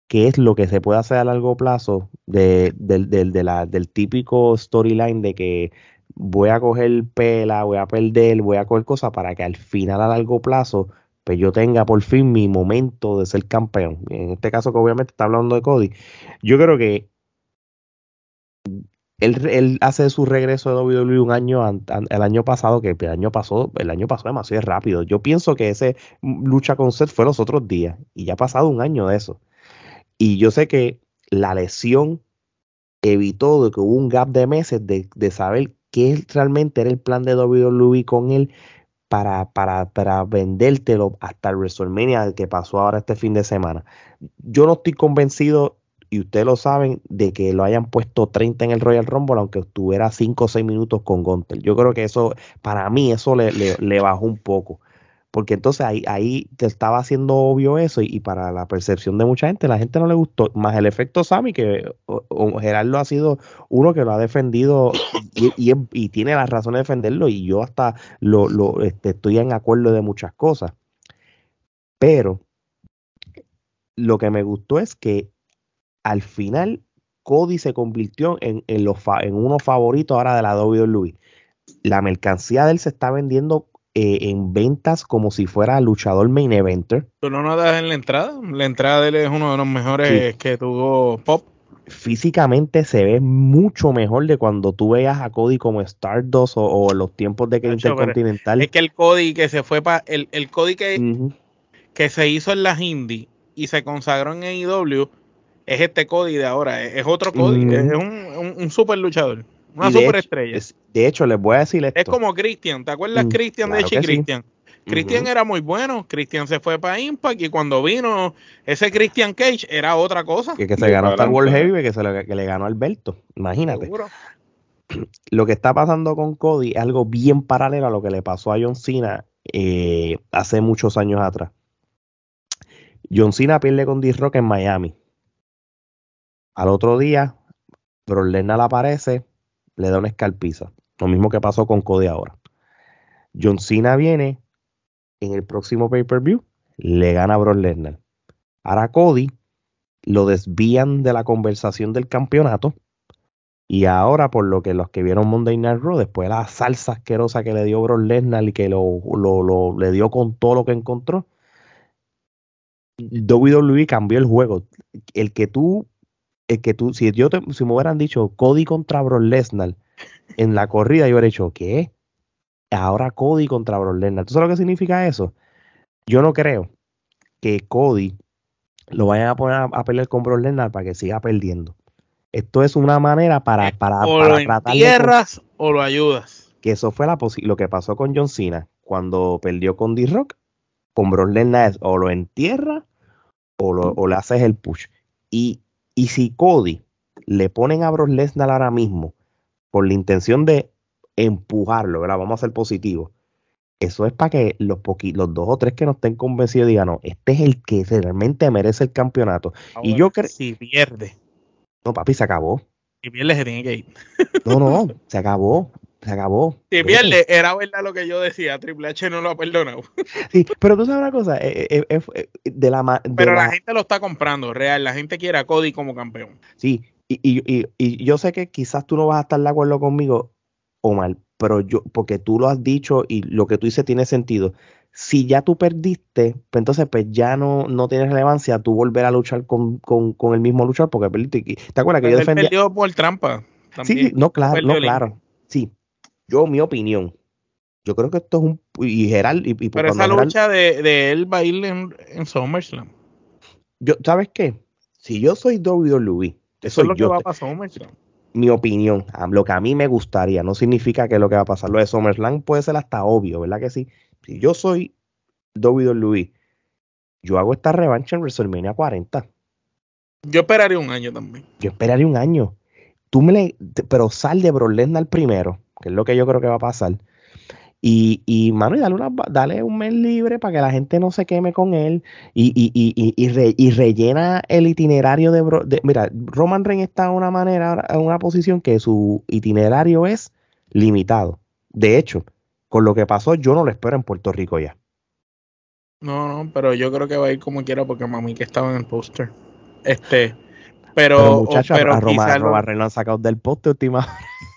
que es lo que se puede hacer a largo plazo de, del típico storyline de que voy a coger pela, voy a perder, voy a coger cosas para que al final a largo plazo pues yo tenga por fin mi momento de ser campeón. En este caso que obviamente está hablando de Cody. Yo creo que él, hace su regreso de WWE un año el año pasado, que el año pasó, el año pasó demasiado rápido. Yo pienso que ese lucha con Seth fue los otros días y ya ha pasado un año de eso. Y yo sé que la lesión evitó de que hubo un gap de meses de, saber qué realmente era el plan de WWE con él para, para, para vendértelo hasta el WrestleMania que pasó ahora este fin de semana. Yo no estoy convencido y ustedes lo saben, de que lo hayan puesto 30 en el Royal Rumble, aunque estuviera 5 o 6 minutos con Gunter. Yo creo que eso, para mí, eso le, le, bajó un poco. Porque entonces ahí, ahí te estaba haciendo obvio eso y, para la percepción de mucha gente, la gente no le gustó. Más el efecto Sammy, que Gerardo ha sido uno que lo ha defendido y, y, tiene la razón de defenderlo y yo hasta lo, lo este, estoy en acuerdo de muchas cosas. Pero lo que me gustó es que al final Cody se convirtió en, en uno favorito ahora de la WWE. La mercancía de él se está vendiendo eh, en ventas como si fuera luchador main eventer. ¿Tú no notas en la entrada? La entrada de él es uno de los mejores que tuvo Pop. Físicamente se ve mucho mejor de cuando tú veas a Cody como Stardust o, o los tiempos de que Intercontinental. Es que el Cody que se fue para el, el Cody que, que se hizo en las indies y se consagró en AEW es este Cody de ahora, es, otro Cody, es un, un, super luchador, una super estrella. de hecho, les voy a decir esto. Es como Christian, ¿te acuerdas mm, Christian de Chi Christian? Christian era muy bueno, Christian se fue para Impact y cuando vino ese Christian Cage era otra cosa. Que, se ganó hasta el World Heavy, que, se le, que le ganó Alberto, imagínate. Lo que está pasando con Cody es algo bien paralelo a lo que le pasó a John Cena eh, hace muchos años atrás. John Cena pierde con D-Rock en Miami al otro día, Brock Lesnar aparece, le da una escalpiza. Lo mismo que pasó con Cody ahora. John Cena viene en el próximo pay-per-view, le gana a Brock Lesnar. Ahora Cody lo desvían de la conversación del campeonato. Y ahora, por lo que los que vieron Monday Night Raw, después de la salsa asquerosa que le dio Brock Lesnar y que lo, lo, le dio con todo lo que encontró, WWE cambió el juego. El que tú es que tú, si yo te, si me hubieran dicho Cody contra Brock Lesnar en la corrida, yo hubiera dicho, ¿qué? Ahora Cody contra Brock Lesnar. ¿Tú sabes lo que significa eso? Yo no creo que Cody lo vayan a poner a, pelear con Brock Lesnar para que siga perdiendo. Esto es una manera para, para, o lo entierras o lo ayudas. Que eso fue la lo que pasó con John Cena cuando perdió con D-Rock. Con Brock Lesnar es o lo entierra o, lo, o le haces el push. Y y si Cody le ponen a Brock Lesnar ahora mismo por la intención de empujarlo, ¿verdad? Vamos a ser positivos. Eso es para que los, los dos o tres que no estén convencidos digan, no, este es el que realmente merece el campeonato. y yo creo... Si pierde. No, papi, se acabó. Si pierde, se tiene que ir. no, no, se acabó. Se acabó. Si pierde, era verdad lo que yo decía. Triple H no lo ha perdonado. sí, pero tú sabes una cosa. Eh, eh, eh, de la, pero la... gente lo está comprando, real. La gente quiere a Cody como campeón. Sí, y, y, y, yo sé que quizás tú no vas a estar de acuerdo conmigo, Omar, pero yo, porque tú lo has dicho y lo que tú dices tiene sentido. Si ya tú perdiste, pues entonces pues ya no, no tiene relevancia tú volver a luchar con, con, con el mismo luchador porque perdiste. ¿Te acuerdas que yo defendía? perdió por trampa. Sí, no, claro, no, claro. Sí, yo, mi opinión. Yo creo que esto es un. Y Gerald. Y, Pero esa lucha de, de, él va a ir en, en SummerSlam. Yo, ¿Sabes qué? Si yo soy WWE, eso es lo que va a pasar SummerSlam. Mi opinión, lo que a mí me gustaría, no significa que lo que va a pasar. Lo de SummerSlam puede ser hasta obvio, ¿verdad que sí? Si yo soy WWE, yo hago esta revancha en WrestleMania 40. Yo esperaría un año también. Yo esperaría un año. Tú me le, pero sal de Brock Lesnar primero, que es lo que yo creo que va a pasar. Y, y mano, y dale, una, dale un mes libre para que la gente no se queme con él. Y, y, y, y, rellena el itinerario de, de, Mira, Roman Reigns está en una manera, en una posición que su itinerario es limitado. De hecho, con lo que pasó, yo no lo espero en Puerto Rico ya. No, no, pero yo creo que va a ir como quiera porque mami que estaba en el póster. Este, pero, pero muchachos, a Roma, lo... han sacado del póster última.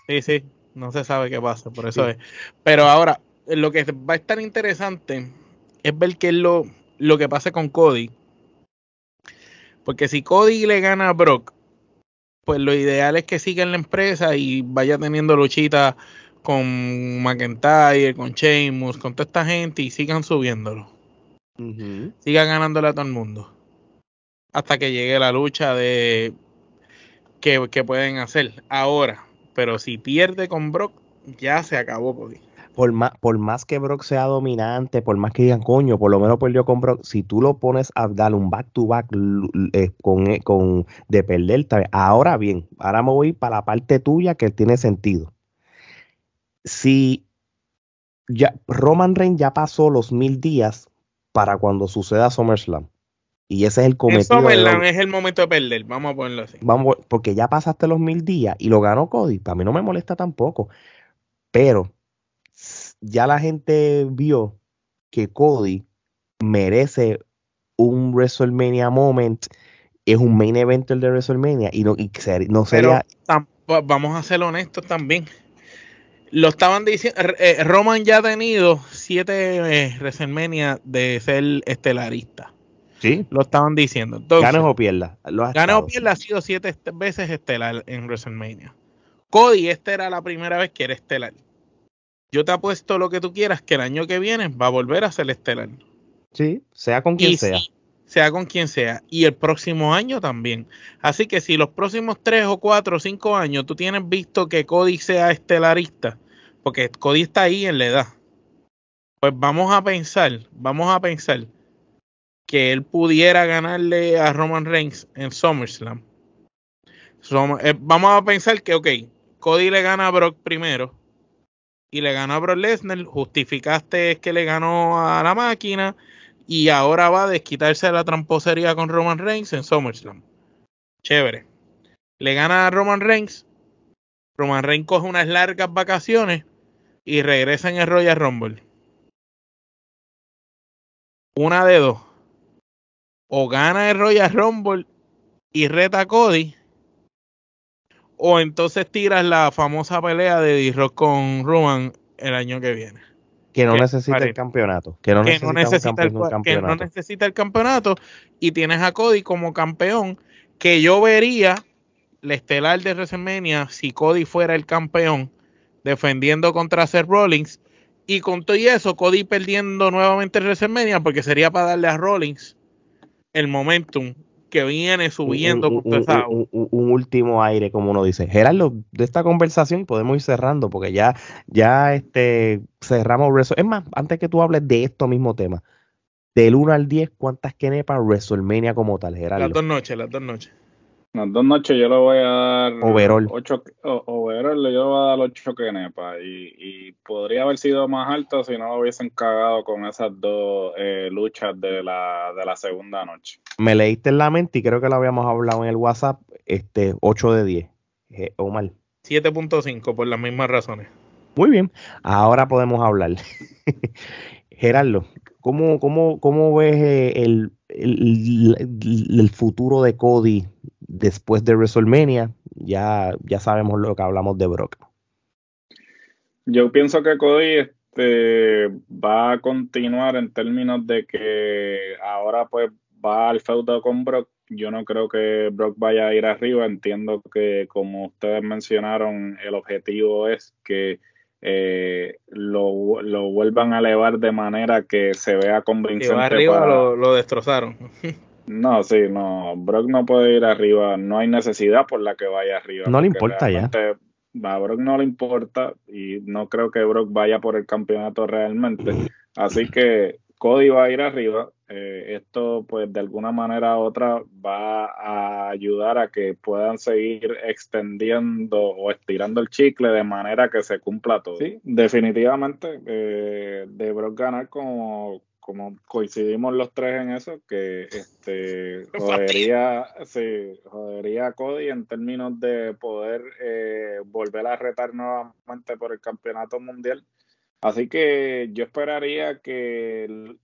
Sí, sí, no se sabe qué pasa, por eso es. Pero ahora, lo que va a estar interesante es ver qué es lo, lo que pasa con Cody. Porque si Cody le gana a Brock, pues lo ideal es que siga en la empresa y vaya teniendo luchitas con McIntyre, con Sheamus, con toda esta gente y sigan subiéndolo. Siga ganándole a todo el mundo. Hasta que llegue la lucha de que, pueden hacer ahora. Pero si pierde con Brock, ya se acabó. Por más, por más que Brock sea dominante, por más que digan, coño, por lo menos perdió con Brock, si tú lo pones a darle un back-to-back eh, con, eh, con, de perder, ahora bien, ahora me voy para la parte tuya que tiene sentido. Si ya Roman Reigns ya pasó los mil días para cuando suceda SummerSlam. Y ese es el cometido. SummerSlam es el momento de perder, vamos a ponerlo así. Vamos, porque ya pasaste los mil días y lo ganó Cody. Para mí no me molesta tampoco. Pero ya la gente vio que Cody merece un WrestleMania moment, es un main event de WrestleMania y no, y no sería. vamos a ser honestos también. Lo estaban diciendo, eh, Roman ya ha tenido siete eh, WrestleMania de ser estelarista. Sí. Lo estaban diciendo. Ganes o pierdas. Ganes o pierdas ha sido siete veces estelar en WrestleMania. Cody, esta era la primera vez que era estelar. Yo te apuesto lo que tú quieras que el año que viene va a volver a ser estelar. Sí, sea con quien sea. sea con quien sea. Y el próximo año también. Así que si los próximos tres o cuatro o cinco años tú tienes visto que Cody sea estelarista, porque Cody está ahí en la edad, pues vamos a pensar, vamos a pensar que él pudiera ganarle a Roman Reigns en SummerSlam. Eh, vamos a pensar que, ok, Cody le gana a Brock primero y le ganó a Brock Lesnar, justificaste que le ganó a la máquina y ahora va a desquitarse la tramposería con Roman Reigns en SummerSlam. Chévere. Le gana a Roman Reigns. Roman Reigns coge unas largas vacaciones y regresa en el Royal Rumble. Una de dos. O gana el Royal Rumble y reta a Cody o entonces tiras la famosa pelea de D-Rock con Roman el año que viene. Que no necesita el campeonato. Que no, necesita, el, campeonato. que no necesita el campeonato. Y tienes a Cody como campeón. Que yo vería la estelar de WrestleMania si Cody fuera el campeón defendiendo contra Seth Rollins. Y con todo y eso, Cody perdiendo nuevamente WrestleMania porque sería para darle a Rollins el momentum que viene subiendo. Un, último aire, como uno dice. Gerardo, de esta conversación podemos ir cerrando, porque ya, ya este, cerramos. Es más, antes que tú hables de esto mismo tema, del 1 al 10, ¿cuántas para WrestleMania como tal, Gerardo? Las dos noches, las dos noches. Las dos noches yo le voy a dar. Overall. Ocho, overall yo le voy a dar 8 kenepas. Y, y podría haber sido más alto si no lo hubiesen cagado con esas dos eh, luchas de la, de la segunda noche. Me leíste en la mente y creo que lo habíamos hablado en el WhatsApp. Este, 8 de 10. Eh, Omar. 7.5 por las mismas razones. Muy bien. Ahora podemos hablar. Gerardo, ¿cómo, cómo, cómo ves eh, el, el, futuro de Cody después de WrestleMania, ya, ya sabemos lo que hablamos de Brock. Yo pienso que Cody este, va a continuar en términos de que ahora pues va al feudo con Brock yo no creo que Brock vaya a ir arriba. Entiendo que, como ustedes mencionaron, el objetivo es que eh, lo, lo, vuelvan a elevar de manera que se vea convincente. Que arriba lo, lo, destrozaron. no, sí, no. Brock no puede ir arriba. No hay necesidad por la que vaya arriba. No le importa ya. A Brock no le importa y no creo que Brock vaya por el campeonato realmente. Así que Cody va a ir arriba. Eh, esto, pues, de alguna manera u otra va a ayudar a que puedan seguir extendiendo o estirando el chicle de manera que se cumpla todo. Sí, definitivamente, eh, de Brock ganar como, como coincidimos los tres en eso, que este jodería, sí, jodería a Cody en términos de poder eh, volver a retar nuevamente por el campeonato mundial. Así que yo esperaría que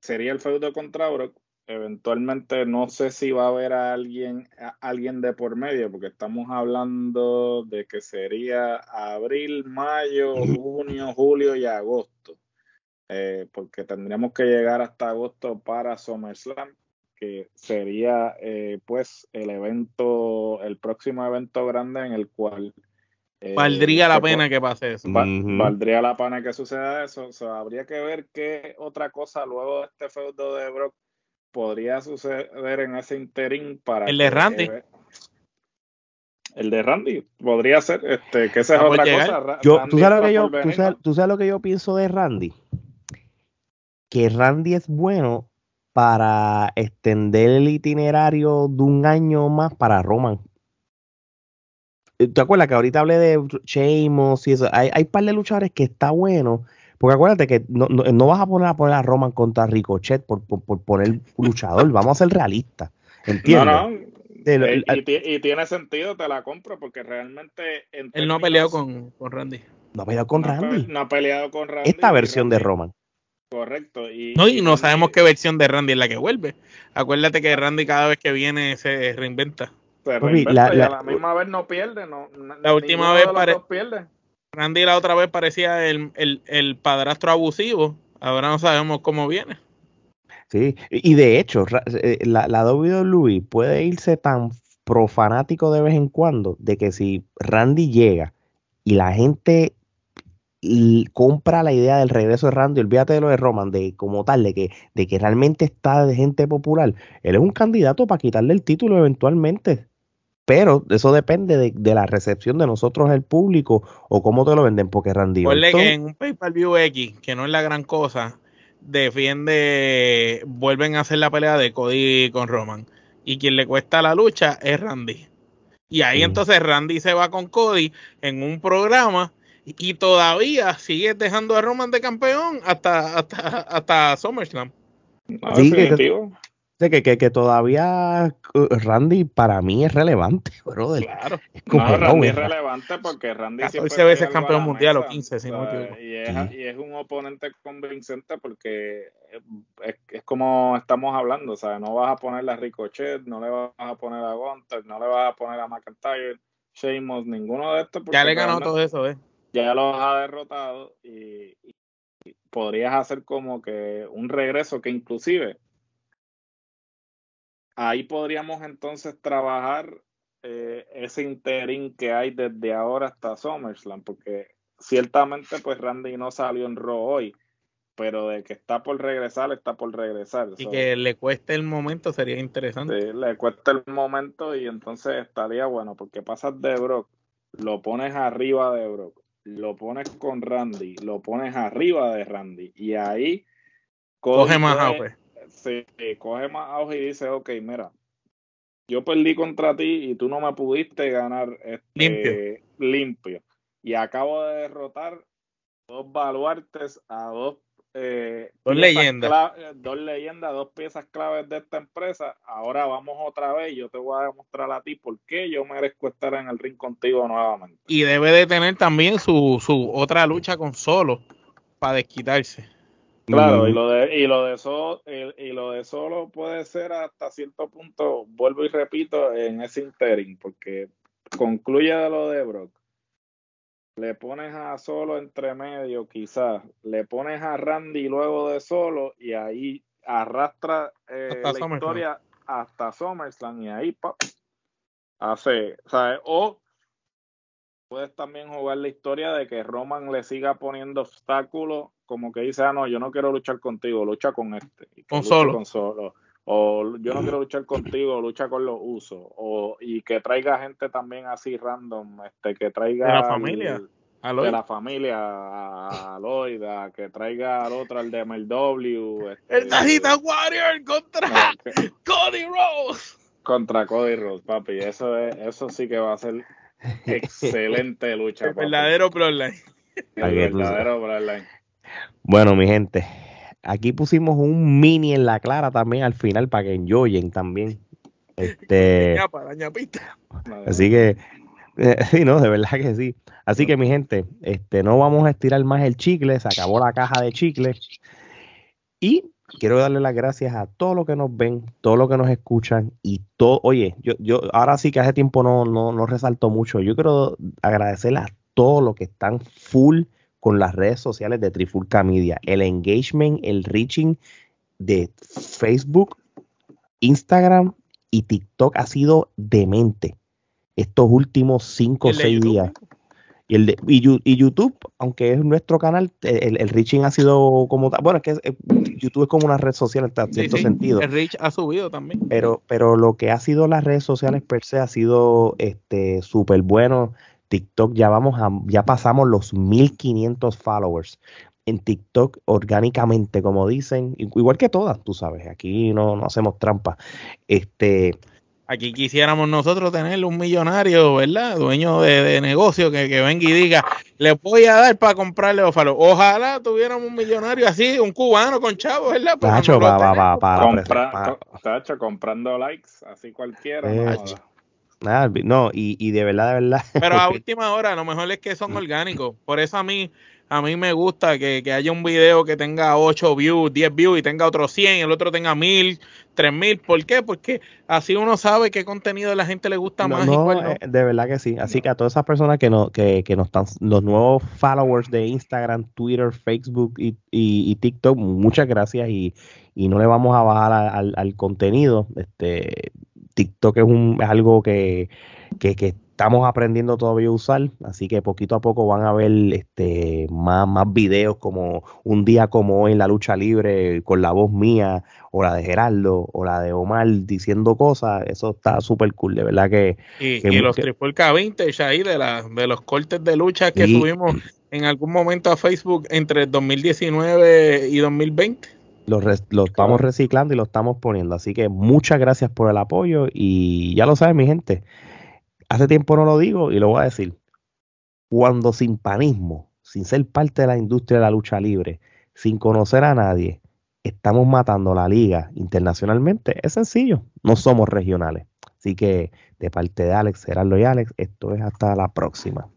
sería el feudo contra Brock. Eventualmente no sé si va a haber a alguien, alguien de por medio, porque estamos hablando de que sería abril, mayo, junio, julio y agosto. Eh, porque tendríamos que llegar hasta agosto para SummerSlam, que sería eh, pues el evento, el próximo evento grande en el cual eh, valdría la pena que pase eso. Valdría la pena que suceda eso. habría que ver qué otra cosa luego de este feudo de Brock podría suceder en ese interín para. El de Randy. el de Randy podría ser, este, que esa es otra cosa. Yo, ¿tú, sabes lo que yo, tú, sabes, lo que yo pienso de Randy? Que Randy es bueno para extender el itinerario de un año más para Roman. ¿Te acuerdas que ahorita hablé de Sheamus y eso? Hay, hay un par de luchadores que está bueno. Porque acuérdate que no, no, vas a poner a poner a Roman contra Ricochet por, por, por poner luchador. Vamos a ser realistas. ¿Entiendes? No, no. y, tiene sentido, te la compro, porque realmente. Él no ha peleado con, con, Randy. No ha peleado con Randy. No ha peleado con Randy. Esta versión de Roman. Correcto. Y, no, y no sabemos qué versión de Randy es la que vuelve. Acuérdate que Randy cada vez que viene se reinventa la, misma vez no pierde. No, la última vez pierde. Randy la otra vez parecía el, el, el, padrastro abusivo. Ahora no sabemos cómo viene. Sí, y de hecho, eh, la, la WWE puede irse tan profanático de vez en cuando de que si Randy llega y la gente compra la idea del regreso de Randy, olvídate de lo de Roman, de como tal, de que, de que realmente está de gente popular, él es un candidato para quitarle el título eventualmente. Pero eso depende de, la recepción de nosotros, el público, o cómo te lo venden, porque Randy que en un pay-per-view X, que no es la gran cosa, defiende, vuelven a hacer la pelea de Cody con Roman. Y quien le cuesta la lucha es Randy. Y ahí entonces Randy se va con Cody en un programa y todavía sigue dejando a Roman de campeón hasta, hasta, hasta SummerSlam. sí, que, que, que, todavía uh, Randy para mí es relevante, brother. Claro. Es no, Randy es relevante porque Randy 14 veces campeón mundial o 15, si no y, es, y es un oponente convincente porque es, es, como estamos hablando, o sea, no vas a poner a Ricochet, no le vas a poner a Gunter, no le vas a poner a McIntyre, Sheamus, ninguno de estos. Ya le ganó todo eso, ¿eh? Ya los ha derrotado y, y podrías hacer como que un regreso que inclusive ahí podríamos entonces trabajar eh, ese interín que hay desde ahora hasta SummerSlam, porque ciertamente pues Randy no salió en Raw hoy, pero de que está por regresar, está por regresar. Y que le cueste el momento sería interesante. Sí, le cuesta el momento y entonces estaría bueno, porque pasas de Brock, lo pones arriba de Brock, lo pones con Randy, lo pones arriba de Randy, y ahí coge más se coge más auge y dice, ok, mira, yo perdí contra ti y tú no me pudiste ganar este, limpio. Y acabo de derrotar dos baluartes a dos eh, dos leyendas. dos leyendas, dos piezas claves de esta empresa. Ahora vamos otra vez yo te voy a demostrar a ti por qué yo merezco estar en el ring contigo nuevamente. Y debe de tener también su, su otra lucha con solo para desquitarse. Claro, y lo de y lo de solo y, lo de solo puede ser hasta cierto punto, vuelvo y repito, en ese interim, porque concluye de lo de Brock. Le pones a solo entre medio, quizás, le pones a Randy luego de solo y ahí arrastra eh, la historia hasta SummerSlam y ahí pop, hace, ¿sabes? O puedes también jugar la historia de que Roman le siga poniendo obstáculos, como que dice, ah, no, yo no quiero luchar contigo, lucha con este. con solo. Con solo. O yo no quiero luchar contigo, lucha con los usos. O, y que traiga gente también así random, este, que traiga... De la familia. de la familia a Lloyd, que traiga al otro, al de MLW. Este, el Tajita Warrior contra Cody Rose. Contra Cody Rose, papi. Eso, es, eso sí que va a ser Excelente lucha. El verdadero Bloodline. El verdadero Bloodline. Bueno, mi gente, aquí pusimos un mini en la clara también al final para que enjoyen también. Este, así que, eh, sí, no, de verdad que sí. Así que, mi gente, este, no vamos a estirar más el chicle, se acabó la caja de chicle. Y quiero darle las gracias a todos los que nos ven, todos los que nos escuchan y todo. Oye, yo, yo ahora sí que hace tiempo no, no, no resalto mucho. Yo quiero agradecerle a todos los que están full con las redes sociales de Trifulca Media. El engagement, el reaching de Facebook, Instagram y TikTok ha sido demente estos últimos cinco o seis días. Y, el de, y, YouTube, aunque es nuestro canal, el, el reaching ha sido como bueno, es que YouTube es como una red social en cierto sentido. El reach ha subido también. Pero, pero lo que ha sido las redes sociales per se ha sido este súper bueno. TikTok ya vamos a, ya pasamos los 1500 followers en TikTok orgánicamente, como dicen, igual que todas, tú sabes, aquí no, no hacemos trampa. Este, Aquí quisiéramos nosotros tener un millonario, ¿verdad? Dueño de, negocio que, venga y diga, le voy a dar para comprarle ófalo. Ojalá tuviéramos un millonario así, un cubano con chavos, ¿verdad? Tacho, va, para, Tacho, comprando likes, así cualquiera. Eh, no, y, y de verdad, de verdad. Pero a última hora, lo mejor es que son orgánicos. Por eso a mí, a mí me gusta que, haya un video que tenga 8 views, 10 views y tenga otros 100, el otro tenga 1000, 3000. ¿Por qué? Porque así uno sabe qué contenido a la gente le gusta más. Eh, de verdad que sí. Así que a todas esas personas que no, que, que no están, los nuevos followers de Instagram, Twitter, Facebook y, TikTok, muchas gracias y, no le vamos a bajar al, al contenido. Este, TikTok es, un, es algo que, que, que estamos aprendiendo todavía a usar, así que poquito a poco van a ver este más, más videos como un día como hoy en la lucha libre con la voz mía o la de Gerardo o la de Omar diciendo cosas, eso está súper cool, de verdad que... Y, los Triple K Vintage ahí de, la, de los cortes de lucha que tuvimos en algún momento a Facebook entre 2019 y 2020. Los, los estamos reciclando y lo estamos poniendo, así que muchas gracias por el apoyo y ya lo saben mi gente hace tiempo no lo digo y lo voy a decir. Cuando sin panismo, sin ser parte de la industria de la lucha libre, sin conocer a nadie, estamos matando la liga internacionalmente, es sencillo, no somos regionales. Así que de parte de Alex, Gerardo y Alex, esto es hasta la próxima.